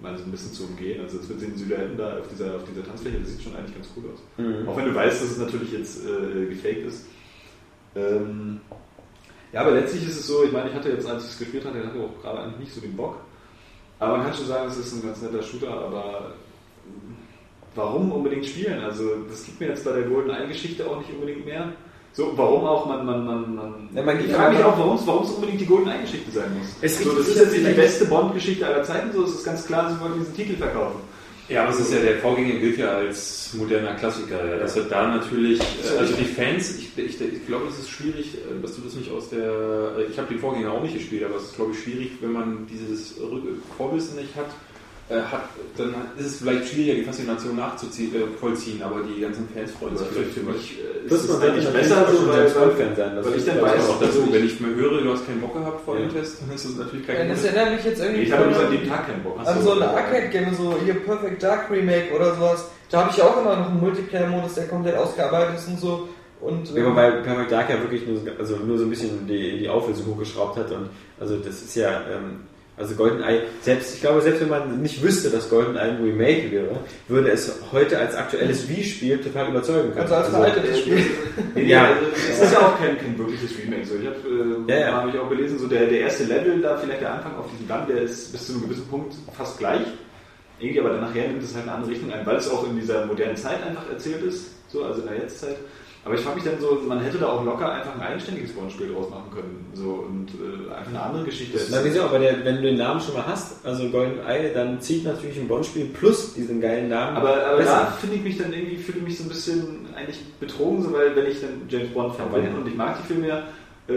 mal so ein bisschen zu umgehen. Also es wird den Silhouetten da auf dieser, auf dieser Tanzfläche, das sieht schon eigentlich ganz cool aus. Mhm. Auch wenn du weißt, dass es natürlich jetzt äh, gefaked ist. Ähm, ja, aber letztlich ist es so, ich meine, ich hatte jetzt, als ich es gespielt hatte, hatte ich auch gerade eigentlich nicht so den Bock. Aber man kann schon sagen, es ist ein ganz netter Shooter, aber warum unbedingt spielen? Also das gibt mir jetzt bei der GoldenEye-Geschichte auch nicht unbedingt mehr. So, warum auch? Man, man, man, man, Ja, man ich frage mich auch, warum es es unbedingt die GoldenEye-Geschichte sein muss. Es so, das ist jetzt nicht die beste Bond-Geschichte aller Zeiten, so es ist ganz klar, sie wollen diesen Titel verkaufen. Ja, aber es ist ja, der Vorgänger gilt ja als moderner Klassiker. Ja. Das wird da natürlich, äh, also die Fans, ich, ich, ich glaube, es ist schwierig, äh, dass du das nicht aus der, äh, ich habe den Vorgänger auch nicht gespielt, aber es ist, glaube ich, schwierig, wenn man dieses Vorwissen nicht hat, hat, dann ist es vielleicht schwieriger, die Faszination nachzuziehen, äh, vollziehen, aber die ganzen Fans freuen sich vielleicht für mich. äh, Das ist es dann eigentlich nicht besser, so, weil, weil, Fan sein. weil ich dann weiß, auch dazu, wenn ich mir höre, du hast keinen Bock gehabt vor Ja. dem Test, dann ist das natürlich kein Ja, das erinnert mich jetzt irgendwie ich hatte bloß an- dem Tag keinen Bock. an so ein Arcade-Game, so hier Perfect Dark Remake oder sowas. Da habe ich auch immer noch einen Multiplayer-Modus, der komplett ausgearbeitet ist und so. Und, Ja, ähm, wobei Perfect Dark ja wirklich nur, so- also nur so ein bisschen die, die Auflösung hochgeschraubt hat und also das ist ja, ähm, also GoldenEye, selbst, ich glaube, selbst wenn man nicht wüsste, dass GoldenEye ein Remake wäre, würde es heute als aktuelles Wii-Spiel total überzeugen können. also als veraltetes Spiel. Nee, Ja. es ist ja auch kein, kein wirkliches Remake. So, ich habe äh, Ja, ja. habe ich auch gelesen, so der, der erste Level, da vielleicht der Anfang auf diesem Damm, der ist bis zu einem gewissen Punkt fast gleich. Irgendwie, aber dann nachher nimmt es halt eine andere Richtung ein, weil es auch in dieser modernen Zeit einfach erzählt ist, so, also in der Jetztzeit. Aber ich frage mich dann so, man hätte da auch locker einfach ein eigenständiges Bond-Spiel draus machen können. So, und äh, einfach eine andere Geschichte. Na wieso, aber der, wenn du den Namen schon mal hast, also GoldenEye, dann zieht natürlich ein Bond-Spiel plus diesen geilen Namen. Aber, aber da finde ich mich dann irgendwie, fühle mich so ein bisschen eigentlich betrogen, so, weil wenn ich dann James Bond Fan bin und ich mag die Filme ja, äh,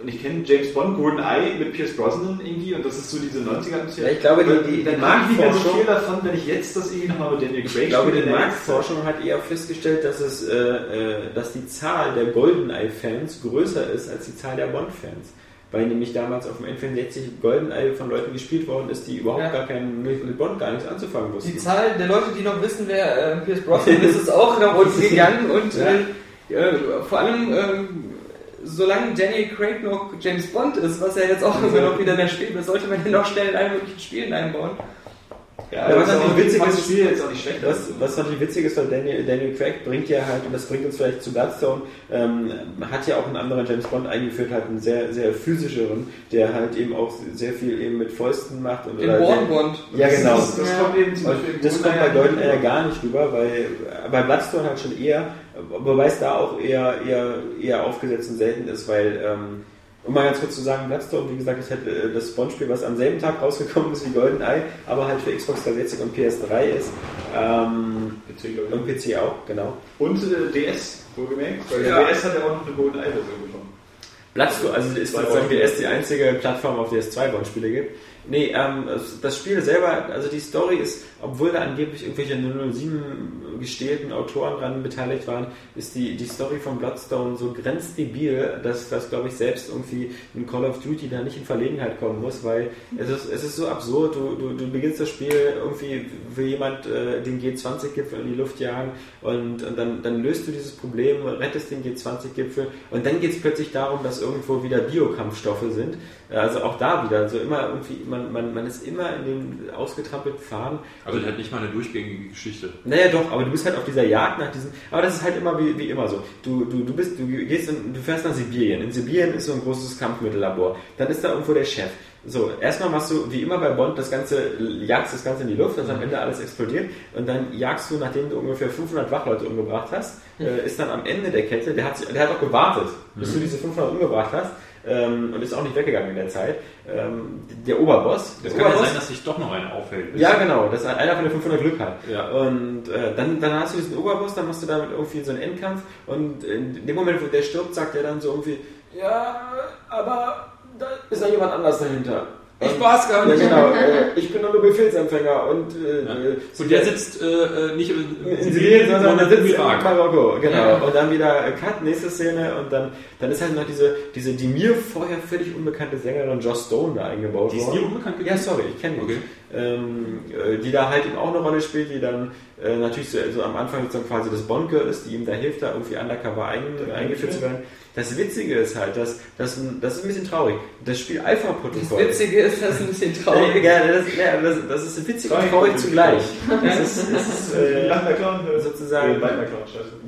und ich kenne James Bond, GoldenEye mit Pierce Brosnan irgendwie und das ist so diese 90er Ja, ich glaube, die- die- dann die mag ich nicht mehr so Marktforschung- viel davon, wenn ich jetzt das irgendwie nochmal mit Daniel Craig Ich glaube, die der Marktforschung hat eher festgestellt, dass, es, äh, äh, dass die Zahl der GoldenEye-Fans größer ist als die Zahl der Bond-Fans. Weil nämlich damals auf dem N64 GoldenEye von Leuten gespielt worden ist, die überhaupt Ja. gar keinen, mit mit Bond gar nichts anzufangen wussten. Die Zahl der Leute, die noch wissen, wer äh, Pierce Brosnan ist, ist auch nach unten gegangen und äh, äh, vor allem äh, solange Daniel Craig noch James Bond ist, was ja jetzt auch immer noch wieder der Spiel ist, sollte man den noch schnell in allen möglichen Spielen einbauen. Ja, Ja, was was natürlich witzig ist, ist- das Spiel jetzt auch nicht schlecht. Was, was natürlich witzig ist, weil Daniel, Daniel Craig bringt ja halt, und das bringt uns vielleicht zu Bloodstone, ähm, hat ja auch einen anderen James Bond eingeführt, halt einen sehr, sehr physischeren, der halt eben auch sehr viel eben mit Fäusten macht. Und, Den sehr- Bond. Ja, genau. Das, das kommt eben zum Beispiel das kommt bei GoldenEye ja gar nicht rüber, weil bei Bloodstone halt schon eher, wobei es da auch eher, eher, eher aufgesetzt und selten ist, weil, ähm, um mal ganz kurz zu sagen, Bloodstone, wie gesagt, ist halt äh, das Bond-Spiel, was am selben Tag rausgekommen ist wie GoldenEye, aber halt für Xbox 360 und PS3 ist. Ähm, PC, ich. und PC auch, genau. Und äh, DS, wohlgemerkt, weil Ja. der DS hat ja auch noch eine GoldenEye-Version bekommen. Bloodstone, also ist sozusagen. DS die einzige Plattform, auf der es zwei Bond-Spiele gibt. Nee, ähm, das Spiel selber, also die Story ist, obwohl da angeblich irgendwelche 007 gestählten Autoren dran beteiligt waren, ist die, die Story von Bloodstone so grenzdebil, dass, dass glaube ich, selbst irgendwie ein Call of Duty da nicht in Verlegenheit kommen muss, weil es ist, es ist so absurd, du, du, du beginnst das Spiel, irgendwie will jemand äh, den G20-Gipfel in die Luft jagen und, und dann, dann löst du dieses Problem, rettest den G20-Gipfel und dann geht es plötzlich darum, dass irgendwo wieder Biokampfstoffe sind. Also auch da wieder, also immer irgendwie, man, man, man ist immer in den ausgetrampelten Pfaden. Also der hat nicht mal eine durchgängige Geschichte. Naja doch, aber du bist halt auf dieser Jagd nach diesen. Aber das ist halt immer wie, wie immer so. Du, du, du bist, du gehst in, du fährst nach Sibirien. In Sibirien ist so ein großes Kampfmittellabor. Dann ist da irgendwo der Chef. So, erstmal machst du, wie immer bei Bond, das Ganze, jagst das Ganze in die Luft, dass am Ende alles explodiert. Und dann jagst du, nachdem du ungefähr 500 Wachleute umgebracht hast, äh, ist dann am Ende der Kette, der hat, sich- der hat auch gewartet, bis du diese 500 umgebracht hast. Ähm, und ist auch nicht weggegangen in der Zeit. Ähm, der Oberboss. Es der kann ja Oberboss- sein, dass sich doch noch einer auffällt. ja, genau, dass einer von den 500 Glück hat. Ja. Und äh, dann, dann hast du diesen Oberboss, dann machst du damit irgendwie so einen Endkampf und in dem Moment, wo der stirbt, sagt er dann so irgendwie, ja, aber da ist noch jemand anders dahinter. Ich war's gar Ja, nicht. genau, äh, ich bin nur der Befehlsempfänger und, äh, Ja. äh, Und der sitzt äh, äh, nicht in, in Sibirien, sondern der sitzt in. Marokko, genau. Ja. Und dann wieder Cut, nächste Szene und dann, dann ist halt noch diese, diese die mir vorher völlig unbekannte Sängerin Joss Stone da eingebaut Die ist worden. dir unbekannt Ja, gewesen? sorry, ich kenne die. Okay. Ähm, äh, die da halt eben auch eine Rolle spielt, die dann äh, natürlich so, so am Anfang sozusagen quasi das Bond-Girl ist, die ihm da hilft, da irgendwie undercover ein, eingeführt zu werden. Das Witzige ist halt, dass, dass das ist ein bisschen traurig. Das Spiel Das Alpha-Protokoll. Witzige ist, das ist ein bisschen traurig. ja, das, ja, das, das ist witzig und traurig zugleich. Das ist, das ist äh, sozusagen-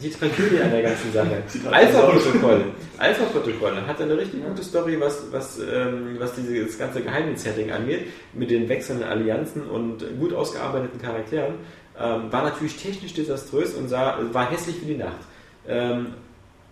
die Tragödie an der ganzen Sache. Alpha-Protokoll. Alpha-Protokoll hat eine richtig gute Story, was, was, ähm, was dieses ganze Geheimnis-Setting angeht, mit den wechselnden Allianzen und gut ausgearbeiteten Charakteren. Ähm, war natürlich technisch desaströs und sah, war hässlich wie die Nacht. Ähm,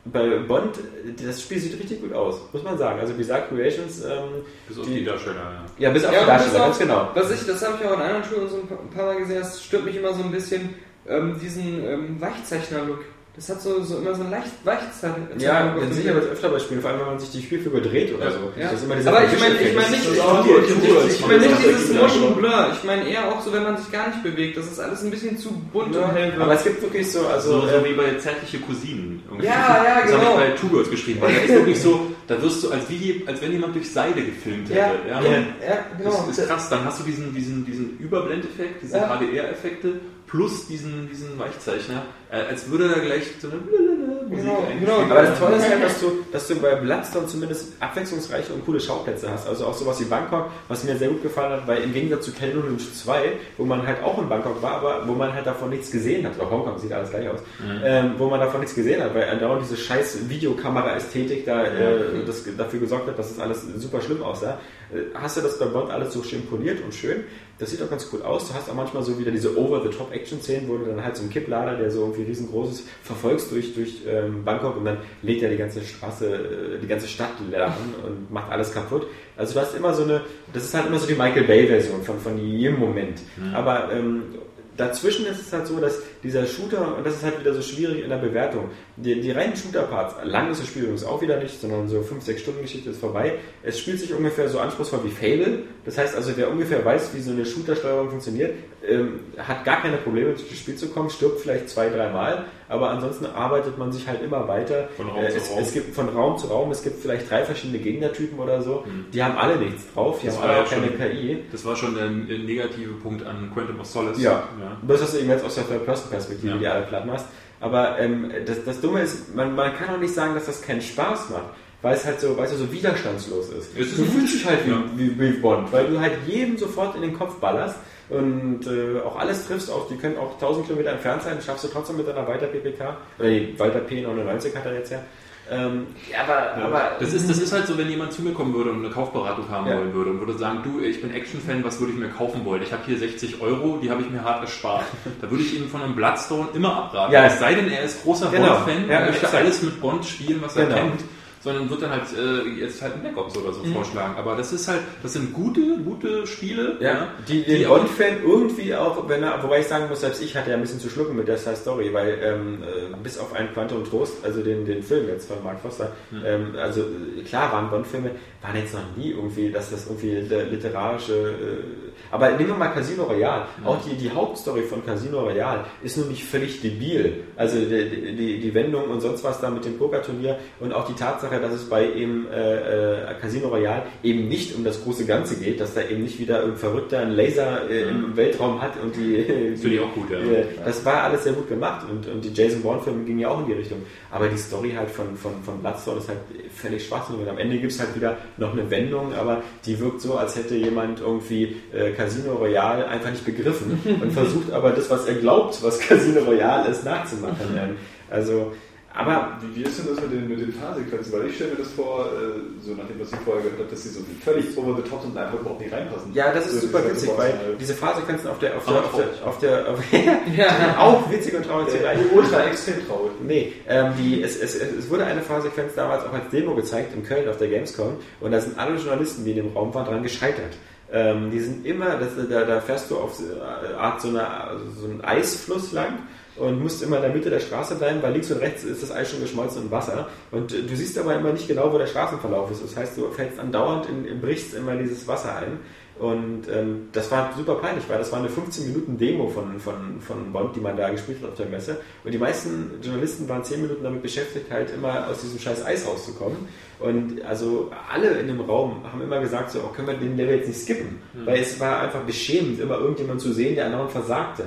bei Bond, das Spiel sieht richtig gut aus, muss man sagen. Also Bizarre Creations, ähm, Bis auf Die- die Darsteller, ja. ja, bis auf Ja, die Darsteller, ganz genau. Was ich, das habe ich auch in anderen Schulen so ein paar- ein paar Mal gesehen, das stört mich immer so ein bisschen, ähm, diesen ähm, Weichzeichner-Look. Das hat so, so immer so ein leicht Weichzeichner. Ja, dann sicher wird öfter bei Spielen, vor allem wenn man sich die Spielfigur dreht oder so. Ja. Das ist immer dieser Aber ich meine, ich meine nicht, Das ich ist auch meine die- nicht, ich meine nicht die- dieses die- Motion Blur. Ich meine eher auch so, wenn man sich gar nicht bewegt. Das ist alles ein bisschen zu bunt und hell. Aber es gibt wirklich so, also So, so äh, wie bei zärtliche Cousinen. irgendwie. Ja, ja, Das genau. habe ich bei Two Girls geschrieben, weil da ist wirklich so, da wirst du, als, wie, als wenn jemand durch Seide gefilmt hätte. Ja, Ja, ja, ja, genau. Das ist krass, dann hast du diesen, diesen, diesen Überblendeffekt, diese Ja. HDR-Effekte plus diesen, diesen Weichzeichner, äh, als würde da gleich so eine Musik Genau, genau. Aber das. Tolle ist halt, dass du, dass du bei Bloodstone zumindest abwechslungsreiche und coole Schauplätze hast. Also auch sowas wie Bangkok, was mir sehr gut gefallen hat, weil im Gegensatz zu Canyon Lynch 2, wo man halt auch in Bangkok war, aber wo man halt davon nichts gesehen hat, oder Hongkong sieht alles gleich aus, ähm, wo man davon nichts gesehen hat, weil andauernd diese scheiß Videokamera-Ästhetik da äh, das, dafür gesorgt hat, dass es alles super schlimm aussah. Äh, Hast du das bei Bond alles so schön poliert und schön? Das sieht auch ganz cool aus. Du hast auch manchmal so wieder diese Over-the-Top-Action-Szenen, wo du dann halt so einen Kipplader, der so irgendwie riesengroß ist, verfolgst durch, durch ähm, Bangkok und dann legt er die ganze Straße, äh, die ganze Stadt leer an und macht alles kaputt. Also du hast immer so eine, das ist halt immer so die Michael Bay-Version von, von jedem Moment. Aber ähm, dazwischen ist es halt so, dass dieser Shooter, und das ist halt wieder so schwierig in der Bewertung, die, die reinen Shooter-Parts, lang ist das Spiel übrigens auch wieder nicht, sondern so 5-6 Stunden Geschichte ist vorbei. Es spielt sich ungefähr so anspruchsvoll wie Fable. Das heißt also, wer ungefähr weiß, wie so eine Shooter-Steuerung funktioniert, ähm, hat gar keine Probleme, durch das Spiel zu kommen, stirbt vielleicht zwei, dreimal, aber ansonsten arbeitet man sich halt immer weiter. Von Raum Äh, zu es, Raum. es gibt von Raum zu Raum, es gibt vielleicht drei verschiedene Gegnertypen oder so, die haben alle nichts drauf, die Das haben war alle ja auch keine schon- KI. Das war schon der negative Punkt an Quantum of Solace. Ja. Das hast du eben jetzt aus der Third-Person-Perspektive, Ja. die alle platt machst. Aber ähm, das, das Dumme ist, man, man kann auch nicht sagen, dass das keinen Spaß macht, weil es halt so, weißt du, so widerstandslos ist. Es ist du fühlst dich halt wie, Ja. wie, wie Bond, weil du halt jedem sofort in den Kopf ballerst und äh, auch alles triffst, auch, die können auch 1000 Kilometer entfernt sein, schaffst du trotzdem mit deiner Walter PPK, oder die Walter P99 hat er jetzt ja. Ähm, ja, aber, aber Das ist, das ist halt so, wenn jemand zu mir kommen würde und eine Kaufberatung haben Ja. wollen würde und würde sagen, du, ich bin Action-Fan, was würde ich mir kaufen wollen? Ich habe hier 60 Euro, die habe ich mir hart erspart. Da würde ich ihm von einem Bloodstone immer abraten. Ja. Es sei denn, er ist großer Genau. Bond-Fan und möchte alles mit Bond spielen, was er Genau. kennt. Sondern wird dann halt äh, jetzt halt ein Black Ops oder so Mhm. vorschlagen. Aber das ist halt, das sind gute, gute Spiele. Ja, die, den Die auch- Bond-Fan irgendwie auch, wenn er, wobei ich sagen muss, selbst ich hatte ja ein bisschen zu schlucken mit der Side Story, weil ähm, äh, bis auf einen Quantum Trost, also den, den Film jetzt von Mark Foster, ähm, also äh, klar waren Bond-Filme, waren jetzt noch nie irgendwie, dass das irgendwie li- literarische, äh, aber nehmen wir mal Casino Royale, auch die, die Hauptstory von Casino Royale ist nun nicht völlig debil, also die, die, die Wendung und sonst was da mit dem Pokerturnier und auch die Tatsache, dass es bei eben äh, äh, Casino Royale eben nicht um das große Ganze geht, dass da eben nicht wieder ein Verrückter einen Laser äh, im Weltraum hat und die, Das finde ich auch gut, ja. äh, das war alles sehr gut gemacht und, und die Jason Bourne-Filme gingen ja auch in die Richtung. Aber die Story halt von, von, von Bloodstone ist halt völlig schwachsinnig. Und am Ende gibt es halt wieder noch eine Wendung, aber die wirkt so, als hätte jemand irgendwie äh, Casino Royale einfach nicht begriffen und versucht aber das, was er glaubt, was Casino Royale ist, nachzumachen. Also, aber Wie, wie ist denn das mit den, mit den Fahrsequenzen? Weil ich stelle mir das vor, äh, so nach dem, was ich vorher gehört habe, dass die so völlig over the top sind und einfach überhaupt nicht reinpassen. ja, das ist So super witzig, weil diese Fahrsequenzen auf der, auf der, auf der, auf der, auf der auch witzig und traurig zugleich. äh, ultra extrem traurig. Nee, ähm, die, es, es, es wurde eine Fahrsequenz damals auch als Demo gezeigt in Köln auf der Gamescom und da sind alle Journalisten, die in dem Raum waren, dran gescheitert. Ähm, die sind immer, das, da, da fährst du auf eine Art so, eine, so einen Eisfluss lang und musst immer in der Mitte der Straße bleiben, weil links und rechts ist das Eis schon geschmolzen in Wasser. Und äh, du siehst aber immer nicht genau, wo der Straßenverlauf ist. Das heißt, du fällst andauernd in, brichst immer in dieses Wasser ein. Und ähm, das war super peinlich, weil das war eine 15 Minuten Demo von, von, von Bond, die man da gespielt hat auf der Messe. Und die meisten Journalisten waren 10 Minuten damit beschäftigt, halt immer aus diesem scheiß Eis rauszukommen. Und also alle in dem Raum haben immer gesagt, so, oh, können wir den Level jetzt nicht skippen? Weil es war einfach beschämend, immer irgendjemand zu sehen, der anderen versagte.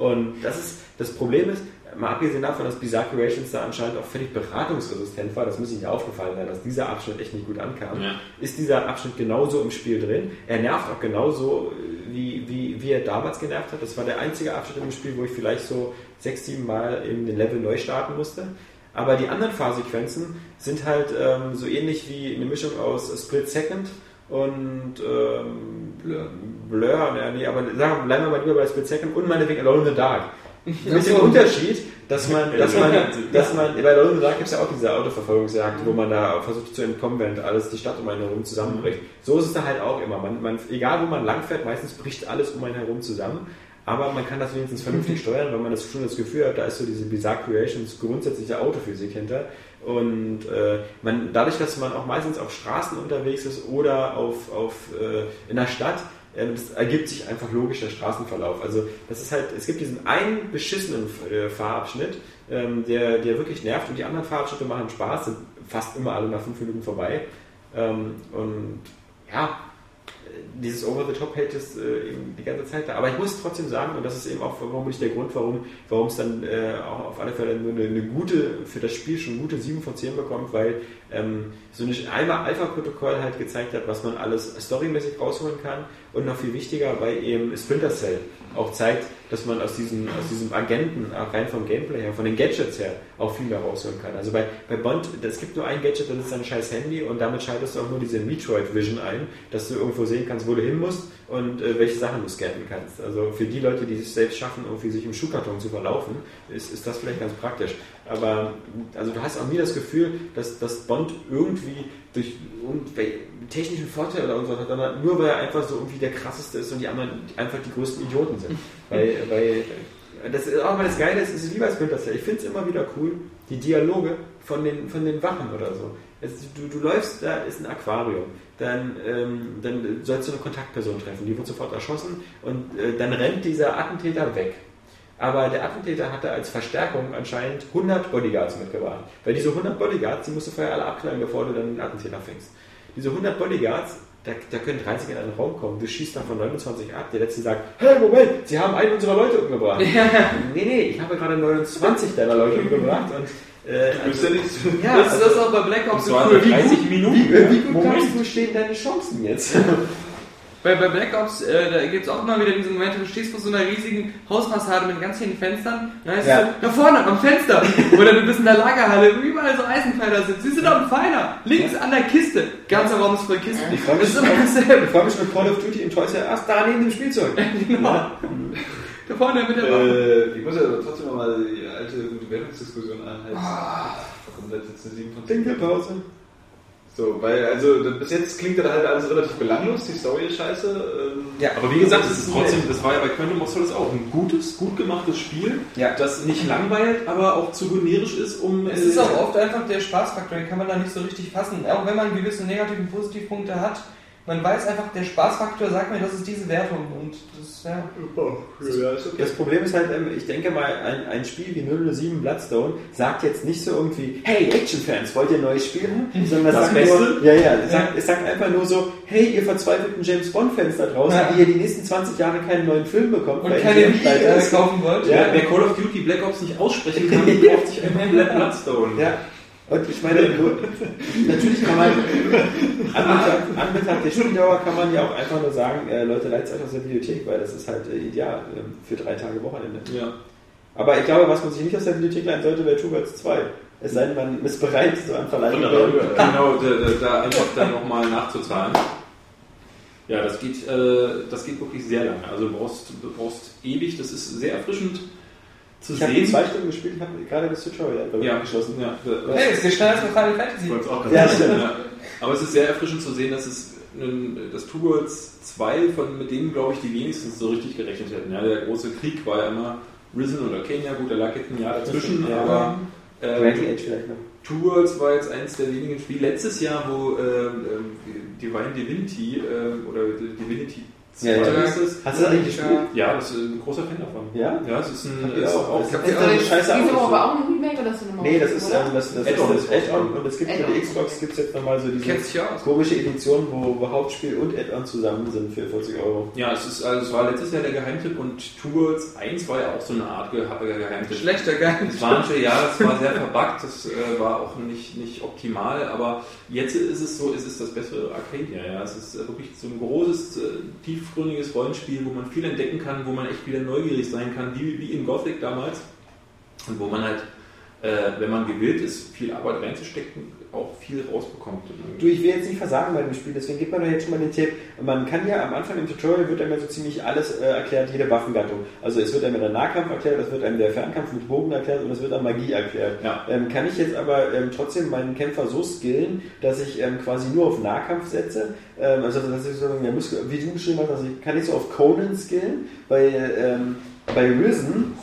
Und das ist, das Problem ist, mal abgesehen davon, dass Bizarre Creations da anscheinend auch völlig beratungsresistent war, das muss Ihnen ja aufgefallen sein, dass dieser Abschnitt echt nicht gut ankam, Ja. ist dieser Abschnitt genauso im Spiel drin. Er nervt auch genauso, äh, wie, wie, wie er damals genervt hat. Das war der einzige Abschnitt im Spiel, wo ich vielleicht so sechs, sieben Mal eben den Level neu starten musste. Aber die anderen Fahrsequenzen sind halt ähm, so ähnlich wie eine Mischung aus Split Second und ähm, Blur, Blur ja, nee, aber sagen, bleiben wir mal lieber bei Split Second und meinetwegen Alone in the Dark. Mit dem Unterschied, dass man, dass man, dass man, bei Alone in the Dark gibt es ja auch diese Autoverfolgungsjagd, wo man da versucht zu entkommen, während alles die Stadt um einen herum zusammenbricht. So ist es da halt auch immer. Man, man, egal wo man langfährt, meistens bricht alles um einen herum zusammen. Aber man kann das wenigstens vernünftig steuern, weil man das schon das Gefühl hat, da ist so diese Bizarre Creations grundsätzliche Autophysik hinter. Und äh, man, dadurch, dass man auch meistens auf Straßen unterwegs ist oder auf, auf, äh, in der Stadt, äh, das ergibt sich einfach logisch der Straßenverlauf. Also das ist halt, es gibt diesen einen beschissenen äh, Fahrabschnitt, ähm, der, der wirklich nervt und die anderen Fahrabschnitte machen Spaß, sind fast immer alle nach fünf Minuten vorbei. Ähm, und ja, dieses Over-the-Top hält es äh, eben die ganze Zeit da. Aber ich muss trotzdem sagen, und das ist eben auch vermutlich der Grund, warum warum es dann äh, auch auf alle Fälle nur eine, eine gute, für das Spiel schon gute 7 von 10 bekommt, weil ähm, so ein einmal Alpha-Protokoll halt gezeigt hat, was man alles storymäßig rausholen kann und noch viel wichtiger, weil eben Splinter Cell auch zeigt, dass man aus diesem, aus diesem Agenten, auch rein vom Gameplay her, von den Gadgets her, auch viel mehr rausholen kann. Also bei, bei Bond, es gibt nur ein Gadget, das ist ein scheiß Handy und damit schaltest du auch nur diese Metroid Vision ein, dass du irgendwo sehen kannst, wo du hin musst und äh, welche Sachen du scannen kannst. Also für die Leute, die es selbst schaffen, irgendwie sich im Schuhkarton zu verlaufen, ist, ist das vielleicht ganz praktisch. Aber also du hast auch nie das Gefühl, dass, dass Bond irgendwie durch irgendwelche technischen Vorteile oder so hat, sondern nur weil er einfach so irgendwie der krasseste ist und die anderen einfach die größten Idioten sind. weil, weil das ist auch mal das Geile, es ist wie bei Splinter Cell. Ich finde es immer wieder cool, die Dialoge von den, von den Wachen oder so. Es, du, du läufst, da ist ein Aquarium, dann, ähm, dann sollst du eine Kontaktperson treffen, die wird sofort erschossen und äh, dann rennt dieser Attentäter weg. Aber der Attentäter hatte als Verstärkung anscheinend 100 Bodyguards mitgebracht. Weil diese 100 Bodyguards, die musst du vorher alle abknallen, bevor du dann den Attentäter fängst. Diese 100 Bodyguards, da, da können 30 in einen Raum kommen. Du schießt dann von 29 ab. Der letzte sagt, hey, Moment, Sie haben einen unserer Leute umgebracht. nee, nee, ich habe gerade 29 deiner Leute umgebracht. Und, äh, bist ja nicht so. ja, ist das auch bei Black Ops so cool? 30 Minuten. wie, wie gut du, stehen deine Chancen jetzt? Bei, bei Black Ops, äh, da gibt es auch immer wieder diese Momente, du stehst vor so einer riesigen Hausfassade mit ganz vielen Fenstern, da heißt Ja. es so, da vorne am Fenster, oder du bist in der Lagerhalle, wo überall so Eisenpfeiler sind, sie sind am Pfeiler, links an der Kiste, ganzer Raum ist voll Kisten. Ich freue mich, das ist immer dasselbe. ich freu mich mit Call of Duty in Toys R Us, da neben dem Spielzeug. Genau. Da vorne mit der Waffe. Äh, ich muss ja aber trotzdem noch mal die alte gute Wertungsdiskussion anhalten. Warum das jetzt eine 7 von 10 Dinkelpause. So, weil, also bis jetzt klingt das halt alles relativ belanglos, die Story ist scheiße. Ähm, Ja, Aber wie gesagt, es ist trotzdem, das war ja bei Quantum of Solace auch ein gutes, gut gemachtes Spiel, Ja. das nicht langweilt, aber auch zu generisch ist, um. Es ist auch oft einfach der Spaßfaktor, den kann man da nicht so richtig fassen. Auch wenn man gewisse negative und Positivpunkte hat, man weiß einfach, der Spaßfaktor sagt mir, das ist diese Wertung. Und das, ja. ja, ist okay. Das Problem ist halt, ähm, ich denke mal, ein, ein Spiel wie 007 Bloodstone sagt jetzt nicht so irgendwie, hey Action-Fans, wollt ihr ein neues Spiel? Sondern Das sagt Beste? nur, ja, ja, es sagt, es sagt einfach nur so, hey, ihr verzweifelten James Bond-Fans da draußen, Ja. die ihr die nächsten 20 Jahre keinen neuen Film bekommt, Und weil keine ihr Wii äh, kaufen wollt. Ja. Wer, wer Call of Duty Black Ops nicht aussprechen kann, kauft sich einfach Bloodstone. Ja. Und ich meine, natürlich kann man, anbetracht, der Spieldauer kann man ja auch einfach nur sagen, äh, Leute, leiht euch aus der Bibliothek, weil das ist halt äh, ideal ähm, für drei Tage Wochenende. Ja. Aber ich glaube, was man sich nicht aus der Bibliothek leihen sollte, wäre Two Worlds 2. Es sei denn, man ist bereit, so an Verleihung. Ja. Genau, da, da, da einfach dann nochmal nachzuzahlen. Ja, das geht, äh, das geht wirklich sehr lange. Also du brauchst, du brauchst ewig, das ist sehr erfrischend zu Ich habe sehen. zwei Stunden gespielt, habe gerade das Tutorial ich, ja, abgeschlossen. Ja, da- Hey, das geht schneller als bei Final Fantasy. Ich auch Ja, gerade stimmt. Ja, aber es ist sehr erfrischend zu sehen, dass es das Two Worlds 2, von, mit denen, glaube ich, die wenigstens so richtig gerechnet hätten. Ja, der große Krieg war ja immer Risen oder Kenya, gut, da lag jetzt ein Jahr dazwischen, Ja. aber äh, Age vielleicht noch. Two Worlds war jetzt eines der wenigen Spiele. Letztes Jahr, wo ähm, ähm, Divine Divinity ähm, oder Divinity 2 Ja, ja. ist es. Hast du das eigentlich gespielt? Ja, das ist ein großer Fan davon. Ja? Ja, es ist ein. Ist auch? auch Das Das ist dann jetzt scheiße diese Woche aber auch ein Remake oder so eine Nee, das ist, ähm, das, das ist Add-on. das Add-on und es gibt für die. Xbox gibt es jetzt nochmal so diese komische Edition, wo, wo Hauptspiel und Add-on zusammen sind für 40 Euro. Ja, es, ist, also es war letztes Jahr der Geheimtipp und Two Worlds 1 war ja auch so eine Art Ge Geheimtipp. Schlechter Geil. Es war natürlich, ja, es war sehr verbuggt, das äh, war auch nicht, nicht optimal, aber jetzt ist es so, es ist das bessere Arcadia. Ja. Es ist äh, wirklich so ein großes, äh, tiefgründiges Rollenspiel, wo man viel entdecken kann, wo man echt wieder neugierig sein kann, wie, wie in Gothic damals. Und wo man halt, äh, wenn man gewillt ist, viel Arbeit reinzustecken, auch viel rausbekommt. Du, ich will jetzt nicht versagen bei dem Spiel, deswegen gibt man doch jetzt schon mal den Tipp. Man kann ja am Anfang im Tutorial wird einem ja so ziemlich alles äh, erklärt, jede Waffengattung. Also es wird einem der Nahkampf erklärt, es wird einem der Fernkampf mit Bogen erklärt und es wird einem Magie erklärt. Ja. Ähm, kann ich jetzt aber ähm, trotzdem meinen Kämpfer so skillen, dass ich ähm, quasi nur auf Nahkampf setze? Ähm, also dass ich so, ja, wie du beschrieben hast, also ich, kann ich so auf Conan skillen? Bei, ähm, bei Risen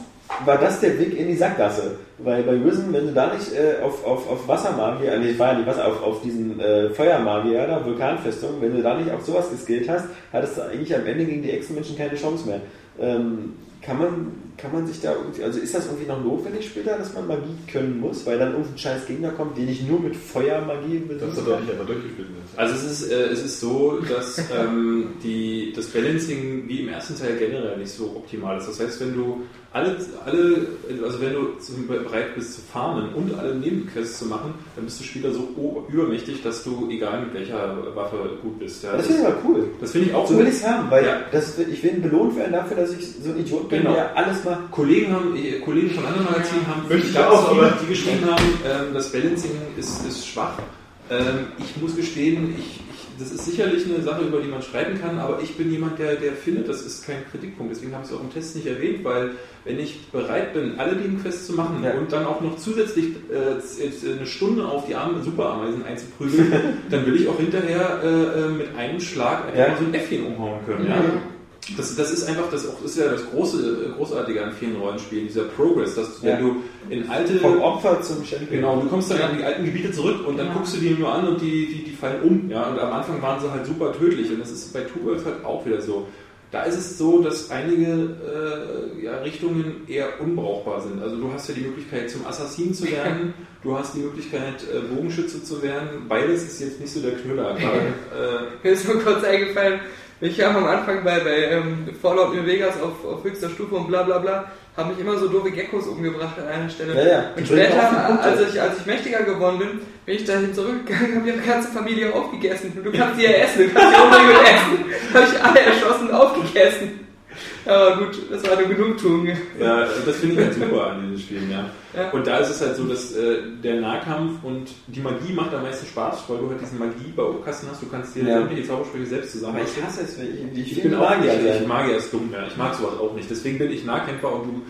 war das der Weg in die Sackgasse. Weil bei Risen, wenn du da nicht äh, auf, auf, auf Wassermagier, äh, nee, war ja nicht Wasser, auf, auf diesen äh, Feuermagier, da, Vulkanfestung, wenn du da nicht auf sowas geskillt hast, hattest du eigentlich am Ende gegen die Echsenmenschen keine Chance mehr. Ähm, kann man, kann man sich da irgendwie, also ist das irgendwie noch notwendig später, dass man Magie können muss, weil dann irgendein scheiß Gegner kommt, den ich nur mit Feuermagie Das besiegen hat doch nicht einfach durchgespielt. jetzt. Also es ist, äh, es ist so, dass ähm, die, das Balancing wie im ersten Teil generell nicht so optimal ist. Das heißt, wenn du alle, alle also wenn du zum- bereit bist zu farmen und alle Nebenquests zu machen, dann bist du später so übermächtig, dass du egal mit welcher Waffe gut bist. Ja, Das finde ich aber cool. das finde ich auch So gut. will ich es haben, weil Ja. das, ich will belohnt werden dafür, dass ich so ein Idiot bin, Genau. der alles macht. Kollegen haben, äh, Kollegen von anderen Magazinen haben, Möchte ich auch, aber- die geschrieben haben, ähm, das Balancing ist, ist schwach. Ähm, ich muss gestehen, ich, das ist sicherlich eine Sache, über die man streiten kann, aber ich bin jemand, der, der findet, das ist kein Kritikpunkt. Deswegen habe ich es auch im Test nicht erwähnt, weil wenn ich bereit bin, alle Nebenquests zu machen Ja. und dann auch noch zusätzlich äh, jetzt eine Stunde auf die armen Superameisen einzuprügeln, dann will ich auch hinterher äh, äh, mit einem Schlag einfach Ja. so ein Äffchen umhauen können. Ja? Das, das ist einfach das, auch, das ist ja das große, großartige an vielen Rollenspielen, dieser Progress, dass Ja. wenn du in alte Vom Opfer zum Champion. Genau, du kommst dann an die alten Gebiete zurück und dann guckst du die nur an und die, die, die fallen um. Ja? Und am Anfang waren sie halt super tödlich und das ist bei Two Worlds halt auch wieder so. Da ist es so, dass einige äh, ja, Richtungen eher unbrauchbar sind. Also du hast ja die Möglichkeit zum Assassin zu werden, du hast die Möglichkeit äh, Bogenschütze zu werden. Beides ist jetzt nicht so der Knüller. Gerade, äh, Mir ist nur kurz eingefallen, ich habe am Anfang bei, bei ähm, Fallout New Vegas auf, auf höchster Stufe und bla bla bla, habe mich immer so doofe Geckos umgebracht an einer Stelle. Ja, ja. Und später, als ich, als ich mächtiger geworden bin, bin ich dahin zurückgegangen, habe ihre ganze Familie aufgegessen. Du kannst sie ja essen, du kannst sie unbedingt essen. Habe ich alle erschossen und aufgegessen. Aber gut, das war eine Genugtuung. Ja, das finde ich halt super an diesen Spielen, ja. Ja. Und da ist es halt so, dass äh, der Nahkampf und die Magie macht am meisten Spaß, weil du halt diesen Magie-Baukasten hast, du kannst dir Ja. sämtliche Zaubersprüche selbst Aber ich zusammenstellen. hasse es, wenn ich, ich, Ich bin auch Magier nicht, ich sein. Magier ist dumm, ja. Ich mag sowas auch nicht. Deswegen bin ich Nahkämpfer und du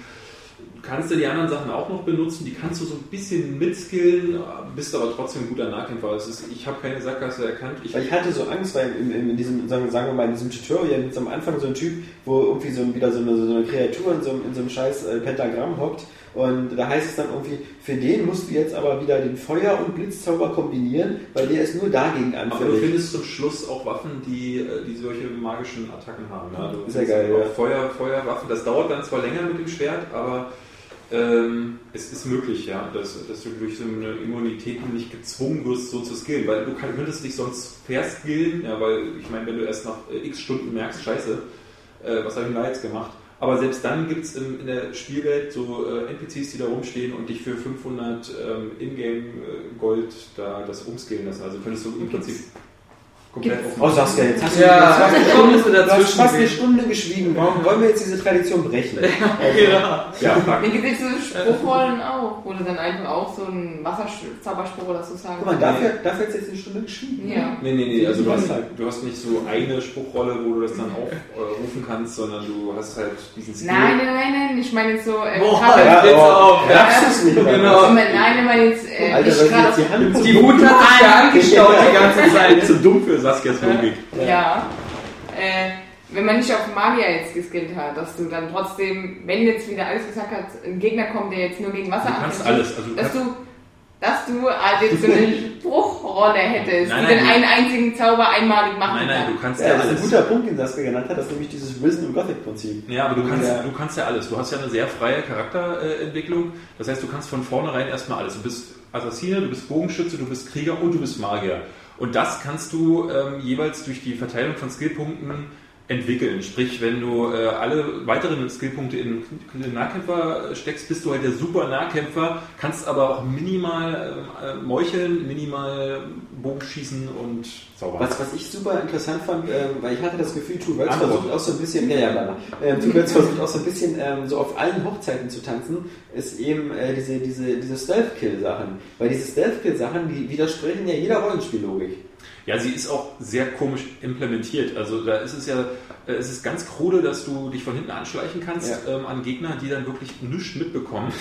kannst du die anderen Sachen auch noch benutzen, die kannst du so ein bisschen mitskillen, bist aber trotzdem ein guter Nahkämpfer. Es ist, ich habe keine Sackgasse erkannt. Ich, ich hatte so Angst, weil in, in, in diesem, sagen, wir mal, in diesem Tutorial jetzt am Anfang so ein Typ, wo irgendwie so ein, wieder so eine, so eine Kreatur in so, einem- in so einem scheiß äh, Pentagramm hockt und da heißt es dann irgendwie, für den musst du jetzt aber wieder den Feuer- und Blitzzauber kombinieren, weil der ist nur dagegen aber du anfällig. findest zum Schluss auch Waffen, die, äh, die solche magischen Attacken haben. Ja? Du Sehr findest geil, auch ja. Feuer, Feuerwaffen, das dauert dann zwar länger mit dem Schwert, aber ähm, es ist möglich, ja, dass, dass du durch so eine Immunität nicht gezwungen wirst, so zu skillen, weil du kann, könntest dich sonst verskillen, ja, weil ich meine, wenn du erst nach äh, x Stunden merkst, scheiße, äh, was habe ich denn da jetzt gemacht? Aber selbst dann gibt es in, der Spielwelt so äh, NPCs, die da rumstehen und dich für 500 ähm, Ingame-Gold da das umskillen lassen. Also könntest du im Prinzip komplett auf Oh, Saskia, jetzt hast du Ja, jetzt hast du du hast fast eine. Stunde geschwiegen. Warum wollen wir jetzt diese Tradition brechen? Also, Ja. Ja, fuck. Mir gibt es diese Spruchrollen auch, wo du dann einfach auch so einen Wasserzauberspruch oder so sagen Guck mal, dafür, dafür hat jetzt eine Stunde geschwiegen. Ja. Nee, nee, nee, also du hast, halt. du hast nicht so eine Spruchrolle, wo du das dann aufrufen kannst, sondern du hast halt diesen Skill. Nein, nein, nein, nein, ich meine jetzt so. Äh, Boah, ja, jetzt auf. Ja. Darfst du es nicht? oder Genau. nein, ich meine jetzt. Äh, Alter, gerade jetzt die Hand Die Wut hat sich ja angestaut die ganze Zeit. zu dumm für Saskias Logik. Ja. Äh, wenn man nicht auf Magier jetzt geskillt hat, dass du dann trotzdem, wenn jetzt wieder alles gesagt hat, ein Gegner kommt, der jetzt nur gegen Wasser Du kannst alles. Also du dass kannst, du, dass du jetzt so eine Spruchrolle hättest, Nein, die nein, dann du- einen einzigen Zauber einmalig machen nein, nein, kann. du kannst Ja, ja das ist ein alles. guter Punkt, den Saskia genannt hat, das ist nämlich dieses Risen und Gothic-Prinzip. Ja, aber du kannst, Ja. du kannst ja alles. Du hast ja eine sehr freie Charakterentwicklung. Das heißt, du kannst von vornherein erstmal alles. Du bist Assassine, du bist Bogenschütze, du bist Krieger und du bist Magier. Und das kannst du ähm, jeweils durch die Verteilung von Skillpunkten entwickeln. Sprich, wenn du äh, alle weiteren Skillpunkte in, in den Nahkämpfer steckst, bist du halt der super Nahkämpfer, kannst aber auch minimal äh, meucheln, minimal Bogenschießen und zaubern. Was, was ich super interessant fand, ähm, weil ich hatte das Gefühl, Two Worlds versucht auch so ein bisschen, ja, ja, klar. ähm, Two Worlds versucht auch so ein bisschen ähm, so auf allen Hochzeiten zu tanzen, ist eben äh, diese, diese, diese Stealth-Kill-Sachen. Weil diese Stealth-Kill-Sachen, die widersprechen ja jeder Rollenspiellogik. Ja, sie ist auch sehr komisch implementiert. Also da ist es ja, äh, es ist ganz krude, dass du dich von hinten anschleichen kannst ähm, an Gegner, die dann wirklich nichts mitbekommen.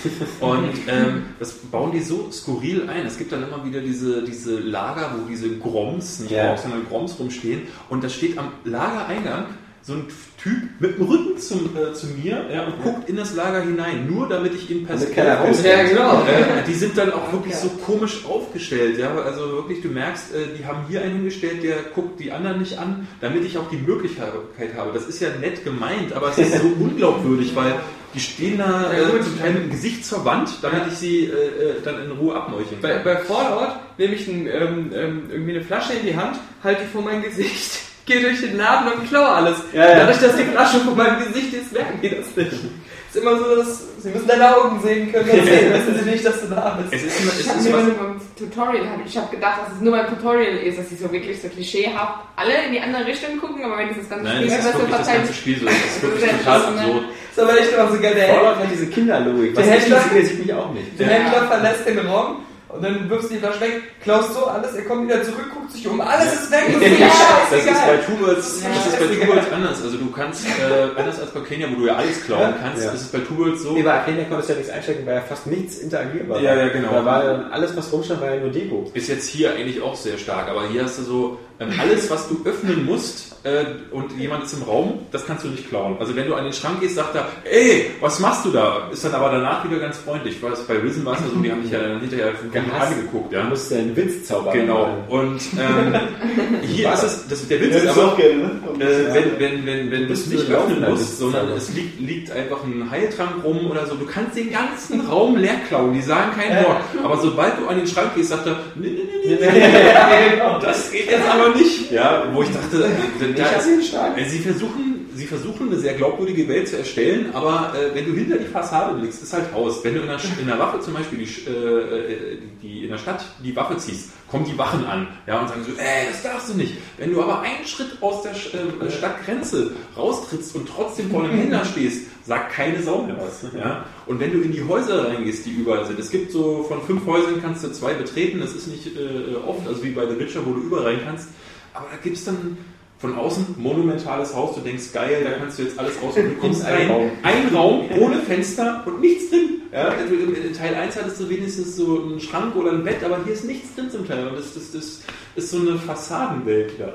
Und ähm, das bauen die so skurril ein. Es gibt dann immer wieder diese, diese Lager, wo diese Groms, nicht Ja. Groms, sondern Groms rumstehen. Und da steht am Lagereingang so ein Typ mit dem Rücken zum, äh, zu mir ja, und guckt in das Lager hinein, nur damit ich ihn per Damit Stealth keiner raus- Ja, genau. äh, die sind dann auch wirklich so komisch aufgestellt, ja. Also wirklich, du merkst, äh, die haben hier einen hingestellt, der guckt die anderen nicht an, damit ich auch die Möglichkeit habe. Das ist ja nett gemeint, aber es ist so unglaubwürdig, weil die stehen da Ja, äh, gut. zum Teil mit dem Gesicht zur Wand, damit ich sie äh, äh, dann in Ruhe abmeucheln Bei, kann. bei Fallout nehme ich ein, ähm, ähm, irgendwie eine Flasche in die Hand, halte die vor mein Gesicht, gehe durch den Laden und klaue alles. Ja, ja. Dadurch, dass die Flasche vor meinem Gesicht ist, merken die das nicht. ist immer so, dass sie müssen deine Augen sehen können, sonst sehen, wissen sie nicht, dass du da bist. Es ist, immer- Ich es habe ist mir was, nur beim Tutorial, hab- ich habe gedacht, dass es nur beim Tutorial ist, dass sie so wirklich so klischeehaft alle in die andere Richtung gucken, aber wenn das ganze Nein, Spiel das ist wirklich das ganze Spiel so. Das ist Das wirklich total so, absurd. ist aber echt immer so geil. Der Händler, hat diese Kinderlogik. Was Der ich Händler- ich auch nicht. der. Händler verlässt den Raum und dann wirfst du die Flasche weg, klaust so alles, er kommt wieder zurück, guckt sich um, alles ist weg, das ist Ja, Das ist bei. Tools, Ja. das ist bei Tools anders. Also du kannst, äh, anders als bei Kenia, wo du ja alles klauen kannst, Ja. ist es bei Tools so. Nee, bei Arcania konntest du ja nichts einstecken, weil ja fast nichts interagierbar war. Ja, ja, genau. Da war dann alles, was rumstand, war ja nur Deko. Ist jetzt hier eigentlich auch sehr stark, aber hier hast du so alles, was du öffnen musst äh, und jemand ist im Raum, das kannst du nicht klauen. Also wenn du an den Schrank gehst, sagt er, ey, was machst du da? Ist dann aber danach wieder ganz freundlich. Weil bei Risen war es so, die haben dich ja dann hinterher angeguckt. Du Ja? musst ja einen Witzzauber Genau. Und ähm, hier ist es, das, der Witz Ja, ist aber, auch gerne, ne? Äh, wenn, wenn, wenn, wenn du es nicht du öffnen musst, sondern es liegt, liegt einfach ein Heiltrank rum oder so, du kannst den ganzen Raum leer klauen, die sagen kein Wort. Aber sobald du an den Schrank gehst, sagt er, nee, nee, nee, das geht jetzt aber nicht. Ja, wo ich dachte, äh, da äh, sie versuchen, sie versuchen eine sehr glaubwürdige Welt zu erstellen, aber äh, wenn du hinter die Fassade blickst, ist halt Haus. Wenn du in der, in der Waffe zum Beispiel die, äh, die, in der Stadt die Waffe ziehst, kommen die Wachen an ja, und sagen so, ey, das darfst du nicht. Wenn du aber einen Schritt aus der äh, Stadtgrenze raustrittst und trotzdem vor einem Händler stehst, sagt keine Sau mehr was. Ja? Und wenn du in die Häuser reingehst, die überall sind, es gibt so von fünf Häusern kannst du zwei betreten, das ist nicht äh, oft, also wie bei The Witcher, wo du überall rein kannst, aber da gibt es dann Von außen monumentales Haus, du denkst geil, da kannst du jetzt alles rausholen. Du kommst Ein rein, Raum. ein Raum ohne Fenster und nichts drin. Ja, also in in Teil 1 hattest du wenigstens so einen Schrank oder ein Bett, aber hier ist nichts drin zum Teil. Und das, das, das ist so eine Fassadenwelt, die da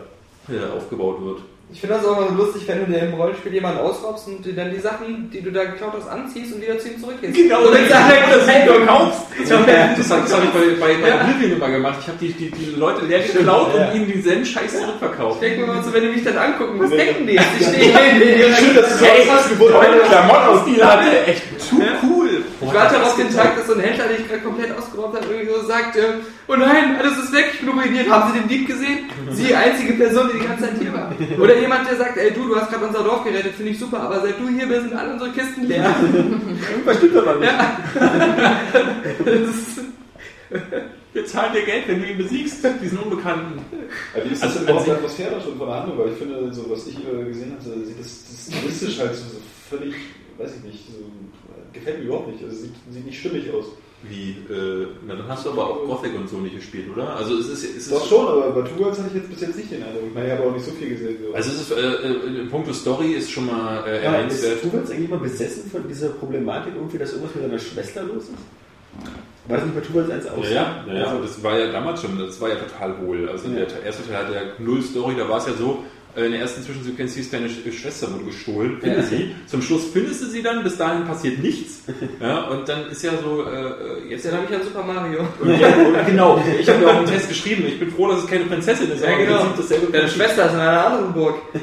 äh, aufgebaut wird. Ich finde das auch mal lustig, wenn du dir im Rollenspiel jemanden ausraubst und dir dann die Sachen, die du da geklaut hast, anziehst und wieder zu ihm zurückgehst. Genau, und dann das hey, du kaufst. Das habe ich bei, bei, bei Oblivion immer gemacht. Ich habe die, die, die Leute leer geklaut ja. und ihnen denselben Scheiß zurückverkauft. Ich denke mir mal so, wenn die mich dann angucken, was denken die? Ich stehe hier in ihrer Schön, dass du so Ey, was Gebot Meine Klamottenstil hatte echt zu cool. Ich warte auf den Tag, dass so ein Händler, den ich gerade komplett ausgeraubt habe, irgendwie so sagt, äh, oh nein, alles ist weg, ich bin ruiniert. Haben Sie den Dieb gesehen? Sie, einzige Person, die die ganze Zeit hier war. Oder jemand, der sagt, ey du, du hast gerade unser Dorf gerettet, finde ich super, aber seit du hier bist, sind alle unsere Kisten leer. Irgendwas stimmt aber nicht. Ja. Ist, Wir zahlen dir Geld, wenn du ihn besiegst, diesen Unbekannten. Wie ist Also das denn überhaupt an die Atmosphäre schon von der Handlung? Weil ich finde, so was ich äh, gesehen habe, sieht das, das stilistisch halt so, so völlig, weiß ich nicht, so, gefällt mir überhaupt nicht. Also sieht, sieht nicht stimmig aus. Wie, äh, na dann hast du aber auch Gothic und so nicht gespielt, oder? Also es ist, es ist Doch schon, aber bei Two Worlds hatte ich jetzt bis jetzt nicht den Eindruck. Ich meine, ich habe auch nicht so viel gesehen. So. Also es ist, äh, äh, in puncto Story ist schon mal äh, Ja, erwähnenswert. ist Tuwels eigentlich mal besessen von dieser Problematik irgendwie, dass irgendwas mit seiner Schwester los ist? War das nicht bei Tuwels 1 auch? Ja, ja, ja, ja, das war ja damals schon, das war ja total hohl. Also Ja. der erste Teil hatte ja null Story, da war es ja so, in der ersten Zwischensequenz hieß deine Sch- Schwester wurde gestohlen, finde Ja. sie. Zum Schluss findest du sie dann, bis dahin passiert nichts. Ja, und dann ist ja so, äh, jetzt habe ich an Super Mario. Ja, genau, ich habe ja auch einen Test geschrieben. Ich bin froh, dass es keine Prinzessin ist. Ja, genau. Deine Prinzip. Schwester ist in einer anderen Burg.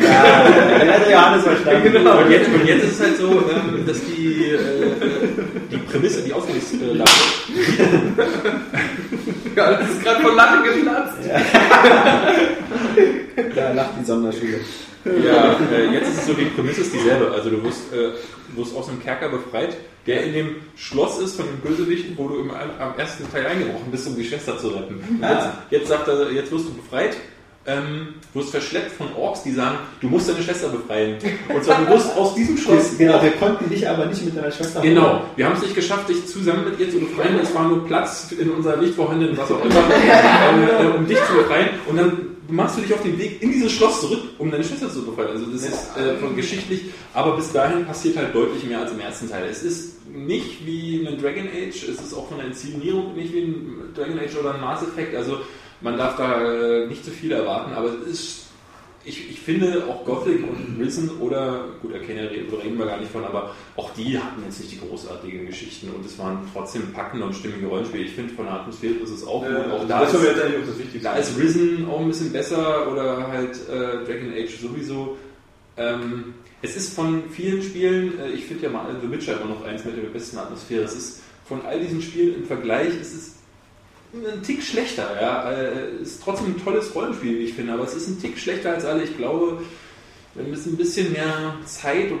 Ja, hat der Johannes verstanden. Genau. Und jetzt, und jetzt ist es halt so, ähm, dass die, äh, die Prämisse, die Ausgangslage, Ja, das ist gerade von Lachen geplatzt. Da lacht die Sonderschule. ja, äh, jetzt ist es so, die Prämisse ist dieselbe. Also du wirst, äh, du wirst aus einem Kerker befreit, der in dem Schloss ist von den Bösewichten, wo du im, am ersten Teil eingebrochen bist, um die Schwester zu retten. Und jetzt, jetzt sagt er, jetzt wirst du befreit. Ähm, wirst verschleppt von Orks, die sagen, du musst deine Schwester befreien. Und zwar, du wirst aus diesem Schloss Genau, wir konnten dich aber nicht mit deiner Schwester Genau, wir haben es nicht geschafft, dich zusammen mit ihr zu befreien. Es war nur Platz in unserer nicht vorhandenen, was auch immer, äh, um dich zu befreien. Und dann machst du dich auf den Weg in dieses Schloss zurück, um deine Schwester zu befreien. Also das ist äh, von geschichtlich, aber bis dahin passiert halt deutlich mehr als im ersten Teil. Es ist nicht wie ein Dragon Age, es ist auch von der Inszenierung nicht wie ein Dragon Age oder ein Mass Effect. Also man darf da äh, nicht zu viel erwarten, aber es ist ich, ich finde auch Gothic und Risen oder, gut, Arcana reden reden wir gar nicht von, aber auch die hatten jetzt nicht die großartigen Geschichten und es waren trotzdem packende und stimmige Rollenspiele. Ich finde, von der Atmosphäre ist es auch gut. Äh, Auch da das ist, da ist Risen auch ein bisschen besser oder halt äh, Dragon Age sowieso. Ähm, es ist von vielen Spielen, äh, ich finde ja mal The Witcher immer noch eins mit der besten Atmosphäre. Es ist von all diesen Spielen im Vergleich ist es ein Tick schlechter, ja. Äh, Ist trotzdem ein tolles Rollenspiel, wie ich finde, aber es ist ein Tick schlechter als alle. Ich glaube, wenn es ein bisschen mehr Zeit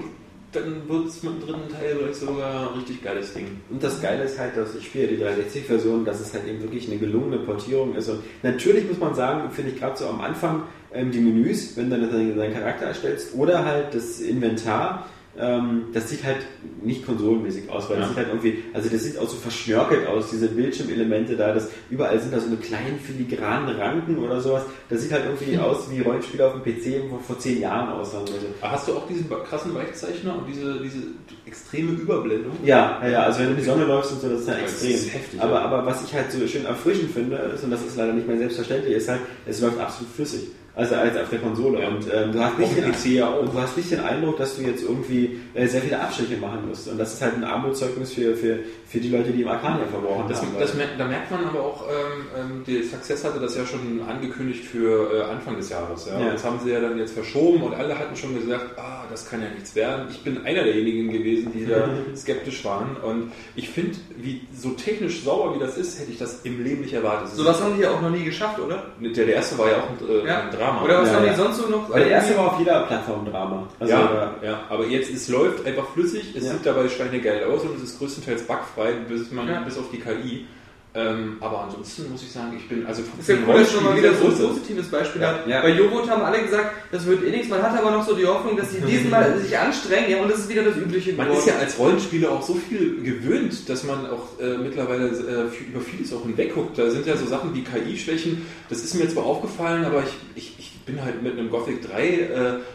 dann wird es mit dem dritten Teil vielleicht sogar ein richtig geiles Ding. Und das Geile ist halt, dass ich spiele die 360-Version, dass es halt eben wirklich eine gelungene Portierung ist. Und natürlich muss man sagen, finde ich gerade so am Anfang ähm, die Menüs, wenn du dann deinen Charakter erstellst, oder halt das Inventar, ähm, das sieht halt nicht konsolenmäßig aus, weil Ja. das sieht halt irgendwie, also das sieht auch so verschnörkelt aus, diese Bildschirmelemente da, das, überall sind da so eine kleinen filigranen Ranken oder sowas. Das sieht halt irgendwie aus wie Rollenspiele auf dem PC vor, vor zehn Jahren aussahen. oder so. Aber hast du auch diesen krassen Weichzeichner und diese, diese extreme Überblendung? Ja, ja, ja, also wenn du in die Sonne läufst und so, das ist halt Das extrem. ist heftig, aber, ja. aber was ich halt so schön erfrischend finde, ist, und das ist leider nicht mehr selbstverständlich, ist halt, es läuft absolut flüssig. Also als auf der Konsole. Ja. Und ähm, du, hast nicht den, PC und du hast nicht den Eindruck, dass du jetzt irgendwie äh, sehr viele Abstriche machen musst. Und das ist halt ein Armutszeugnis für, für, für die Leute, die im Arcania verbrauchen Das, haben. das, da merkt man aber auch, ähm, ähm, die Success hatte das ja schon angekündigt für äh, Anfang des Jahres. Ja? Ja. Das haben sie ja dann jetzt verschoben und alle hatten schon gesagt, ah, das kann ja nichts werden. Ich bin einer derjenigen gewesen, die da skeptisch waren. Und ich finde, wie so technisch sauber wie das ist, hätte ich das im Leben nicht erwartet. Es Sowas haben die ja auch noch nie geschafft, oder? der, der erste war ja auch ein, äh, Ja. ein Drama. Oder was Ja, haben ja. die sonst so noch? Weil der erste war auf jeder Plattform Drama. Also, ja, ja, aber jetzt, es läuft einfach flüssig, es Ja. sieht dabei schweinegeil aus und es ist größtenteils bugfrei, bis, man, Ja. bis auf die KI. Ähm, aber ansonsten muss ich sagen, ich bin also Ist ja cool, dass man mal wieder so ein positives Beispiel Ja, hat. ja. Bei Joghurt haben alle gesagt, das wird eh nichts. Man hat aber noch so die Hoffnung, dass sie diesmal sich anstrengen. Ja, und das ist wieder das Übliche Man ist ja als Rollenspieler auch so viel gewöhnt, dass man auch äh, mittlerweile äh, über vieles auch hinwegguckt. Da sind ja so Sachen wie KI-Schwächen, das ist mir zwar aufgefallen, aber ich, ich bin halt mit einem Gothic 3 äh,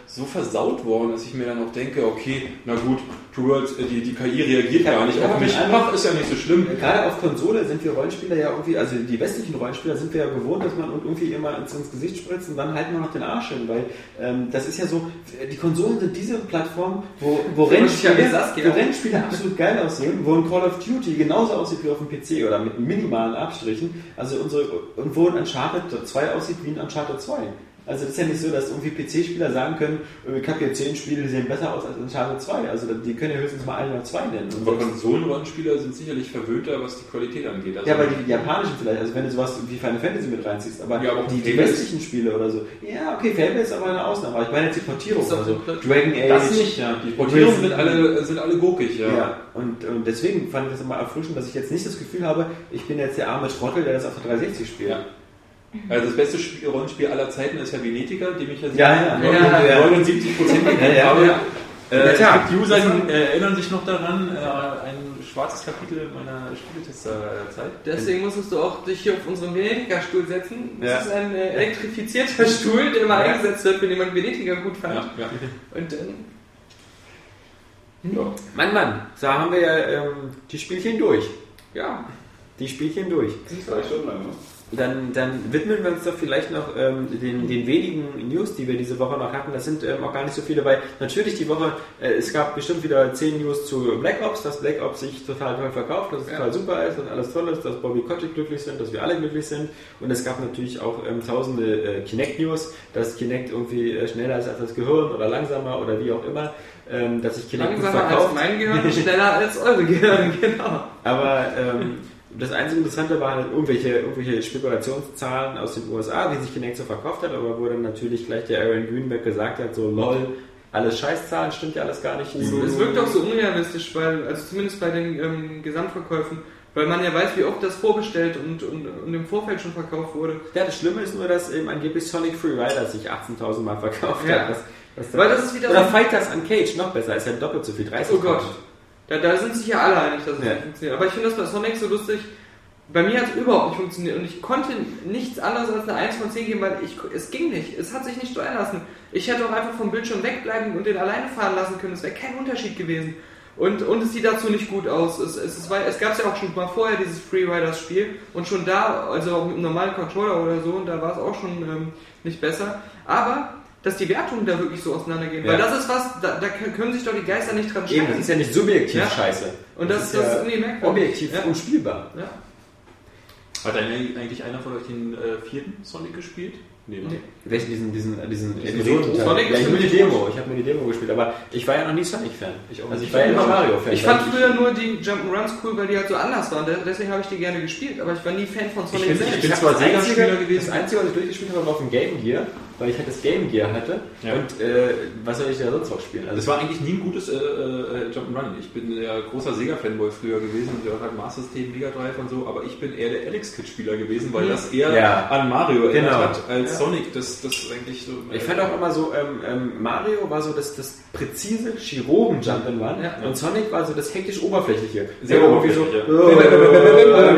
so versaut worden, dass ich mir dann auch denke, okay, na gut, True World, äh, die, die KI reagiert Ja, gar nicht auf mich. Ach, ist ja nicht so schlimm. Gerade auf Konsole sind wir Rollenspieler ja irgendwie, also die westlichen Rollenspieler sind wir ja gewohnt, dass man irgendwie immer ins, ins Gesicht spritzt und dann halten wir noch den Arsch hin, weil ähm, das ist ja so, die Konsolen sind diese Plattform, wo, wo, Rennspiele, wo Rennspiele absolut geil aussehen, wo ein Call of Duty genauso aussieht wie auf dem PC oder mit minimalen Abstrichen, also unsere, und wo ein Uncharted 2 aussieht wie ein Uncharted 2. Also das ist ja nicht so, dass irgendwie PC-Spieler sagen können, ich habe hier 10 Spiele, die sehen besser aus als Uncharted 2. Also die können ja höchstens mal ein oder zwei nennen. Und Aber Konsolenrollenspieler sind sicherlich verwöhnter, was die Qualität angeht. Also ja, aber die, die japanischen vielleicht, also wenn du sowas wie Final Fantasy mit reinziehst, aber Ja, aber auch die, die westlichen Spiele oder so. Ja, okay, Fable ist aber eine Ausnahme, aber ich meine jetzt die Portierung Ist doch oder so. komplett- Dragon Age. das nicht, ja. Die Portierungen sind alle, sind alle gurkig, ja. Ja, und, und deswegen fand ich das immer erfrischend, dass ich jetzt nicht das Gefühl habe, ich bin jetzt der arme Trottel, der das auf der 360 spielt. Ja. Also das beste Spiel, Rollenspiel aller Zeiten ist ja Venetica, dem ich ja, Ja, ja. Ja, ja. 79 Prozent gegeben Ja, ja, habe. ja. Äh, es gibt User, die äh, erinnern sich noch daran, äh, ein schwarzes Kapitel meiner Spieletesterzeit. Deswegen musstest du auch dich hier auf unseren Venetiger-Stuhl setzen. Das Ja. ist ein äh, elektrifizierter Stuhl, der immer Ja. eingesetzt wird, wenn jemand Venetiger gut fand. Ja, ja. Und dann ja. Mann, Mann, da haben wir ja ähm, die Spielchen durch. ja, Die Spielchen durch. Zwei Stunden lang, ne? Dann, dann widmen wir uns doch vielleicht noch ähm, den, den wenigen News, die wir diese Woche noch hatten. Das sind ähm, auch gar nicht so viele, weil natürlich die Woche, äh, es gab bestimmt wieder 10 News zu Black Ops, dass Black Ops sich total toll verkauft, dass es Ja. total super ist, dass alles toll ist, dass Bobby Kotick glücklich sind, dass wir alle glücklich sind. Und es gab natürlich auch ähm, tausende äh, Kinect-News, dass Kinect irgendwie äh, schneller ist als das Gehirn oder langsamer oder wie auch immer, ähm, dass sich Kinect gut langsamer als verkauft. mein Gehirn und schneller als eure Gehirn, genau. Aber ähm, das einzige Interessante waren halt irgendwelche, irgendwelche Spekulationszahlen aus den USA, wie sich Kinect so verkauft hat, aber wo dann natürlich gleich der Aaron Greenberg gesagt hat, so lol, alles Scheißzahlen, stimmt ja alles gar nicht. Es wirkt auch so unrealistisch, weil, also zumindest bei den ähm, Gesamtverkäufen, weil man ja weiß, wie oft das vorbestellt und, und, und im Vorfeld schon verkauft wurde. Ja, das Schlimme ist nur, dass eben angeblich Sonic Free Rider sich 18.000 Mal verkauft Ja. hat. Was, was Weil das ist wieder oder so- Fighters Uncaged, noch besser, ist ja doppelt so viel, 30 Oh Gott. Da, da sind sich ja alle einig, dass es Ja. nicht funktioniert. Aber ich finde das bei Sonic so lustig. Bei mir hat es überhaupt nicht funktioniert und ich konnte nichts anderes als eine 1 von 10 geben, weil ich, es ging nicht. Es hat sich nicht steuern lassen. Ich hätte auch einfach vom Bildschirm wegbleiben und den alleine fahren lassen können. Es wäre kein Unterschied gewesen. Und, und es sieht dazu nicht gut aus. Es, es, es, war- es gab ja auch schon mal vorher dieses Freeriders Spiel und schon da, also auch mit einem normalen Controller oder so, und da war es auch schon ähm, nicht besser. Aber dass die Wertungen da wirklich so auseinandergehen. Ja. Weil das ist was, da, da können sich doch die Geister nicht dran Eben, scheiden. das ist ja nicht subjektiv Ja. scheiße. Und das, das, ja ist irgendwie merkwürdig. objektiv Ja. unspielbar. Ja. Hat eigentlich eigentlich einer von euch den äh, vierten Sonic gespielt? Nee, ne? Nee. Welchen diesen, diesen, diesen Diesen Episodenteil? Sonic ja, ist ich habe nur die Demo, ich habe nur die Demo gespielt, aber ich war ja noch nie Sonic-Fan. Ich Also ich war ja immer Mario-Fan. Ich fand früher nur die Jump'n'Runs cool, weil die halt so anders waren. De- Deswegen habe ich die gerne gespielt, aber ich war nie Fan von Sonic finde- selbst. ich bin zwar das Sega-Spieler gewesen. Das Einzige, was ich durchgespielt habe, war auf dem Game Gear, weil ich halt das Game Gear hatte. Ja. Und äh, was soll ich da sonst noch spielen? Also es war eigentlich nie ein gutes äh, äh, Jump'n'Run. Ich bin ja großer Sega-Fanboy früher gewesen und der hat halt Master System, Mega Drive und so, aber ich bin eher der Alex Kid-Spieler gewesen, weil das eher Ja. an Mario erinnert Genau. hat als Ja. Sonic. Das, das eigentlich so. ich fand auch immer so, ähm, ähm, Mario war so das, das präzise Chirurgen-Jump'n'Run Ja. und Sonic war so das hektisch oberflächliche. Sehr oberflächlich, Bei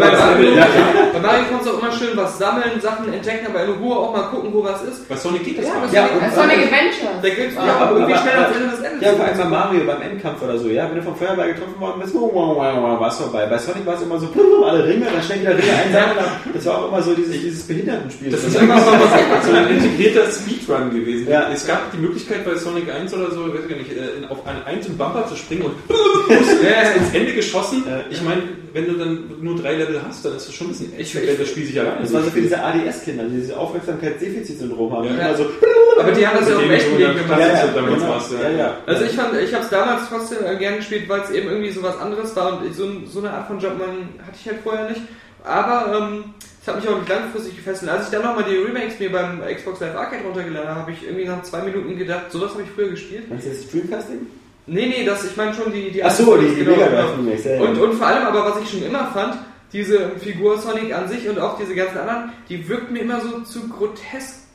bei Mario konntest du auch immer schön was sammeln, Sachen entdecken, aber in Ruhe auch mal gucken, wo was ist. Sonic geht das Ja, gar nicht. Ja, Sonic, und- Sonic Adventure. da gibt's Ja, ja, aber irgendwie aber- schnell aber- ans Ende des Endes. Ja, vor allem bei Mario beim Endkampf oder so, ja, wenn du vom Feuerball getroffen worden bist, war es vorbei. Bei Sonic war es immer so, alle Ringe, dann schnell wieder Ringe einsammeln. Das war auch immer so dieses, dieses Behindertenspiel. Das ist einfach so, was, so ein integrierter Speedrun gewesen. Ja. Es gab die Möglichkeit bei Sonic 1 oder so, weiß ich gar nicht, äh, auf einen einzelnen Bumper zu springen und Ja, ins Ende geschossen. Ich meine, wenn du dann nur drei Level hast, dann ist das schon ein bisschen echt, wenn das Spiel sich alleine Das war so für diese ADS-Kinder, die diese Aufmerksamkeitsdefizitsyndrom haben. Ja. Die immer so, aber die haben das ja auch im echten Leben gemacht. Ja, ja, ja, damit genau. ja. ja, ja. Also ich fand, ich habe es damals trotzdem äh, gerne gespielt, weil es eben irgendwie so was anderes war und ich, so, so eine Art von Jumpman hatte ich halt vorher nicht. Aber ähm, es hat mich auch nicht langfristig gefesselt. Als ich dann nochmal die Remakes mir beim Xbox Live Arcade runtergeladen habe, habe ich irgendwie nach zwei Minuten gedacht, sowas habe ich früher gespielt. Meinst du das Streamcasting? Nee, nee, das, ich meine schon die... die Achso, die, die genau, Mega genau. Remakes, ja, ja. Und, und vor allem aber, was ich schon immer fand, diese Figur Sonic an sich und auch diese ganzen anderen, die wirkt mir immer so zu grotesk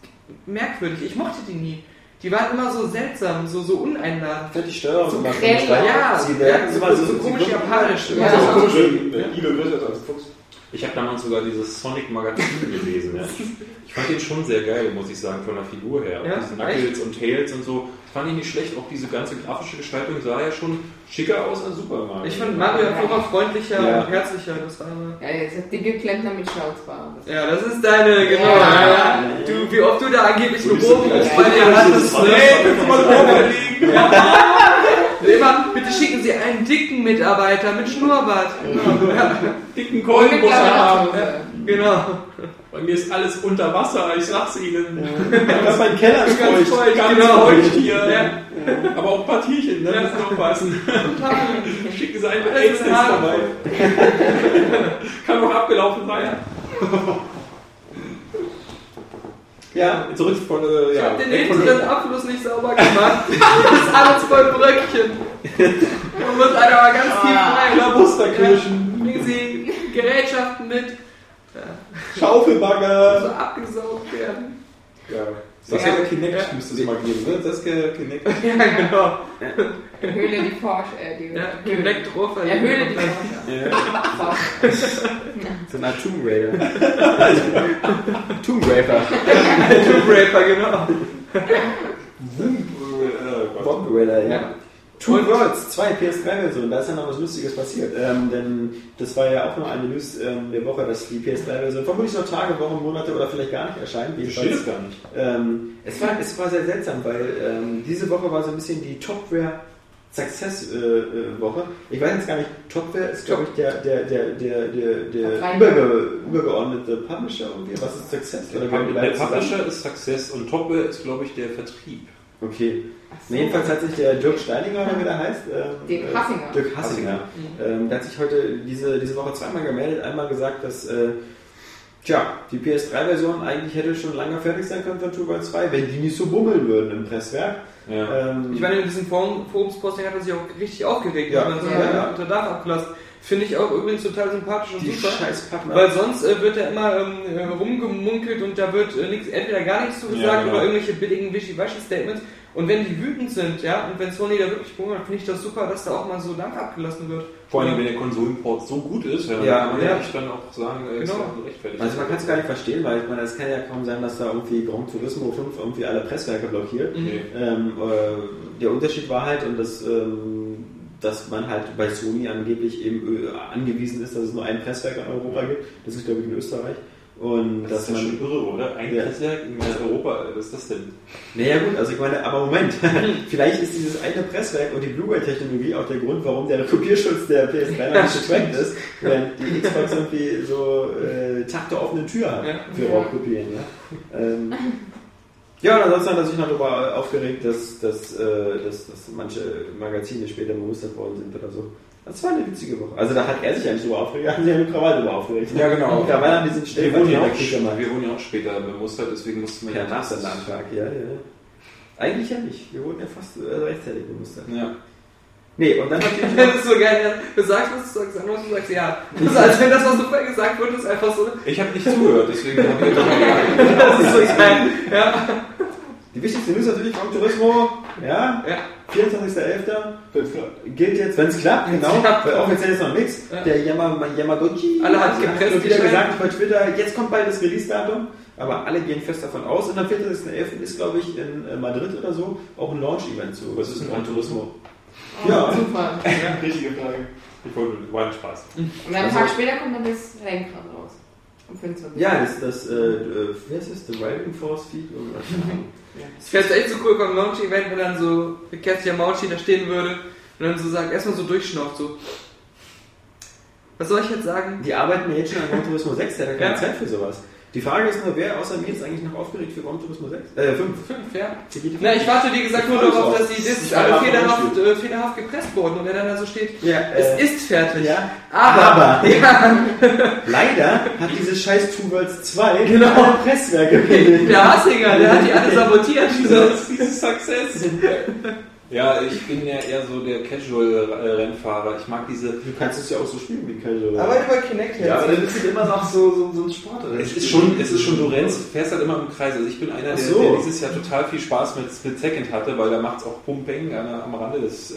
merkwürdig. Ich mochte die nie. Die waren immer so seltsam, so, so uneinladend. Ich finde die Steuerung So komisch. Ja, sie ja, werden so, immer so, so, komisch japanisch. Ja. Das ist Ja. komisch, wenn der Igel größer ist als Fuchs. Ich habe damals sogar dieses Sonic Magazin gelesen. Ja. Ich fand den schon sehr geil, muss ich sagen, von der Figur her. Ja, diese Knuckles und Tails und so. Fand ich nicht schlecht. Auch diese ganze grafische Gestaltung sah ja schon schicker aus als Super Mario. Ich fand Mario einfach immer freundlicher Ja. und herzlicher. Das war Ja, jetzt hat dicke Klempner mit Schnauzbart. Ja, das ist deine, genau. Ja. Ja. Du, wie oft du da angeblich Du bist bei dir hattest. Nee, kannst du mal liegen. Immer, bitte schicken Sie einen dicken Mitarbeiter mit Schnurrbart. Genau. Ja, dicken Und Kolben mit muss er haben. Genau. Bei mir ist alles unter Wasser, ich sag's Ihnen. Ich hab meinen Keller ist Ganz feucht. feucht, Ganz genau. feucht hier. Ja. Aber auch ein paar Tierchen, ne? Ja. müssen aufpassen. Schicken Sie einen mit AIDS vorbei. Kann auch abgelaufen sein. Ja, Zurück von, äh, Ich ja, hab den hinteren Abfluss nicht sauber gemacht. Das ist alles voll Bröckchen. Man muss einer mal ganz tief rein. Klabusterkirschen. Bringen Sie Gerätschaften mit, so Schaufelbagger. abgesaugt werden. Ja. Das Ja. hätte Kinect müsste es mal geben, ne? Das Kinect. Ja, genau. Höhle die Porsche, äh, die Ja, Höhle. direkt drauf. Ja, Höhle die Porsche. ja. so eine Art Tomb Raider. Tomb Raider. Tomb Raider, genau. Bomb Raider, ja. Two Und- Worlds, zwei PS3-Versionen, da ist ja noch was Lustiges passiert. Ähm, denn das war ja auch noch eine News ähm, der Woche, dass die PS3-Version vermutlich noch Tage, Wochen, Monate oder vielleicht gar nicht erscheint. Es gar nicht. Ähm, es, war, es war sehr seltsam, weil ähm, diese Woche war so ein bisschen die Topware Success äh, äh, Woche. Ich weiß jetzt gar nicht, Topware ist glaube ich der, der, der, der, der, der überge, übergeordnete Publisher irgendwie. Was ist Success? Der, Oder der zusammen? Publisher ist Success und Topware ist, glaube ich, der Vertrieb. Okay. Nee, jedenfalls hat sich der Dirk Steininger, oder wie der heißt, ähm, Dirk äh, Hassinger. Dirk Hassinger, ähm, der hat sich heute diese, diese Woche zweimal gemeldet. Einmal gesagt, dass äh, tja, die PS3-Version eigentlich hätte schon lange fertig sein können von Two Worlds 2, wenn die nicht so bummeln würden im Presswerk. Ja. Ähm, Ich meine, in diesem Forum, Forumsposting hat er sich auch richtig aufgeregt, Ja. dass man so ja. unter Dach abgelassen. Finde ich auch übrigens total sympathisch und die super. scheiß Partner. Weil sonst äh, wird da immer ähm, äh, rumgemunkelt und da wird äh, nix, entweder gar nichts zu Ja, gesagt genau. oder irgendwelche billigen Wischiwaschi-Statements. Und wenn die wütend sind, ja, und wenn Sony da wirklich bummelt, finde ich das super, dass da auch mal so Dampf abgelassen wird. Vor allem, wenn der Konsolenport so gut ist, ja, Ja, dann kann man ja. ja dann auch sagen, äh, ist Genau. ja gerechtfertigt. Also man kann es gar nicht verstehen, weil ich meine, es kann ja kaum sein, dass da irgendwie Gran Turismo 5 irgendwie alle Presswerke blockiert. Nee. Ähm, äh, der Unterschied war halt, und das, ähm, dass man halt bei Sony angeblich eben äh, angewiesen ist, dass es nur ein Presswerk in Europa gibt. Das ist, glaube ich, in Österreich. Und Das dass ist ja man. schon irre, oder? Ein Ja. Presswerk in ganz Europa, was ist das denn? Naja, gut, also ich meine, aber Moment. Vielleicht ist dieses eine Presswerk und die Blu-ray-Technologie auch der Grund, warum der Kopierschutz der PS3 noch nicht gecrackt ist, während die Xbox irgendwie so äh, Takte offene Tür hat Ja. für Raubkopieren. Ja. Ähm, ja, und ansonsten hat er sich noch darüber aufgeregt, dass, dass, äh, dass, dass manche Magazine später bemustert worden sind oder so. Das war eine witzige Woche. Also da hat er sich eigentlich drüber aufgeregt, hat sich ja mit Krawall drüber aufgeregt. Ja, genau. Krawall haben diesen Wir wurden, ja auch, Stellvertreter gemacht. wir wurden ja auch später bemustert, deswegen mussten wir Per ja Nachsendeantrag, ja, ja. Eigentlich ja nicht. Wir wurden ja fast äh, rechtzeitig bemustert. Ja. Nee, und dann natürlich Das ist so geil, du sagst was, du sagst anderes, du sagst ja. Das ist, als wenn das, was du vorher gesagt wird, ist einfach so. Ich habe nicht zugehört, deswegen habe ich doch mal Das ist so geil. Ja. die wichtigste News natürlich Gran Turismo, ja, Ja. 24.11. gilt jetzt, wenn es klappt, genau, weil offiziell ist noch nichts. Ja. Der Yama, Yamaguchi Alle hat hat gepresst, nur wieder die gesagt bei Twitter, jetzt kommt bald das Release-Datum, aber alle gehen fest davon aus. Und am 24.11. ist, glaube ich, in äh, Madrid oder so auch ein Launch-Event zu. Was ist ein Gran Turismo? Ja. Super. Richtige Frage. Ich wollte, war ein Spaß. Und dann einen Tag später kommt dann das Lenkrad raus. Um 25. Ja, das, das äh, äh, wie heißt das? The Driving Force Feed? Oder? Das wäre echt so cool beim Launch-Event, wenn dann so Kerstin Mauchi da stehen würde und dann so sagt, erstmal so durchschnauft, so. Was soll ich jetzt sagen? Die arbeiten ja jetzt schon an Gran Turismo 6, der hat keine Ja. Zeit für sowas. Die Frage ist nur, wer außer mir ist eigentlich noch aufgeregt für Gran Turismo 6? Äh, 5. Fünf, ja. Na, ich warte, wie gesagt, nur darauf, dass die Discs alle fehlerhaft, äh, fehlerhaft gepresst wurden und er dann da so steht, Ja, es äh, ist fertig. ja. Aber, Aber. ja, Leider hat dieses scheiß Two Worlds 2 Genau. alle Presswerke der Hassinger, der hat die alle sabotiert. Dieses, dieses Success. Ja, ich bin ja eher so der Casual-Rennfahrer. Ich mag diese. Du kannst es ja auch so spielen wie Casual. Aber über Kinect Ja, aber dann ist es immer noch so, so, so ein Sport. oder? Es ist schon, es ist schon, du rennst, fährst halt immer im Kreis. Also ich bin einer, der, so. der dieses Jahr total viel Spaß mit Split Second hatte, weil da macht es auch Pumping am, Rande des, äh,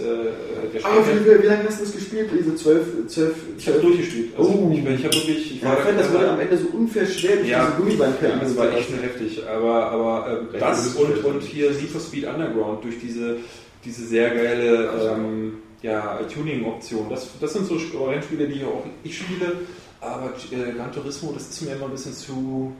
der Aber Strecke. wie, wie lange hast du das gespielt? Diese 12, 12, Ich habe durchgespielt. Also Oh. ich, bin- ich habe wirklich. Ich Ja, ich fand, das da- wurde am Ende so unfair schwer durch Ja, diese Gummibandketten. Ja, das war echt nur heftig. Aber, aber äh, das und, und hier Need for Speed Underground durch diese, diese sehr geile ähm, ja, Tuning-Option. Das, das sind so Rennspiele, die auch ich spiele. Aber äh, Gran Turismo, das ist mir immer ein bisschen zu.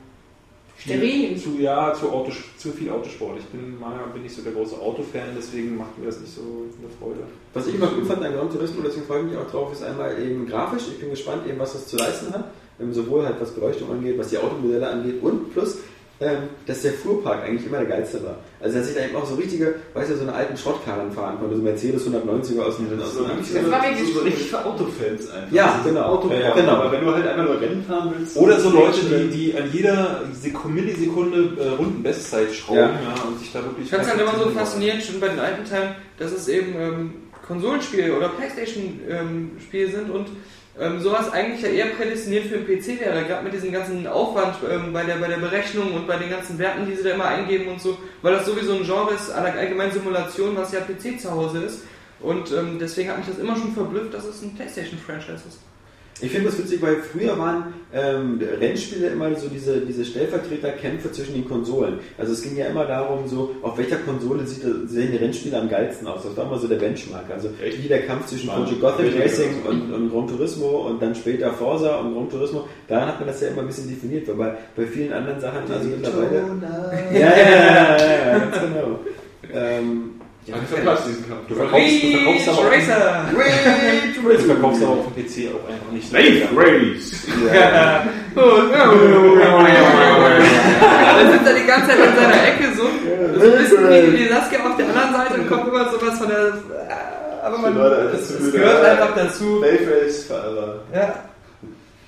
Steril. Zu, ja, zu, Autos, zu viel Autosport. Ich bin, manchmal bin ich so der große Autofan, deswegen macht mir das nicht so eine Freude. Was ich immer gut fand an Gran Turismo, deswegen freue ich mich auch drauf, ist einmal eben grafisch. Ich bin gespannt, eben, was das zu leisten hat. Ähm, sowohl halt was Beleuchtung angeht, was die Automodelle angeht und plus, ähm, dass der Fuhrpark eigentlich immer der geilste war. Also dass ich da eben auch so richtige, weißt du, so eine alten Schrottkarren fahren konnte, so Mercedes 190er aus den, aus so den richtig, Das war wirklich so richtig für Autofans einfach. Ja, Das genau. Auto Ja, ja, genau. Aber wenn du halt einfach nur Rennen fahren willst. Oder so Leute, die, die an jeder Sekunde, Millisekunde äh, Runden-Bestzeit schrauben Ja. ja. und sich da wirklich. Ich fand es halt immer so faszinierend, schon bei den alten Teilen, dass es eben ähm, Konsolenspiele oder Playstation-Spiele sind und ähm, sowas eigentlich ja eher prädestiniert für den PC wäre, gerade mit diesem ganzen Aufwand ähm, bei, der, bei der Berechnung und bei den ganzen Werten, die sie da immer eingeben und so, weil das sowieso ein Genre ist, aller allgemeinen Simulation, was ja PC zu Hause ist. Und ähm, deswegen hat mich das immer schon verblüfft, dass es ein Playstation-Franchise ist. Ich finde das witzig, weil früher waren ähm, Rennspiele immer so diese, diese Stellvertreterkämpfe zwischen den Konsolen. Also es ging ja immer darum, so auf welcher Konsole sieht, sehen die Rennspiele am geilsten aus. Das war immer so der Benchmark. Also Echt? wie der Kampf zwischen. Project Gothic Racing und, und Gran Turismo und dann später Forza und Gran Turismo. Daran hat man das ja immer ein bisschen definiert, weil bei, bei vielen anderen Sachen, also mittlerweile. Ja, ja, ja, ja, ja, ganz genau. Ähm, ja, Ich verpasst diesen Kampf. Du verkaufst, du verkaufst aber auch, Racer! Du verkaufst aber auf dem PC auch einfach nicht so. Slave Race! ja. Dann sitzt er die ganze Zeit in seiner Ecke so. Das ist ein bisschen wie die Saskia auf der anderen Seite und kommt immer sowas von der. äh, Aber man, Leute, das das, gehört einfach dazu. Slave Race Fahrer. Ja,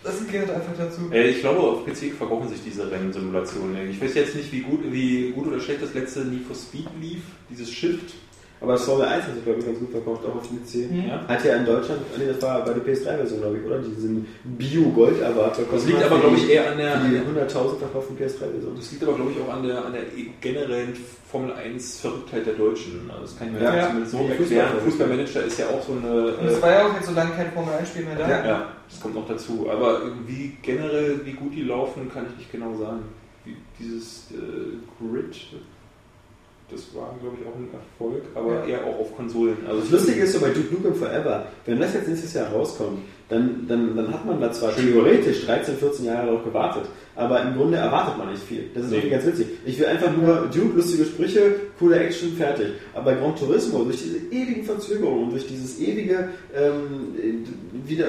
das gehört einfach dazu. Äh, Ich glaube, auf PC verkaufen sich diese Rennsimulationen. Ich weiß jetzt nicht, wie gut, wie gut oder schlecht das letzte Need for Speed lief, dieses Shift. Aber das Formel 1 hat sich, glaube ich, ganz gut verkauft, auch auf dem PC. Mhm. Ja. Hat ja in Deutschland, nee, das war bei der PS3-Version, glaube ich, oder? Diesen Bio-Gold-Erwarter. Das liegt aber, glaube ich, eher an der, die der 100.000 verkauften PS3-Version. das liegt aber, glaube ich, auch an der, an der generellen Formel 1 Verrücktheit der Deutschen. Also das kann ich mir Ja. zumindest so erklären. Fußball- Fußballmanager ist ja auch so eine. Und es Äh, war ja auch jetzt so lange kein Formel 1-Spiel mehr da. Ja. ja, das kommt noch dazu. Aber wie generell, wie gut die laufen, kann ich nicht genau sagen. Wie dieses äh, Grid, das war, glaube ich, auch ein Erfolg, aber eher auch auf Konsolen. Also Das Lustige ist so bei Duke Nukem Forever, wenn das jetzt nächstes Jahr rauskommt, dann, dann, dann hat man da zwar theoretisch 13, 14 Jahre darauf gewartet, aber im Grunde erwartet man nicht viel. Das ist irgendwie ganz witzig. Ich will einfach nur Duke, lustige Sprüche, coole Action, fertig. Aber Gran Turismo, durch diese ewigen Verzögerungen und durch dieses ewige ähm, wieder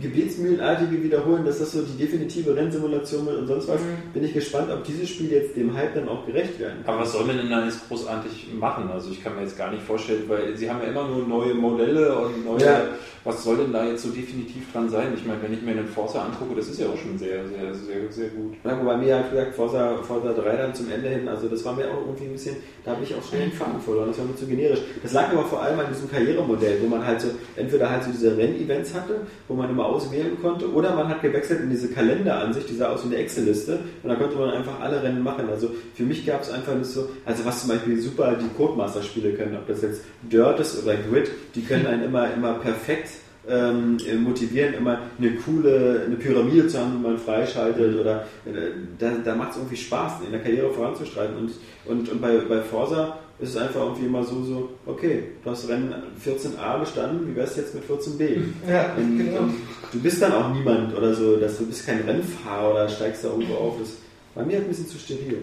gebetsmühlenartige Wiederholen, dass das so die definitive Rennsimulation wird und sonst was, bin ich gespannt, ob dieses Spiel jetzt dem Hype dann auch gerecht werden kann. Aber was soll man denn da jetzt großartig machen? Also ich kann mir jetzt gar nicht vorstellen, weil sie haben ja immer nur neue Modelle und neue. Ja. Was soll denn da jetzt so definitiv dran sein? Ich meine, wenn ich mir einen Forza angucke, das ist ja auch schon sehr, sehr, sehr, sehr gut. Ja, wobei mir hat gesagt, Forza, Forza 3 dann zum Ende hin, also das war mir auch irgendwie ein bisschen, da habe ich auch schnell den Faden verloren, das war mir zu generisch. Das lag aber vor allem an diesem Karrieremodell, wo man halt so, entweder halt so diese Rennevents hatte, wo man immer auswählen konnte, oder man hat gewechselt in diese Kalenderansicht, die sah aus wie eine Excel-Liste, und da konnte man einfach alle Rennen machen. Also für mich gab es einfach nicht so, also was zum Beispiel super die Codemaster-Spiele können, ob das jetzt Dirt ist oder Grid, die können einen immer, immer perfekt ähm, motivieren, immer eine coole eine Pyramide zu haben, die man freischaltet oder äh, da, da macht es irgendwie Spaß, in der Karriere voranzustreiten und, und, und bei, bei Forsa ist es einfach irgendwie immer so, so, okay, du hast Rennen 14a bestanden, wie wär's jetzt mit 14b? Ja, Und, genau. und du bist dann auch niemand oder so, dass du bist kein Rennfahrer oder steigst da irgendwo auf. Das war mir ein bisschen zu steril.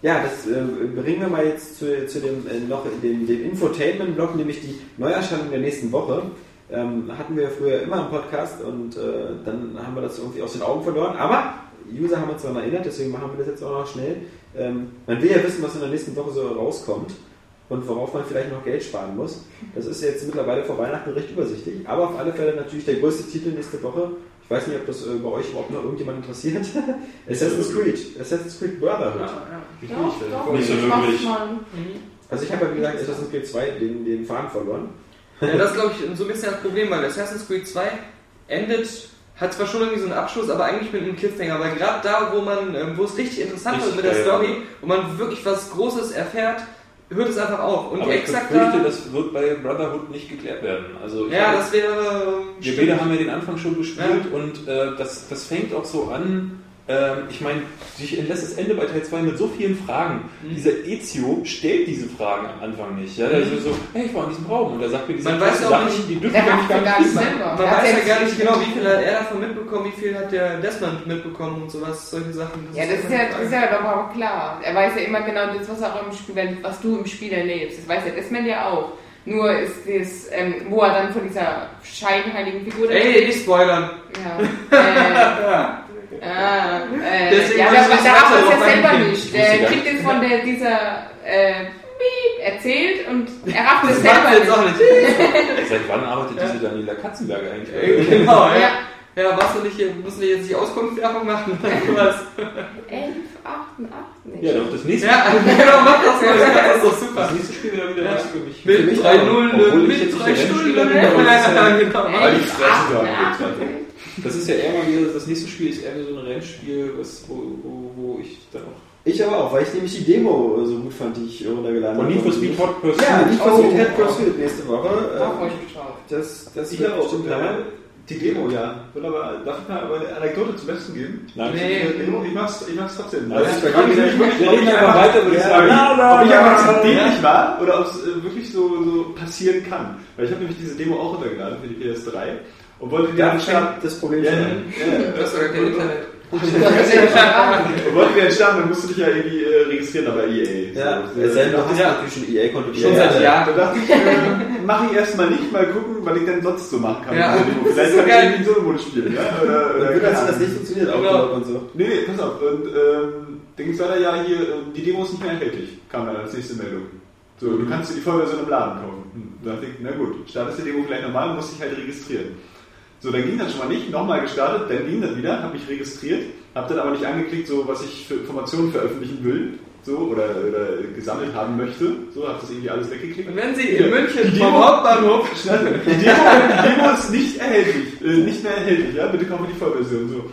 Ja, das äh, bringen wir mal jetzt zu, zu dem äh, noch dem, dem Infotainment-Blog, nämlich die Neuerscheinung der nächsten Woche. Ähm, hatten wir früher immer im Podcast und äh, dann haben wir das irgendwie aus den Augen verloren. Aber User haben uns daran erinnert, deswegen machen wir das jetzt auch noch schnell. Ähm, man will ja wissen, was in der nächsten Woche so rauskommt und worauf man vielleicht noch Geld sparen muss. Das ist jetzt mittlerweile vor Weihnachten recht übersichtlich, aber auf alle Fälle natürlich der größte Titel nächste Woche. Ich weiß nicht, ob das äh, bei euch überhaupt noch irgendjemand interessiert. Assassin's Creed. Assassin's Creed Brotherhood. Doch, doch, Nicht so ich mach's wirklich. Also ich habe ja wie gesagt Assassin's Creed 2 den, den Faden verloren. Ja, das ist, glaube ich, so ein bisschen das Problem, weil Assassin's Creed 2 endet, hat zwar schon irgendwie so einen Abschluss, aber eigentlich mit einem Cliffhanger, weil gerade da, wo man, ähm, wo es richtig interessant wird mit der Story, wo man wirklich was Großes erfährt, hört es einfach auf. Und Aber ich exakt befürchte, da, das wird bei Brotherhood nicht geklärt werden. Also ich ja, das wäre, Wir stimmt. beide haben ja den Anfang schon gespielt und äh, das, das fängt auch so an. Ähm, ich meine, sich entlässt das Ende bei Teil 2 mit so vielen Fragen. Mhm. Dieser Ezio stellt diese Fragen am Anfang nicht. Ja? Der ist so, hey, ich war in diesem Raum und er sagt mir diese Man weiß auch nicht- die dürfen macht nicht ja gar gar nicht. Man hat weiß ja gar nicht genau, wie viel hat er davon mitbekommen, wie viel hat der Desmond mitbekommen und sowas, solche Sachen. Ja, das ist ja, das ist ja doch auch klar. Er weiß ja immer genau das, was, auch im Spiel, was du im Spiel erlebst. Das weiß ja Desmond ja auch. Nur ist das, ähm, wo er dann von dieser scheinheiligen Figur... Ey, nicht spoilern. Ja. Äh, Ah, äh, Deswegen ja, da, da haben wir es ja selber nicht. Der kriegt jetzt von der, dieser äh, erzählt und er rafft es selber nicht. Auch nicht. Seit wann arbeitet diese Daniela Katzenberger eigentlich? Äh, genau, ja. ja. Ja, was soll ich hier, müssen wir jetzt die Auskunftswerbung machen oder was? 11, Ja, doch, das nächste Spiel. Ja, genau, mach das mal. Das ist doch super. Das nächste Spiel wieder wieder ja. für mich. Mit 3-0, äh, mit 3 Stunden. Ne? Ja, genau. 11, 88. Das ist ja eher mal wieder, das nächste Spiel ist eher so ein Rennspiel, was, wo, wo, wo ich dann auch. Ich aber auch, weil ich nämlich die Demo so gut fand, die ich runtergeladen habe. Need for Speed Hot Pursuit. Ja, Need for. Speed Head Pursuit nächste Woche. Da freue Äh, ich mich drauf. Das, das Ich habe auch bestimmt die Demo, ja. Wunderbar. Darf ich mal aber eine Anekdote zum Besten geben? Nein. Nee. Ich mach's, ich mach's trotzdem. Das ich frage mich einfach weiter, würde ich Ja, sagen. Ob ich einfach dämlich war oder ob es äh, wirklich so, so passieren kann. Weil ich habe nämlich diese Demo auch runtergeladen für die PS3 und wollte die Da dann fängt das Problem Ja, ja, an. ja. Hast doch gar kein Internet. Das ja. Und wollten wir entstarten, dann musst du dich ja irgendwie äh, registrieren, aber EA. Ja, so, es sei denn, du hast Ja. natürlich schon EA-Konto. Schon seit Jahren. Da dachte ich, äh, mache ich erstmal nicht, mal gucken, was ich denn sonst so machen kann. Ja. Demo. Vielleicht Das kann ich irgendwie einen Solo-Modus spielen. Ja? Oder, oder wird keine das, das nicht funktioniert, auch Genau. und so. Nee, nee, pass auf. Und ähm, dann ging es weiter, ja, hier, äh, die Demo ist nicht mehr erhältlich, kam dann als nächste Meldung. So, du kannst dir die Vollversion im Laden kaufen. Hm, Da dachte ich, na gut, startest die Demo vielleicht nochmal, musst dich halt registrieren. So, dann ging das schon mal nicht, nochmal gestartet, dann ging das wieder, habe mich registriert, habe dann aber nicht angeklickt, so was ich für Informationen veröffentlichen will, so, oder, oder gesammelt haben möchte. So, habe das irgendwie alles weggeklickt. Und wenn Sie Ja. in München Die vom Hauptbahnhof Die Demo, die Demo ist nicht erhältlich, äh, nicht mehr erhältlich, ja, bitte kaufen die Vollversion, so.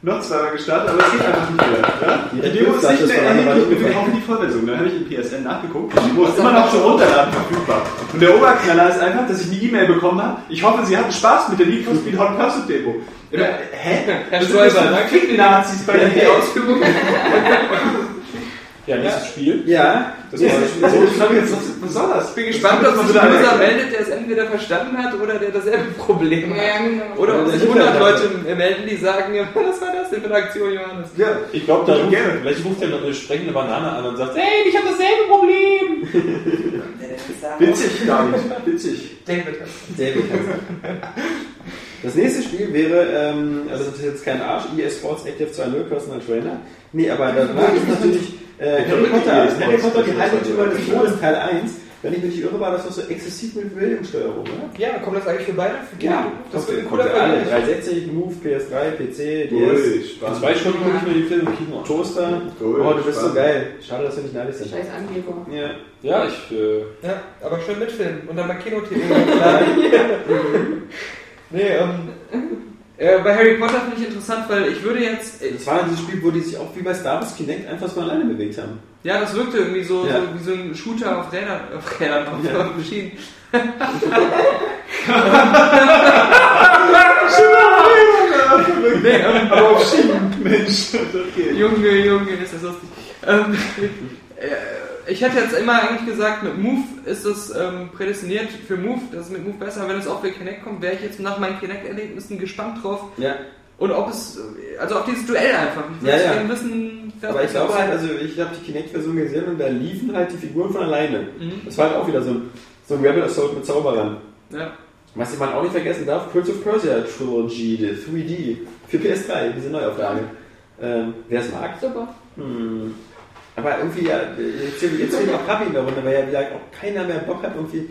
Noch zweimal gestartet, aber es geht einfach nicht mehr. Ja? Die Demo ist nicht mehr erhältlich, Stunden kaufen die Vollversion. Dann habe ich im PSN nachgeguckt, die Demo ist immer noch zum Runterladen verfügbar. Und der Oberknaller ist einfach, dass ich eine E-Mail bekommen habe. Ich hoffe, Sie hatten Spaß mit der Need for Speed Hot Pursuit Demo. Immer, Hä? Herr für danke. Fick-Nazis bei der Ausführung. Ja, nächstes Spiel. Ja, Das war so, ich frage jetzt, was, was soll das? Ich bin gespannt, ob sich ein User meldet, der es entweder verstanden hat oder der dasselbe Problem hat. Ja, genau. Oder ob sich der 100 Hitler- Leute melden, die sagen, was war das denn für eine Aktion, Johannes? Ja, Ich glaube, da ruft, Gerne. vielleicht ruft er noch eine sprechende Banane an und sagt, hey, ich habe dasselbe Problem. witzig, David, witzig. David David Das nächste Spiel wäre, ähm, also das ist jetzt kein Arsch, EA Sports Active 2.0 Personal Trainer. Nee, aber danach ist natürlich äh, Harry Potter, Sports Harry Potter, die Heiligtümer 2.0 des Todes, Teil 1. Wenn ich mich nicht irre, war das doch so exzessiv mit Bildungssteuerung, oder? Ja, kommt das eigentlich für beide? Für Ja, das wird ein kommt cooler für alle. Vergleich. 360, Move, PS3, PC, DS, Ui, zwei Stunden gucke ich mir die Filme im Kino. Toaster. Cool, Oh, du bist so spannend. geil. Schade, dass wir nicht neidisch sind. Scheiß Angeber. Ja. Ja, ich. Äh, Ja, aber schön mitfilmen und dann bei Kino-TV. nee, ähm, äh, bei Harry Potter finde ich interessant, weil ich würde jetzt, äh, Das war dieses Spiel, wo die sich auch wie bei Star Wars Kinect einfach so alleine bewegt haben. ja, das wirkte irgendwie so, Ja. so wie so ein Shooter auf Rädern, auf Rädern, auf, Ja. auf Maschinen. nee, ähm, Aber auf Schienen, Mensch. Junge, Junge, ist das lustig. Ähm, äh, ich hätte jetzt immer eigentlich gesagt, mit Move ist es ähm, prädestiniert für Move, das ist mit Move besser. Wenn es auch für Kinect kommt, wäre ich jetzt nach meinen Kinect-Erlebnissen gespannt drauf. Ja. Und ob es, also auf dieses Duell einfach. Ich Ja, würde ja. wissen, wer Aber ich glaube halt, also ich habe die Kinect-Version gesehen und da liefen halt die Figuren von alleine. Mhm. Das war halt auch wieder so ein, so ein Rebel Assault mit Zauberern. Ja. Was man auch nicht vergessen darf, Prince of Persia Trilogy, die 3D, für PS3, diese Neuauflage. Ähm, Wer es mag. Super. Hm. Aber irgendwie, ja, jetzt, jetzt fehlt auch Papi in der Runde, weil ja wieder auch keiner mehr Bock hat, irgendwie.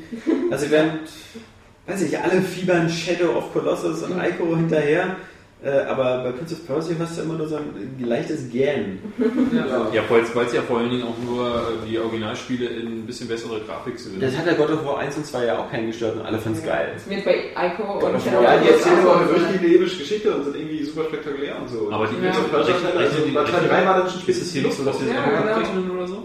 Also während, weiß ich, alle fiebern Shadow of Colossus und Ico hinterher, Äh, aber bei Prince of Persia hast du immer nur so ein leichtes Gähnen. Ja, weil es ja vor allen Dingen auch nur äh, die Originalspiele in ein bisschen bessere Grafik sind. Das hat der God of War 1 und 2 ja auch keinen gestört und alle fanden es geil. Das wird bei Ico und Ja, Shadow die erzählen aber eine auch so durchgehende epische Geschichte und sind irgendwie super spektakulär und so. Aber die Ja. Prince of Persia ist bei Teil 3 war das schon Ist es hier nicht so, dass wir Ja, genau. oder so?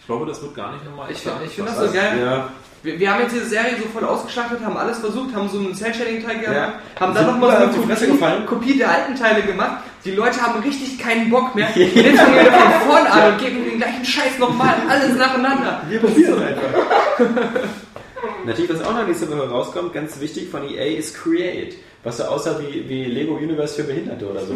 Ich glaube, das wird gar nicht nochmal. Ich, find- ich finde das so geil. Ja, Wir, wir haben jetzt diese Serie so voll ausgeschlachtet, haben alles versucht, haben so einen Cell-Shading-Teil gemacht, Ja. haben dann nochmal so eine Kopie. Kopie der alten Teile gemacht. Die Leute haben richtig keinen Bock mehr. Jetzt fangen wir wieder von vorne an und geben den gleichen Scheiß nochmal, alles nacheinander. wir probieren einfach. Natürlich, was auch noch nächste Woche rauskommt, ganz wichtig von EA ist Create. Was so aussah wie, wie Lego Universe für Behinderte oder so.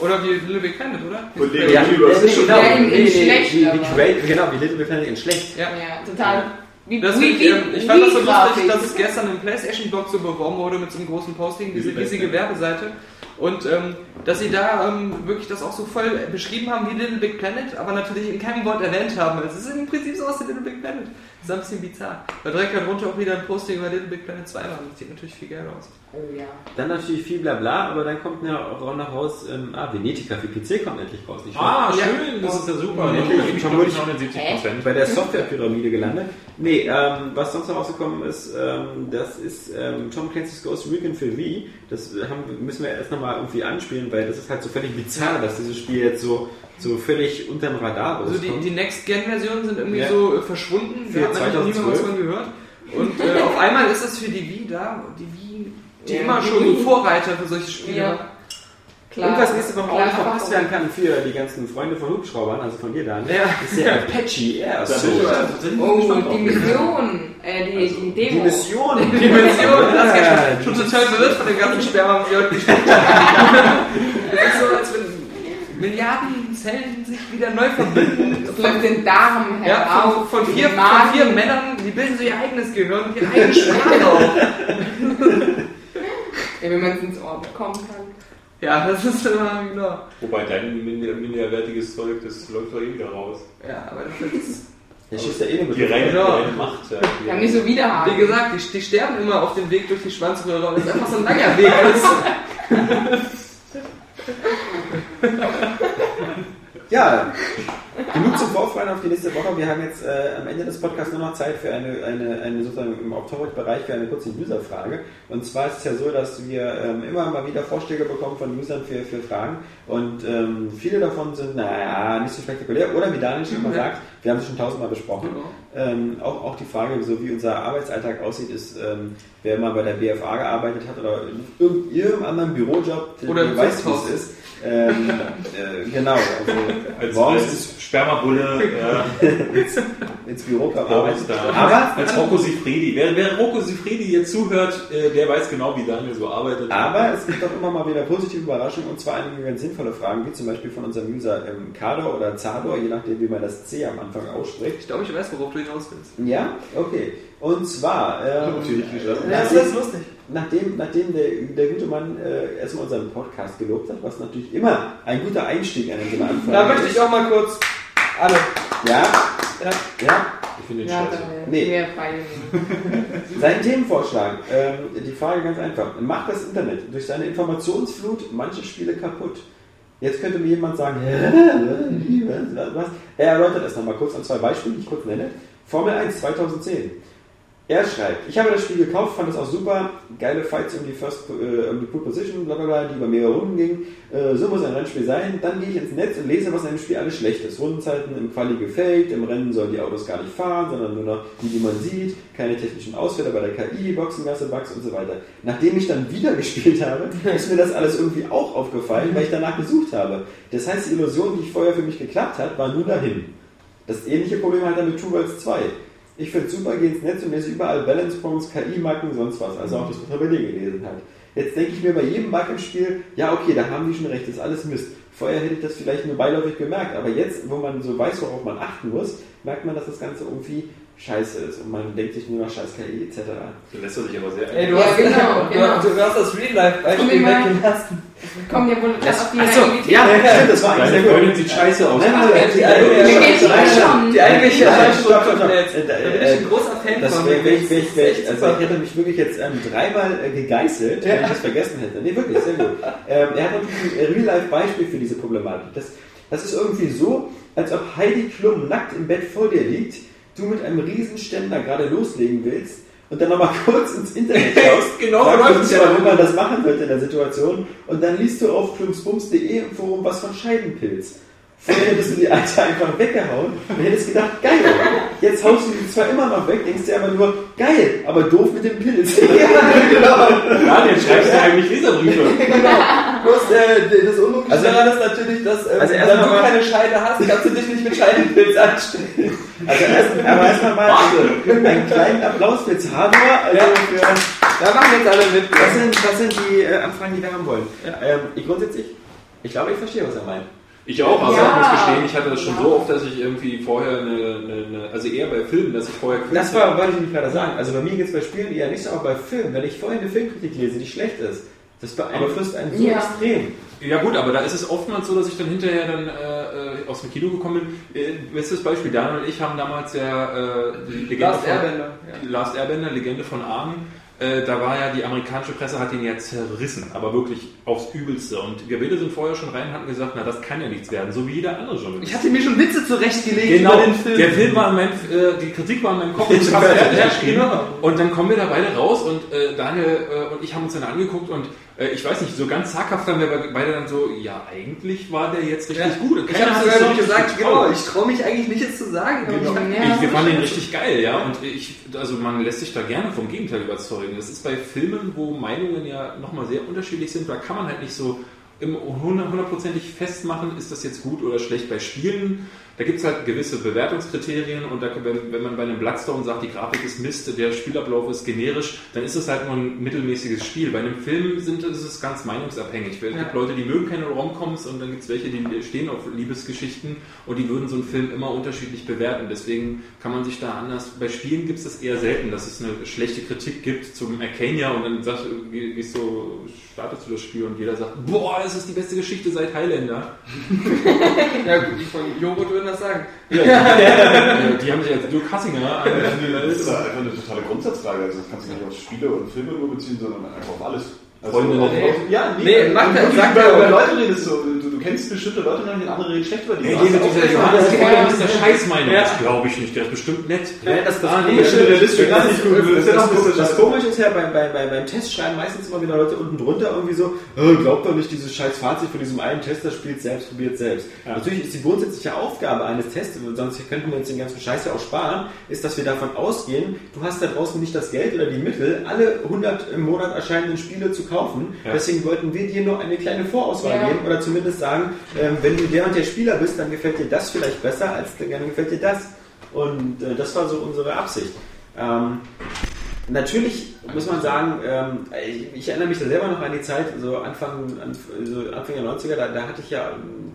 Oder wie Little Big Planet, oder? Und Lego ja, Universe ist schon genau, in- in nee, schlecht, wie, wie Create, genau, wie Little Big Planet in schlecht. Ja. Ja, total. Wie, Das wie, ich, wie, ich fand das so lustig, dass es gestern im PlayStation-Blog so beworben wurde mit so einem großen Posting, diese riesige Werbeseite. Und ähm, dass sie da ähm, wirklich das auch so voll beschrieben haben wie Little Big Planet, aber natürlich in keinem Wort erwähnt haben. Es ist im Prinzip so aus wie Little Big Planet. Das ist ein bisschen bizarr. Da direkt darunter auch wieder ein Posting über Little Big Planet 2 war. Das sieht natürlich viel geil aus. Oh ja. Dann natürlich viel Blabla, aber dann kommt ja auch noch raus, ähm, ah, Venetica für PC kommt endlich raus, nicht wahr? Ah, schön, das ist ja super. Ja, Ich ich glaube, vermute- ich 79 Prozent. bei der Softwarepyramide gelandet. Nee, ähm, was sonst noch rausgekommen ist, ähm, das ist ähm, Tom Clancy's Ghost Recon für Wii. Das haben, müssen wir erst nochmal irgendwie anspielen, weil das ist halt so völlig bizarr, dass dieses Spiel jetzt so, so völlig unterm Radar Also die, die Next-Gen-Versionen sind irgendwie Ja. so äh, verschwunden. Da hat man noch nie mal was 2012. von gehört. Und äh, auf einmal ist es für die Wii da. Die Wii, die Ja, immer die schon Wii. Vorreiter für solche Spiele Ja. war. Klar. Und was nächste Woche auch verpasst werden kann für die ganzen Freunde von Hubschraubern, also von dir dann, Ja. ist der Apache Air tatsächlich Oh, die. Mission. Äh, die, die Die Demo. Mission. Die Mission, das ist ja Ja, schon, schon total verwirrt von dem ganzen Sperma, wir heute gespielt haben. Es ist so, als wenn Milliarden Zellen sich wieder neu verbinden. Das läuft den Darm Ja, heraus. von, von, vier, den von vier Männern, die bilden so ihr eigenes Gehirn und ihre eigene Sprache auf. Ja, wenn man es ins Ohr bekommen kann. Ja, das ist immer genau. Wobei dein min- minderwertiges Zeug, das läuft doch eh wieder raus. Ja, aber das ist, Der schießt ja eh nur mit Die reine, die Ja. reine Macht. Ja, Wir haben nicht so Widerhaken. wie gesagt, die, die sterben immer auf dem Weg durch die Schwanzröhre und es ist einfach so ein langer Weg. Ja, genug zum Vorfreuen auf die nächste Woche. Wir haben jetzt äh, am Ende des Podcasts nur noch Zeit für eine, eine, eine sozusagen im Oktober-Bereich für eine kurze User-Frage. Und zwar ist es ja so, dass wir ähm, immer mal wieder Vorschläge bekommen von Usern für, für Fragen. Und ähm, viele davon sind, naja, nicht so spektakulär. Oder wie Daniel schon immer Ja. sagt, wir haben es schon tausendmal besprochen. Ähm, auch, auch die Frage, so wie unser Arbeitsalltag aussieht, ist, ähm, wer mal bei der BFA gearbeitet hat oder in irgendeinem anderen Bürojob, der Oder weiß, wie es ist. Ähm, äh, genau, also Als, morgens als Spermabulle, ja, ins Büro kam, morgens arbeitet. Aber, als Rocco Sifredi. Wer, wer Rocco Sifredi jetzt zuhört, äh, der weiß genau, wie Daniel so arbeitet. aber es gibt auch immer mal wieder positive Überraschungen und zwar einige ganz sinnvolle Fragen, wie zum Beispiel von unserem User ähm, Kador oder Zador, je nachdem, wie man das C am Anfang ausspricht. Ich glaube, ich weiß, worauf du hinaus willst. Ja, okay. Und zwar, ähm, Stelle. Ja, das ist lustig. Nachdem, nachdem der, der gute Mann äh, erstmal unseren Podcast gelobt hat, was natürlich immer ein guter Einstieg in so eine Anfrage Da möchte ist. ich auch mal kurz alle. Ja, Ja. ja. Ich finde den Ja, scheiße. Nee. mehr Freien. Sein Themenvorschlag, ähm, die Frage ganz einfach. Macht das Internet durch seine Informationsflut manche Spiele kaputt? Jetzt könnte mir jemand sagen, hä? was? Er erläutert es nochmal kurz an zwei Beispielen, die ich kurz nenne. Formel 1 2010. Er schreibt, ich habe das Spiel gekauft, fand es auch super, geile Fights um die First, äh, um die Pole Position, bla bla bla, die über mehrere Runden gingen. Äh, so muss ein Rennspiel sein. Dann gehe ich ins Netz und lese, was in dem Spiel alles schlecht ist. Rundenzeiten im Quali gefaked, im Rennen sollen die Autos gar nicht fahren, sondern nur noch die, die man sieht, keine technischen Ausfälle bei der KI, Boxengasse, Bugs und so weiter. Nachdem ich dann wieder gespielt habe, ist mir das alles irgendwie auch aufgefallen, weil ich danach gesucht habe. Das heißt, die Illusion, die vorher für mich geklappt hat, war nur dahin. Das ähnliche Problem hat er mit Two Worlds 2. Ich finde super, gehe ins Netz und lese überall Balance Points, KI-Marken, sonst was. Also auch das, was dir gelesen hat. Jetzt denke ich mir bei jedem Bug im Spiel, ja okay, da haben die schon recht, das ist alles Mist. Vorher hätte ich das vielleicht nur beiläufig bemerkt, aber jetzt, wo man so weiß, worauf man achten muss, merkt man, dass das Ganze irgendwie scheiße ist und man denkt sich nur noch scheiß KI etc. Da lässt sich aber sehr Ey, du, Ja, hast, genau, du, genau. du hast das Real-Life-Beispiel Komm, wir mal- weggelassen. Kommen ja wohl gerade auf die Achso, ja, stimmt, das war eigentlich Deine sehr gut. Freundin sieht scheiße aus. Nein, nein, Die nein, eigentliche-. Die eigentliche. Äh, Da bin äh, ich ein großer Fan Das von. ich, also ich hätte mich wirklich jetzt ähm, dreimal äh, gegeißelt, wenn ich das vergessen hätte. Nee, wirklich, sehr gut. Ähm, er hat natürlich ein Real-Life-Beispiel für diese Problematik. Das, das ist irgendwie so, als ob Heidi Klum nackt im Bett vor dir liegt, du mit einem Riesenständer gerade loslegen willst und dann nochmal kurz ins Internet schaust, Genau, fragst ja, ja. wie man das machen wird in der Situation und dann liest du auf klumsbums.de im Forum was von Scheidenpilz. Vorher hättest du die Alte einfach weggehauen und hättest gedacht, geil. Jetzt haust du die zwar immer noch weg, denkst dir aber nur, geil, aber doof mit dem Pilz. Daniel, schreibst du eigentlich Leserbriefe? Genau. Bloß äh, das Unlogische Also- daran ist natürlich, dass äh, Also wenn du mal- keine Scheide hast, kannst du dich nicht mit Scheidenpilz anstellen. Also erst, aber erstmal mal einen kleinen Applaus für Zador. Also für, Da machen jetzt alle mit. das, sind, das sind die äh, Anfragen, die wir haben wollen. Ähm, ich grundsätzlich, ich glaube, ich verstehe, was er meint. Ich auch, aber Ja. ich muss gestehen, ich hatte das schon Ja. so oft, dass ich irgendwie vorher eine, eine, eine also eher bei Filmen, dass ich vorher Das war, wollte ich nicht gerade sagen. Also bei mir geht es bei Spielen eher nicht so, aber bei Filmen, wenn ich vorher eine Filmkritik lese, die schlecht ist, das beeinflusst einen so Ja. extrem. Ja gut, aber da ist es oftmals so, dass ich dann hinterher dann äh, äh, aus dem Kino gekommen bin. Äh, bestes Beispiel, Daniel und ich haben damals ja äh, die Legende Last von, Airbender. die Last Airbender, Legende von Aang. Äh, da war ja die amerikanische Presse hat ihn ja zerrissen, aber wirklich aufs Übelste. Und wir beide sind vorher schon rein und hatten gesagt, na das kann ja nichts werden, so wie jeder andere Journalist. Ich hatte mir schon Witze zurechtgelegt Genau, über den Film. der Film war in meinem, äh, die Kritik war in meinem Kopf, ich habe fertig geschrieben. genau. Und dann kommen wir da beide raus und äh, Daniel äh, und ich haben uns dann angeguckt und ich weiß nicht, so ganz zaghaft haben wir beide dann so, ja, eigentlich war der jetzt richtig Ja. gut. Ich habe sogar richtig gesagt, genau, ich traue mich eigentlich nicht jetzt zu sagen. aber Genau. ich kann- Ja, ich, wir fanden den richtig geil, ja. Und ich, also man lässt sich da gerne vom Gegenteil überzeugen. Das ist bei Filmen, wo Meinungen ja nochmal sehr unterschiedlich sind, da kann man halt nicht so hundertprozentig festmachen, ist das jetzt gut oder schlecht. Bei Spielen, da gibt es halt gewisse Bewertungskriterien und da, wenn, wenn man bei einem Bloodstone sagt, die Grafik ist Mist, der Spielablauf ist generisch, dann ist es halt nur ein mittelmäßiges Spiel. Bei einem Film sind, ist es ganz meinungsabhängig. Es gibt Ja. Leute, die mögen keine Romcoms und dann gibt es welche, die stehen auf Liebesgeschichten und die würden so einen Film immer unterschiedlich bewerten. Deswegen kann man sich da anders. Bei Spielen gibt es das eher selten, dass es eine schlechte Kritik gibt zum Arcania und dann sagt, wie, wie so startest du das Spiel und jeder sagt, boah, das ist die beste Geschichte seit Highlander. Ja gut, die von Joghurt das sagen. Äh, die haben sich als Dirk Hassinger Das ist ja einfach eine totale Grundsatzfrage. Also das kannst du nicht auf Spiele und Filme nur beziehen, sondern einfach auf alles. Also Freunde, auf, nee. auf, ja, Nee, macht er- du, sagt über, er- über Leute redest so, du, du kennst bestimmte Leute nicht, andere reden schlecht über die. Ey, Du hast die mit auch- dieser Johannes Ja. Feuer ist der Scheißmeinung. Ja. Das glaube ich nicht, der ist bestimmt nett. Ja, das, das, Ah, nee, der das, gar nicht gut. das, Das ist ja das, noch ein bisschen das scheiße. Komische ist ja beim, beim, beim, beim Testschreiben meistens immer wieder Leute unten drunter irgendwie so, "Äh, glaubt doch nicht dieses scheiß Fazit von diesem einen Tester, spielt selbst, probiert selbst. Natürlich ist die grundsätzliche Aufgabe eines Tests, sonst könnten wir uns den ganzen Scheiß ja auch sparen, ist, dass wir davon ausgehen, du hast da draußen nicht das Geld oder die Mittel, alle 100 im Monat erscheinenden Spiele zu kaufen. Ja. Deswegen wollten wir dir nur eine kleine Vorauswahl Ja. geben oder zumindest sagen, ähm, wenn du der und der Spieler bist, dann gefällt dir das vielleicht besser, als dann gefällt dir das. Und äh, das war so unsere Absicht. Ähm, natürlich muss man sagen, ähm, ich, ich erinnere mich da selber noch an die Zeit, so Anfang, an, so Anfang der 90er, da, da hatte ich ja ähm,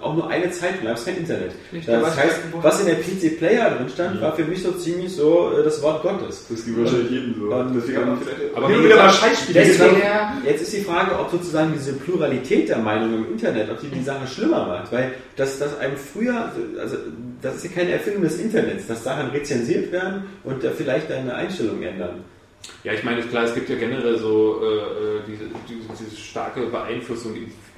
auch nur eine Zeit, da gab es kein Internet. Nicht, da Das heißt, was in der PC Player drin stand, war für mich so ziemlich so äh, das Wort Gottes. Das gibt wahrscheinlich jedem so. Und- Deswegen man vielleicht. Aber und wieder mal Scheißspiele. Jetzt. Ja. ist die Frage, ob sozusagen diese Pluralität der Meinungen im Internet, ob die die Sache schlimmer macht, weil das, das einem früher, also das ist ja keine Erfindung des Internets, dass Sachen rezensiert werden und da vielleicht deine Einstellung ändern. Ja, ich meine, klar, es gibt ja generell so äh, äh, diese, diese, diese starke Beeinflussung.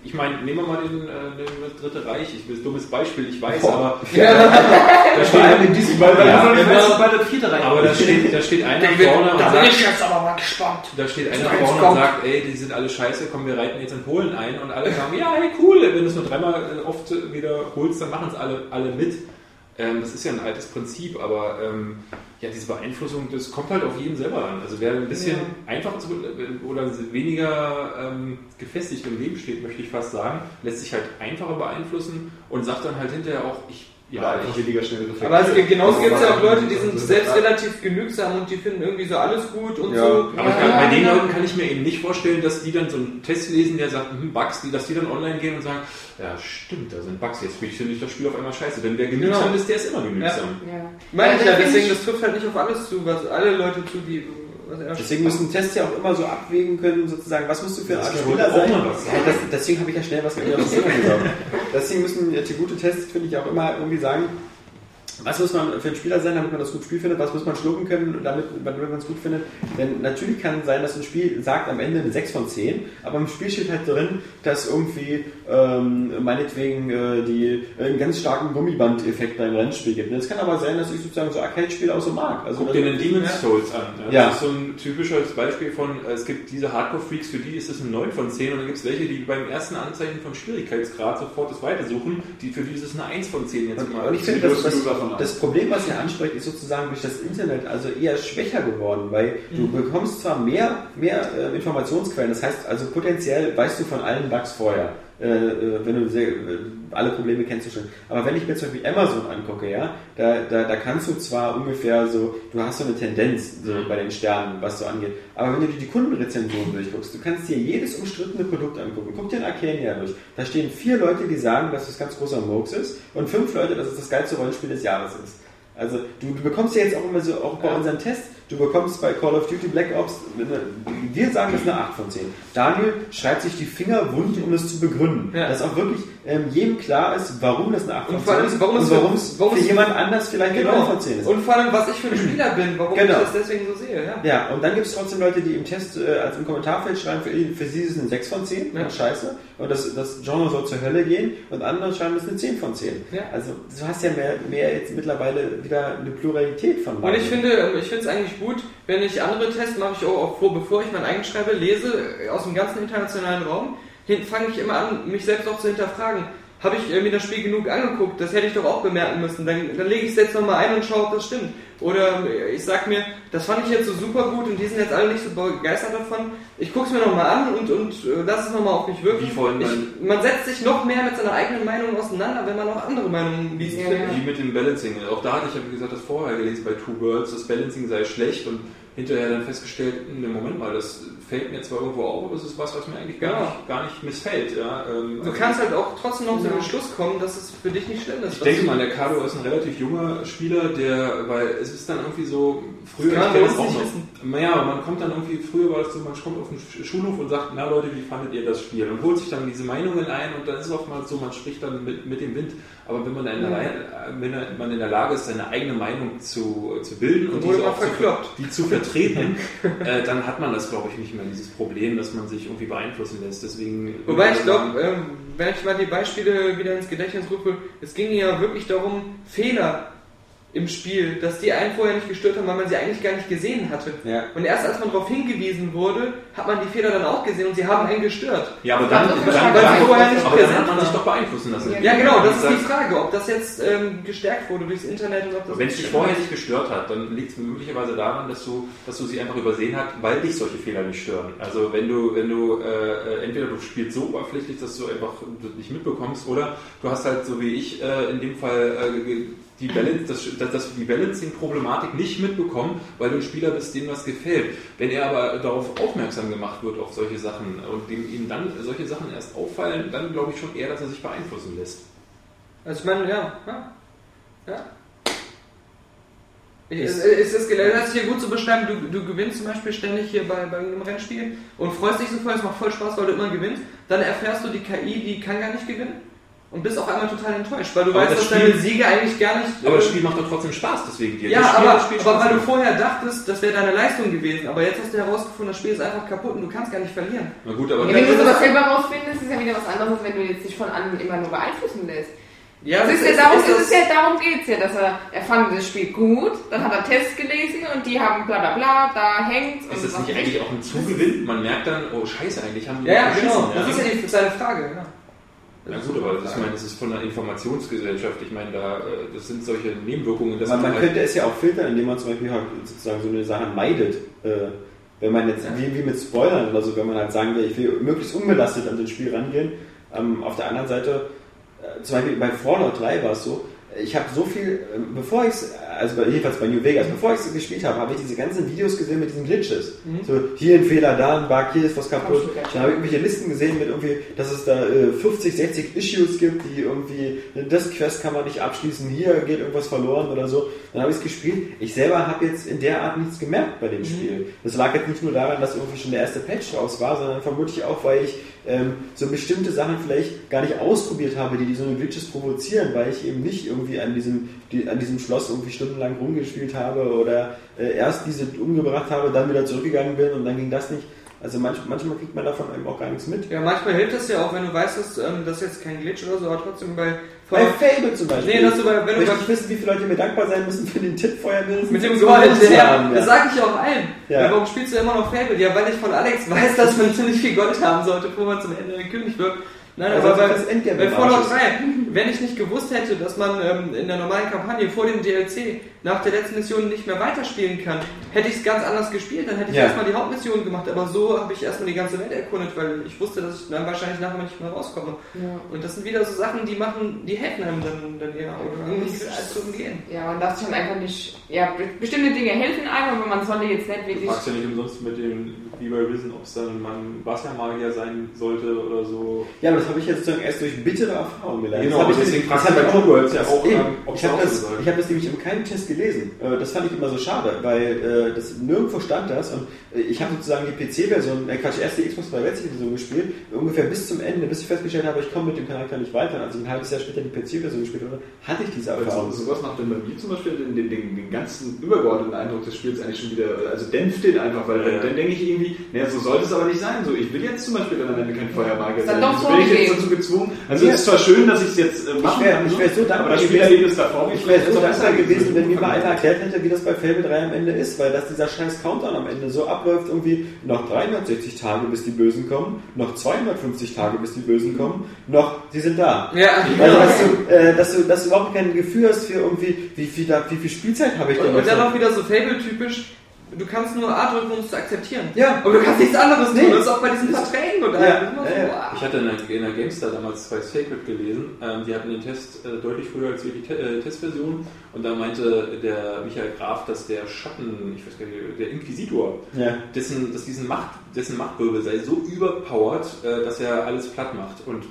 Ich meine, nehmen wir mal den, äh, den das Dritte Reich. Ich bin ein dummes Beispiel, ich weiß, aber da steht, in diesem weil, Ja, ja, ja. weil das vierte Reich. aber da steht, da steht einer vorne und sagt, jetzt aber mal gespannt. da steht einer vorne und kommt. sagt, ey, die sind alle scheiße, komm, wir reiten jetzt in Polen ein und alle sagen, ja, hey, cool, wenn du es nur dreimal äh, oft wiederholst, dann machen es alle, alle mit. Ähm, das ist ja ein altes Prinzip, aber ähm, ja, diese Beeinflussung, das kommt halt auf jeden selber an. Also wer ein bisschen einfacher zu, oder weniger ähm, gefestigt im Leben steht, möchte ich fast sagen, lässt sich halt einfacher beeinflussen und sagt dann halt hinterher auch, ich Oder einfach weniger schnell. Aber es gibt, genauso gibt es ja auch Also, Leute, die sind also, selbst ja. relativ genügsam und die finden irgendwie so alles gut und Ja. so. Aber ich Ja, kann, bei den. Leuten kann ich mir eben nicht vorstellen, dass die dann so einen Test lesen, der sagt, hm, Bugs, die, dass die dann online gehen und sagen, ja stimmt, da sind Bugs, jetzt finde ich das Spiel auf einmal scheiße. Denn wer genügsam Genau. ist, der ist immer genügsam. Ja. Meine ich ja, deswegen, ich- das trifft halt nicht auf alles zu, was alle Leute zu, die. Deswegen müssen Tests ja auch immer so abwägen können, sozusagen, was musst du für eine Art Spieler sein. Ja, das, deswegen habe ich ja schnell was mit das Thema gesagt. Deswegen müssen äh, die gute Tests, finde ich, auch immer irgendwie sagen, was muss man für ein Spieler sein, damit man das gut Spiel findet, was muss man schlucken können, damit, damit man es gut findet. Denn natürlich kann es sein, dass ein Spiel sagt am Ende eine 6 von 10, aber im Spiel steht halt drin, dass irgendwie ähm, meinetwegen äh, die, einen ganz starken Gummiband-Effekt beim Rennspiel gibt. Und Es kann aber sein, dass ich sozusagen so Arcade-Spiele auch so mag. Also Guck dir den Demon's Souls an. Ja, Ja. Das ist so ein typisches Beispiel von, es gibt diese Hardcore-Freaks, für die ist es ein 9 von 10 und dann gibt es welche, die beim ersten Anzeichen vom Schwierigkeitsgrad sofort das Weite suchen, die, für die ist es eine 1 von 10 jetzt mal. Und ich finde, das, das, davon. Das Problem, was ihr anspricht, ist sozusagen durch das Internet also eher schwächer geworden, weil du bekommst zwar mehr, mehr äh, Informationsquellen, das heißt also potenziell weißt du von allen Bugs vorher. Äh, äh, wenn du sehr, äh, alle Probleme kennst du schon. Aber wenn ich mir zum Beispiel Amazon angucke, ja, da, da, da kannst du zwar ungefähr so, du hast so eine Tendenz so bei den Sternen, was so angeht, aber wenn du dir die Kundenrezensionen durchguckst, du kannst dir jedes umstrittene Produkt angucken. Guck dir ein Arcania durch. Da stehen vier Leute, die sagen, dass es ganz großer Murks ist und fünf Leute, dass es das geilste Rollenspiel des Jahres ist. Also du, du bekommst ja jetzt auch immer so, auch bei unserem Test, du bekommst bei Call of Duty Black Ops, wir sagen das ist eine 8 von 10. Daniel schreibt sich die Finger wund, um es zu begründen. Ja. Dass auch wirklich ähm, jedem klar ist, warum das eine 8 Und von vor 10 allem, ist warum und warum es für es- jemand anders vielleicht eine 9 von 10 ist. Und vor allem, was ich für ein Spieler bin, warum Genau. ich das deswegen so sehe. Ja. Ja, und dann gibt es trotzdem Leute, die im Test äh, als im Kommentarfeld schreiben, für, für sie ist es eine 6 von 10, Ja. scheiße, und das, das Genre soll zur Hölle gehen, und andere schreiben, es ist eine 10 von 10. Ja. Also du hast ja mehr, mehr jetzt mittlerweile wieder eine Pluralität von Und ich finde, ähm, ich finde es eigentlich gut, wenn ich andere Tests mache ich auch, vor, bevor ich meinen eigenen schreibe, lese äh, aus dem ganzen internationalen Raum, fange ich immer an, mich selbst auch zu hinterfragen. Habe ich mir das Spiel genug angeguckt? Das hätte ich doch auch bemerken müssen. Dann, dann lege ich es jetzt nochmal ein und schaue, ob das stimmt. Oder äh, ich sag mir, das fand ich jetzt so super gut und die sind jetzt alle nicht so begeistert davon. Ich gucke es mir nochmal an und, und äh, lass es nochmal auf mich wirken. Wie vorhin ich, man setzt sich noch mehr mit seiner eigenen Meinung auseinander, wenn man auch andere Meinungen liest. Ja. Wie mit dem Balancing. Auch da hatte ich ja, wie gesagt, das vorher gelesen bei Two Worlds, das Balancing sei schlecht und hinterher dann festgestellt, ne, Moment mal, das fällt mir zwar irgendwo auf, aber es ist was, was mir eigentlich gar, Ja. nicht, gar nicht missfällt. Ja, ähm, Du also- kannst halt auch trotzdem noch zu Ja. dem Schluss kommen, dass es für dich nicht schlimm ist. Ich denke mal, der Carlo ist ein relativ junger Spieler, der, weil es ist dann irgendwie so, früher, Das kann ich das auch nicht noch, naja, aber man kommt dann irgendwie, früher war es so, man kommt auf den Sch- Schulhof und sagt, na Leute, wie fandet ihr das Spiel? Und holt sich dann diese Meinungen ein und dann ist es oftmals so, man spricht dann mit, mit dem Wind. Aber wenn man, in der. Lage- wenn man in der Lage ist, seine eigene Meinung zu, zu bilden und wurde diese auch zu, die zu vertreten, äh, dann hat man das, glaube ich, nicht mehr, dieses Problem, dass man sich irgendwie beeinflussen lässt. Deswegen Wobei ich glaube, ähm, wenn ich mal die Beispiele wieder ins Gedächtnis rufe, es ging ja wirklich darum, Fehler im Spiel, dass die einen vorher nicht gestört haben, weil man sie eigentlich gar nicht gesehen hatte. Ja. Und erst als man darauf hingewiesen wurde, hat man die Fehler dann auch gesehen und sie haben einen gestört. Ja, aber dann, dann, das dann, weil sie vorher nicht aber dann präsent hat man sich doch beeinflussen lassen. Ja, Ja, genau, das ist die Frage, ob das jetzt ähm, gestärkt wurde durchs Internet oder ob das Wenn es dich vorher nicht gestört hat, dann liegt es möglicherweise daran, dass du, dass du sie einfach übersehen hast, weil dich solche Fehler nicht stören. Also wenn du, wenn du äh, äh, entweder du spielst so oberflächlich, dass du einfach nicht mitbekommst, oder du hast halt so wie ich äh, in dem Fall äh, die Balance, das, das, das, die Balancing-Problematik nicht mitbekommen, weil du ein Spieler bist, dem was gefällt. Wenn er aber darauf aufmerksam gemacht wird, auf solche Sachen, und dem, ihm dann solche Sachen erst auffallen, dann glaube ich schon eher, dass er sich beeinflussen lässt. Also ich meine, ja, ja. ja. Ich, es, es ist das hier gut zu beschreiben, du, du gewinnst zum Beispiel ständig hier bei, bei einem Rennspiel und freust dich so voll, es macht voll Spaß, weil du immer gewinnst. Dann erfährst du, die KI, die kann gar nicht gewinnen und bist auf einmal total enttäuscht, weil du Aber weißt, das dass deine Spiel- Siege eigentlich gar nicht... Aber das äh, Spiel macht doch trotzdem Spaß, deswegen dir. ja, Das Spiel- aber, das Spiel aber weil du vorher dachtest, das wäre deine Leistung gewesen, aber jetzt hast du herausgefunden, das Spiel ist einfach kaputt und du kannst gar nicht verlieren. Na gut, aber Ja, wenn du sowas selber rausfindest, ist ja wieder was anderes, als wenn du jetzt dich von anderen immer nur beeinflussen lässt. Ja, Das ist ja darum, ist es ja, darum geht's ja, dass er, er fand das Spiel gut, dann hat er Tests gelesen und die haben bla bla bla, da hängt's. und ist das nicht eigentlich auch ein Zugewinn? Man merkt dann, oh scheiße, eigentlich haben die Ja, ja, genau, ja. das ist ja die, seine Frage. Ja. Na gut, aber das, ich meine, das ist von der Informationsgesellschaft. Ich meine, da, äh, das sind solche Nebenwirkungen. Man, man halt- könnte es ja auch filtern, indem man zum Beispiel halt sozusagen so eine Sache meidet. Äh, wenn man jetzt, wie, wie mit Spoilern oder so, wenn man halt sagen will, ich will möglichst unbelastet an das Spiel rangehen. Ähm, auf der anderen Seite, äh, zum Beispiel bei Fallout 3 war es so, ich habe so viel, ähm, bevor ich es, also jedenfalls bei New Vegas, bevor ich es gespielt habe, habe ich diese ganzen Videos gesehen mit diesen Glitches. So, hier ein Fehler, da ein Bug, hier ist was kaputt. Dann habe ich irgendwelche Listen gesehen mit irgendwie, dass es da äh, 50, 60 Issues gibt, die irgendwie, das Quest kann man nicht abschließen, hier geht irgendwas verloren oder so. Dann habe ich es gespielt. Ich selber habe jetzt in der Art nichts gemerkt bei dem Spiel. Das lag jetzt nicht nur daran, dass irgendwie schon der erste Patch raus war, sondern vermutlich auch, weil ich ähm, so bestimmte Sachen vielleicht gar nicht ausprobiert habe, die, die so eine Glitches provozieren, weil ich eben nicht irgendwie an diesem, die, an diesem Schloss irgendwie stundenlang rumgespielt habe oder äh, erst diese umgebracht habe, dann wieder zurückgegangen bin und dann ging das nicht. Also manch, manchmal kriegt man davon eben auch gar nichts mit. Ja, manchmal hilft es ja auch, wenn du weißt, dass ähm, das jetzt kein Glitch oder so, aber trotzdem bei Bei Fable zum Beispiel. Nee, dass du bei, wenn du ich wissen, wie viele Leute mir dankbar sein müssen für den Tipp vorher mindestens Mit dem Gold, ja, haben, das sage ich auch allen. Ja. Ja. Warum spielst du immer noch Fable? Ja, weil ich von Alex weiß, dass man ziemlich viel Gold haben sollte, bevor man zum Ende König wird. Nein, Also aber bei, das Endgame bei im Fallout Arsch ist. 3, wenn ich nicht gewusst hätte, dass man ähm, in der normalen Kampagne vor dem DLC nach der letzten Mission nicht mehr weiterspielen kann, hätte ich es ganz anders gespielt. Dann hätte ich Ja. erstmal die Hauptmission gemacht. Aber so habe ich erstmal die ganze Welt erkundet, weil ich wusste, dass ich dann wahrscheinlich nachher nicht mehr rauskomme. Ja. Und das sind wieder so Sachen, die machen, die helfen einem dann, dann eher, oder irgendwie zu umgehen. Ja, man darf sich dann einfach nicht. Ja, be- bestimmte Dinge helfen einem, aber man sollte jetzt nicht Du wirklich. fragst ja nicht umsonst mit dem, wie bei Wissen, ob es dann ein Wassermagier sein sollte oder so. Ja, aber das habe ich jetzt sozusagen erst durch bittere Erfahrung gelernt. Genau, das habe ich, deswegen ich bei jetzt ja das auch, eben. ähm, ob ich habe das, ich habe das nämlich in keinem Test gelesen. Äh, Das fand ich immer so schade, weil äh, das nirgendwo stand das und äh, ich habe sozusagen die PC-Version, äh Quatsch, erst die Xbox 360-Version gespielt, ungefähr bis zum Ende, bis ich festgestellt habe, ich komme mit dem Charakter nicht weiter. Und als ich ein halbes Jahr später die PC-Version gespielt habe, hatte ich diese Aber Erfahrung. so, sowas macht dann bei mir zum Beispiel den, den, den, ganzen übergeordneten Eindruck des Spiels eigentlich schon wieder, also dämpft den einfach, weil Ja, dann, ja. dann denke ich irgendwie, naja, so sollte es aber nicht sein. So, ich will jetzt zum Beispiel dann am Ende kein Feuermagier sein. doch Also bin ich jetzt dazu gezwungen. Also Ja. es ist zwar schön, dass ich es jetzt äh, machen wär- kann, ich wär so dankbar aber das gewesen- Spielerlebnis davor Ich wäre so dankbar besser gewesen, wenn mir mal einer erklärt hätte, wie das bei Fable 3 am Ende ist, weil dass dieser scheiß Countdown am Ende so abläuft, irgendwie noch 360 Tage, bis die Bösen kommen, noch 250 Tage, bis die Bösen kommen, noch, sie sind da. Ja, Also, dass du, äh, dass, du, dass du überhaupt kein Gefühl hast für irgendwie, wie viel, da, wie viel Spielzeit habe ich denn Und, und dann noch? auch wieder so Fable-typisch, du kannst nur A drücken, um es zu akzeptieren. Ja. Aber du kannst nichts anderes tun. Nee. Das ist auch bei diesen Verträgen und Ja, allem. so, ja, ja. boah. Ich hatte in der, in der GameStar damals bei Sacred gelesen, ähm, die hatten den Test äh, deutlich früher als wir die Te äh, Testversion und da meinte der Michael Graf, dass der Schatten, ich weiß gar nicht, der Inquisitor, Ja. dessen, dass diesen Macht, dessen Machtwirbel sei so überpowered, äh, dass er alles platt macht und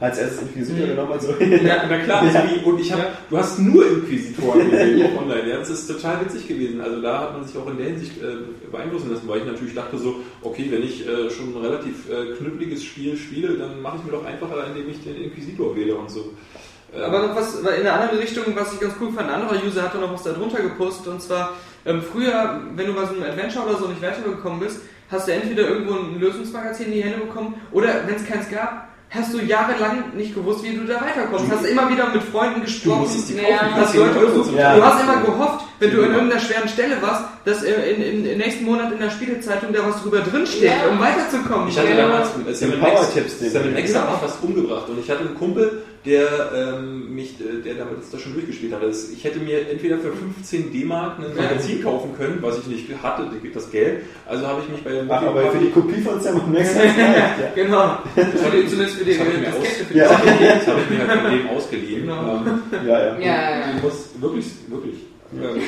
Als erstes Inquisitor genommen, also. ja, na klar, Ja. so wie, und ich hab, du hast nur Inquisitoren gesehen, auch online. Ja, das ist total witzig gewesen. Also da hat man sich auch in der Hinsicht äh, beeinflussen lassen, weil ich natürlich dachte so, okay, wenn ich äh, schon ein relativ äh, knüppeliges Spiel spiele, dann mache ich mir doch einfacher, indem ich den Inquisitor wähle und so. Ähm, Aber noch was in eine andere Richtung, was ich ganz cool fand, ein anderer User hatte noch was da drunter gepostet und zwar ähm, früher, wenn du bei so einem Adventure oder so nicht weitergekommen bist, hast du entweder irgendwo ein Lösungsmagazin in die Hände bekommen oder wenn es keins gab, hast du jahrelang nicht gewusst, wie du da weiterkommst. Hast immer wieder mit Freunden du gesprochen. Ja. Hast für 10 Leute zum Ja. Du hast immer gehofft, wenn du in irgendeiner schweren Stelle warst, dass äh, im nächsten Monat in der Spielezeitung da was drüber drinsteht, Ja. um weiterzukommen. Ich hatte Ja. damals Den Max, Power-Tipps, den- Sam Max hat mich fast umgebracht und ich hatte einen Kumpel, der ähm, mich, äh, der damit das schon durchgespielt hat. Das- Ich hätte mir entweder für 15 D-Mark ein Magazin kaufen können, was ich nicht hatte, das Geld. Also habe ich mich bei Ach, aber für die Kopie von Sam Max gereicht, ja. Genau. Für die, zumindest für die Das Diskette. Für die Ja. das habe ich mir halt von dem ausgeliehen. Genau. Ähm, Ja, ja. Ja, ja, ja. Den muss wirklich, wirklich. Ähm,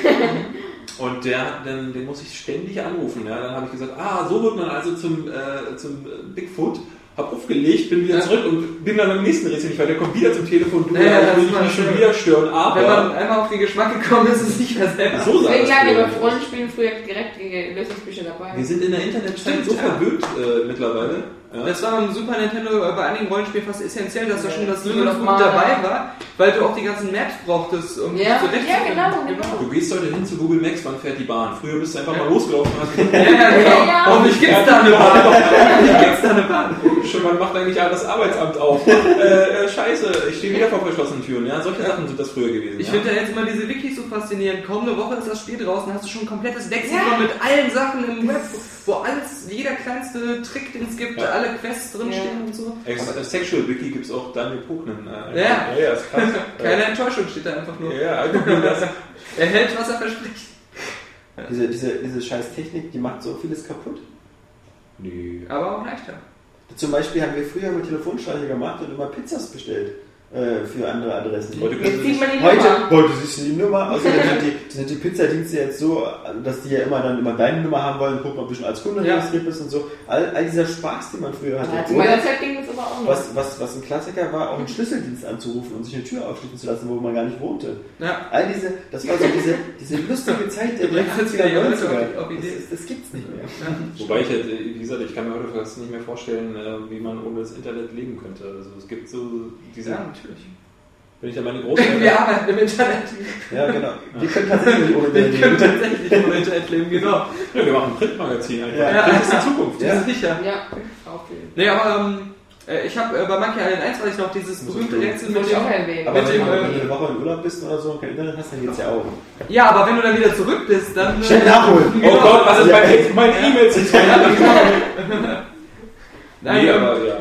Und der, den, den muss ich ständig anrufen. Ja. Dann habe ich gesagt, ah, so wird man also zum, äh, zum äh, Bigfoot. Hab aufgelegt, bin wieder Ja. zurück und bin dann beim nächsten Rätsel nicht weiter. Kommt wieder zum Telefon, du, Ja, ja, ja, das will ich mal nicht schon wieder stören, Wenn aber man einmal auf den Geschmack gekommen ist, ist es nicht mehr selber. so Deswegen lagen früher. über Rollenspielen früher direkt die Lösungsbücher dabei. Wir sind in der Internetzeit Stimmt, so ja. verwöhnt äh, mittlerweile. Ja. Das war beim Super Nintendo äh, bei einigen Rollenspielen fast essentiell, dass da schon das Lösungsbuch mal- dabei war, weil du auch die ganzen Maps brauchtest, um Ja, dich zurechtzufinden. ja, genau, genau. Du gehst heute hin zu Google Maps, wann fährt die Bahn? Früher bist du einfach mal losgelaufen und hast gesagt, Ja, ja, genau. Ja, ja. Hoffentlich gibt's da eine Bahn. Hoffentlich gibt's da eine Bahn. schon, man macht eigentlich das Arbeitsamt auf. äh, äh, scheiße, ich stehe wieder vor verschlossenen Türen. Ja, solche Sachen sind das früher gewesen. Ich ja? finde ja jetzt immer diese Wikis so faszinierend. Kaum eine Woche ist das Spiel draußen, hast du schon ein komplettes Lexikon Ja. mit allen Sachen im Web, wo alles, jeder kleinste Trick, den es gibt, Ja. Alle Quests drinstehen Ja. und so. Ex Sexual Wiki gibt es auch Daniel Pognen. Äh, Ja. ja, ja, ist krass. Keine Enttäuschung steht da einfach nur. ja, ja, einfach nur das. Er hält, was er verspricht. Diese, diese, diese scheiß Technik, die macht so vieles kaputt. Nee. Aber auch leichter. Zum Beispiel haben wir früher mit Telefonstreiche gemacht und immer Pizzas bestellt. Äh, für andere Adressen. Heute Jetzt sie sieht man die Heute, Nummer. heute siehst du die Nummer, außerdem sind die, sind die Pizzadienste jetzt so, dass die ja immer dann immer deine Nummer haben wollen, gucken, ob du schon als Kunde Ja. registriert bist und so. All, all dieser Spaß, den man früher hatte. Ja, zu Oder meiner Zeit ging das aber auch noch. was, was, was ein Klassiker war, auch einen Schlüsseldienst anzurufen und sich eine Tür aufschließen zu lassen, wo man gar nicht wohnte. Ja. All diese, das war so diese, diese lustige Zeit der Du bringst jetzt wieder 80er, Leute 90er. auf- auf Das, das gibt's nicht mehr. wobei ich halt, wie gesagt, ich kann mir heute fast nicht mehr vorstellen, äh, wie man ohne das Internet leben könnte. Also es gibt so diese, Ja, natürlich. wenn ich da meine Großeltern... Wir arbeiten im Internet. Ja, genau. Wir können tatsächlich ohne Wir den können tatsächlich ohne Internet leben, genau. Ja, wir machen ein Printmagazin einfach. Ja. Das ist die Zukunft. Ja. Sicher. Ja, auf jeden Nee, aber ähm, äh, ich habe äh, bei Monkey Island 1 weiß ich noch dieses berühmte Rätsel mit dem... Aber Mit wenn, dem, du- äh, eine Woche in Urlaub bist oder so und kein Internet hast, dann geht's ja auch. Ja, aber wenn du dann wieder zurück bist, dann... äh, Schnell nachholen. Oh Gott, was ist Ja. bei meine E-Mails jetzt? Nein, nee, ähm, aber ja.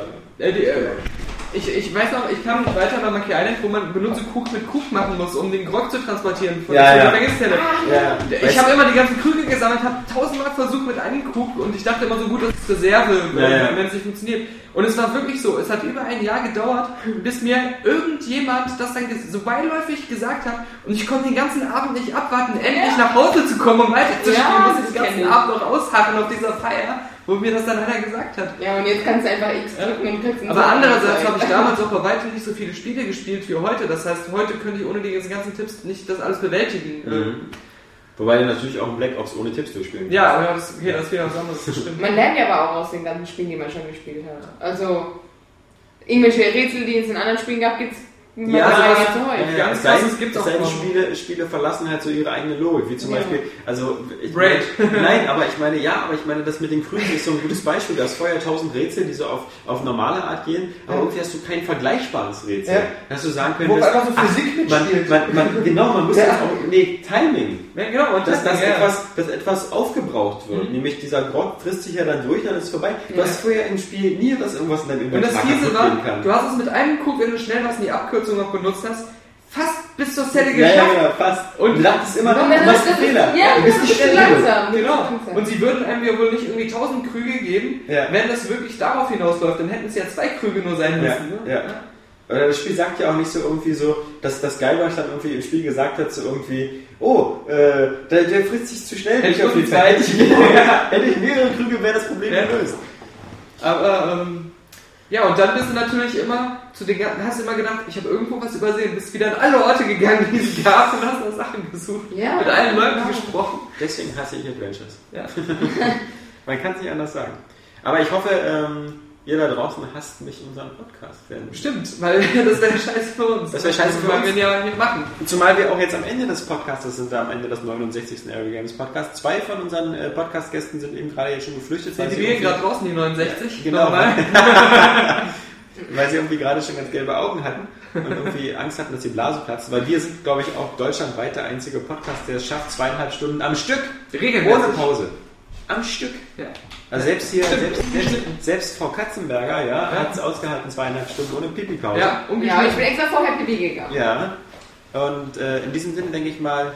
Ich, ich weiß noch, ich kam weiter bei Monkey Island, wo man benutze Krug mit Krug machen muss, um den Grog zu transportieren von Ja, zur ja. Gefängniszelle. Ja, Ich habe immer die ganzen Krüge gesammelt, habe tausendmal versucht mit einem Krug und ich dachte immer so gut, das ist Reserve, Ja, ja. wenn es nicht funktioniert. Und es war wirklich so, es hat über ein Jahr gedauert, bis mir irgendjemand das dann so beiläufig gesagt hat und ich konnte den ganzen Abend nicht abwarten, endlich nach Hause zu kommen, um weiterzuspielen, Ja, bis ich den das ganzen. Abend noch ausharren auf dieser Feier, wo mir das dann einer gesagt hat. Ja, und jetzt kannst du einfach X drücken und kriegst Aber andererseits habe ich damals auch bei weitem nicht so viele Spiele gespielt wie heute. Das heißt, heute könnte ich ohne die ganzen Tipps nicht das alles bewältigen. Mhm. Wobei du natürlich auch ein Black Ops ohne Tipps durchspielen kannst. Ja, aber das, okay, das ist wieder was anderes, das stimmt. Man lernt ja aber auch aus den ganzen Spielen, die man schon gespielt hat. Also, irgendwelche Rätsel, die es in anderen Spielen gab, gibt's Ja, ja, also was-. Ja, Ganz es sei denn- krasses gibt's es auch sei denn, noch. Spiele, Spiele verlassen halt so ihre eigene Logik, wie zum Ja. Beispiel, also ich Braid. meine, nein, aber ich meine, ja, aber ich meine, das mit den Krügen ist so ein gutes Beispiel. Du hast vorher tausend Rätsel, die so auf, auf normale Art gehen, aber irgendwie hast du kein vergleichbares Rätsel. Ja. Dass du sagen Wo könntest, einfach so Physik man, mitspielt. man, man, genau, man muss Ja. jetzt auch, nee, Timing. Ja, genau, und Dass, das, dass, ja. etwas, dass etwas aufgebraucht wird. Mhm. Nämlich dieser Grog frisst sich ja dann durch, dann ist es vorbei. Du Ja. hast vorher im Spiel nie, dass irgendwas in deinem Und das Inventar kaputt war, gehen kann. du hast es mit einem Krug, wenn du schnell was in die Abkürzung noch benutzt hast, fast bis zur Zelle ja, ja, geschafft. genau, fast. Und- dachtest immer, dann machst einen Fehler. Ja, du bist nicht zu schnell genug. langsam. Genau. Und sie würden einem ja wohl nicht irgendwie 1000 Krüge geben, Ja. wenn das wirklich darauf hinausläuft. Dann hätten es ja zwei Krüge nur sein Ja, müssen. Ne? ja. Oder das Spiel sagt ja auch nicht so irgendwie so, dass das Guybrush dann irgendwie im Spiel gesagt hat, so irgendwie, oh, äh, der, der frisst sich zu schnell, Hätte ich auf die noch Zeit. Ja, hätte ich mehrere Krüge, wäre das Problem Ja. gelöst. Aber ähm, ja, und dann bist du natürlich immer zu den ganzen, hast immer gedacht, ich habe irgendwo was übersehen, bist wieder an alle Orte gegangen, die es gab und hast nach Sachen gesucht. Ja, mit allen Leuten genau. gesprochen. Deswegen hasse ich Adventures. Ja. Man kann es nicht anders sagen. Aber ich hoffe, ähm, ihr da draußen hasst mich unseren Podcast. Denn Stimmt, weil das wäre scheiße für uns. Das wär scheiße für uns. wir ja nicht machen. Zumal wir auch jetzt am Ende des Podcasts sind, da am Ende des 69. Area Games Podcasts. Zwei von unseren äh, Podcast-Gästen sind eben gerade jetzt schon geflüchtet. Sind weil die gerade draußen, die 69? Genau. Normal. weil sie irgendwie gerade schon ganz gelbe Augen hatten und irgendwie Angst hatten, dass die Blase platzt. Weil wir sind, glaube ich, auch deutschlandweit der einzige Podcast, der es schafft, zweieinhalb Stunden am Stück, Regelmäßig. ohne Pause. Am Stück. Ja. Also selbst hier, Stimmt. selbst, selbst, selbst Frau Katzenberger, ja, hat es ausgehalten, zweieinhalb Stunden ohne Pipi-Pause. Ja, Ja, ich bin extra vorher Pipi gegangen. Ja. Und äh, in diesem Sinne denke ich mal,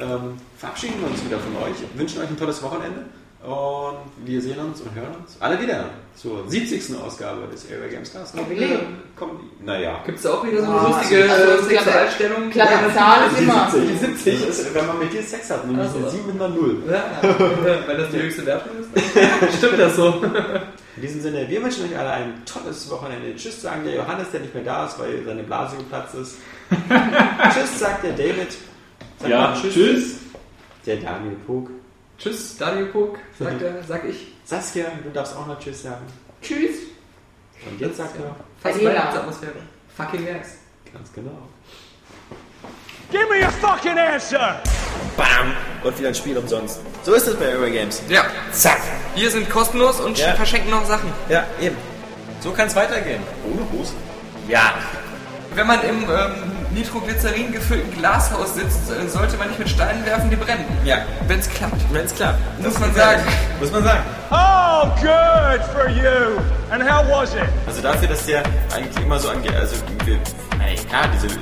ähm, verabschieden wir uns wieder von euch, wünschen euch ein tolles Wochenende und wir sehen uns und hören uns alle wieder zur 70. Ausgabe des Area Games Cast. Jubiläum. Kommt, naja. Gibt es da auch wieder so eine Ah, lustige also, äh, klappe- Sexualstellung? klappe Zahl ist immer. Die 70. Das ist, wenn man mit dir Sex hat, nämlich Also. eine 7 in der 0. Ja, weil das die höchste Wertung ist. Stimmt das so? In diesem Sinne, wir wünschen euch alle ein tolles Wochenende. Tschüss sagen der Johannes, der nicht mehr da ist, weil seine Blase geplatzt ist. tschüss sagt der David. Sag Ja, mal tschüss. Der Daniel Pog. Tschüss, Daniel Pog, sagt er, sag ich. Saskia, du darfst auch noch Tschüss sagen. Tschüss. Und jetzt sagt er Fast. Weihnachtsatmosphäre. Fucking yes. ganz genau. Give me a fucking answer! Bam! Und wieder ein Spiel umsonst. So ist es bei Eurogames. Ja, Zack! wir sind kostenlos und Ja. verschenken noch Sachen. Ja, eben. So kann es weitergehen. Ohne Hose. Ja. Wenn man im ähm, Nitroglycerin gefüllten Glashaus sitzt, äh, sollte man nicht mit Steinen werfen, die brennen. Ja. Wenn es klappt. Wenn es klappt. Muss man sagen. Muss man sagen. Oh, good for you! And how was it? Also dafür, dass der eigentlich immer so angeht, also wir, klar, diese, Ich,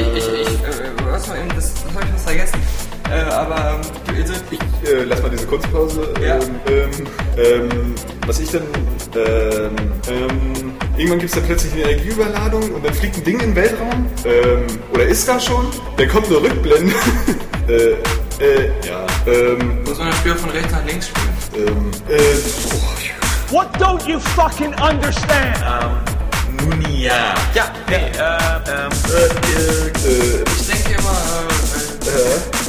ich, ich, ich, äh, was war eben, das, das habe ich was vergessen. Äh, aber ähm, also, Ich äh, lass mal diese Kunstpause. Ja. Ähm, ähm, ähm, was ich dann. Ähm, ähm, irgendwann gibt es dann plötzlich eine Energieüberladung und dann fliegt ein Ding in den Weltraum. Ähm, oder ist da schon? Dann kommt eine Rückblende. äh, äh, ja. Ähm, muss man das Spiel von rechts nach links spielen. ähm, äh, oh, What don't you fucking understand? nun ja. Ja, nee, äh, ähm, Äh, äh, Ich denke immer, äh, äh, äh,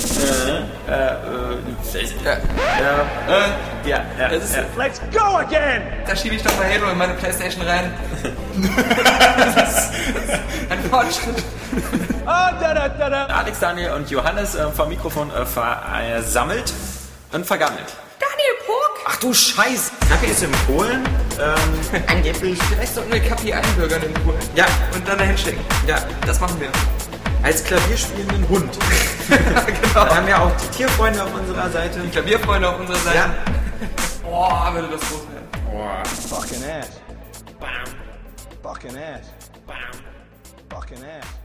ja, äh, ja, ist, ja. Let's go again! da schiebe ich doch mal Halo in meine Playstation rein. das ist ein Fortschritt. Da, da, da, da. Alex, Daniel und Johannes äh, vom Mikrofon äh, versammelt und vergammelt. Daniel Puck! Ach du Scheiß! Kaffee ist in Polen. Ähm, angeblich. Vielleicht sollten wir Kapi einbürgern in Polen. Ja, Und dann dahin schicken. ja. Das machen wir. Als klavierspielenden Hund. genau. Wir haben ja auch die Tierfreunde auf unserer Seite. Die Klavierfreunde auf unserer Seite. Ja. Boah, würde das groß werden. Fucking ass. Fucking ass. Fucking ass.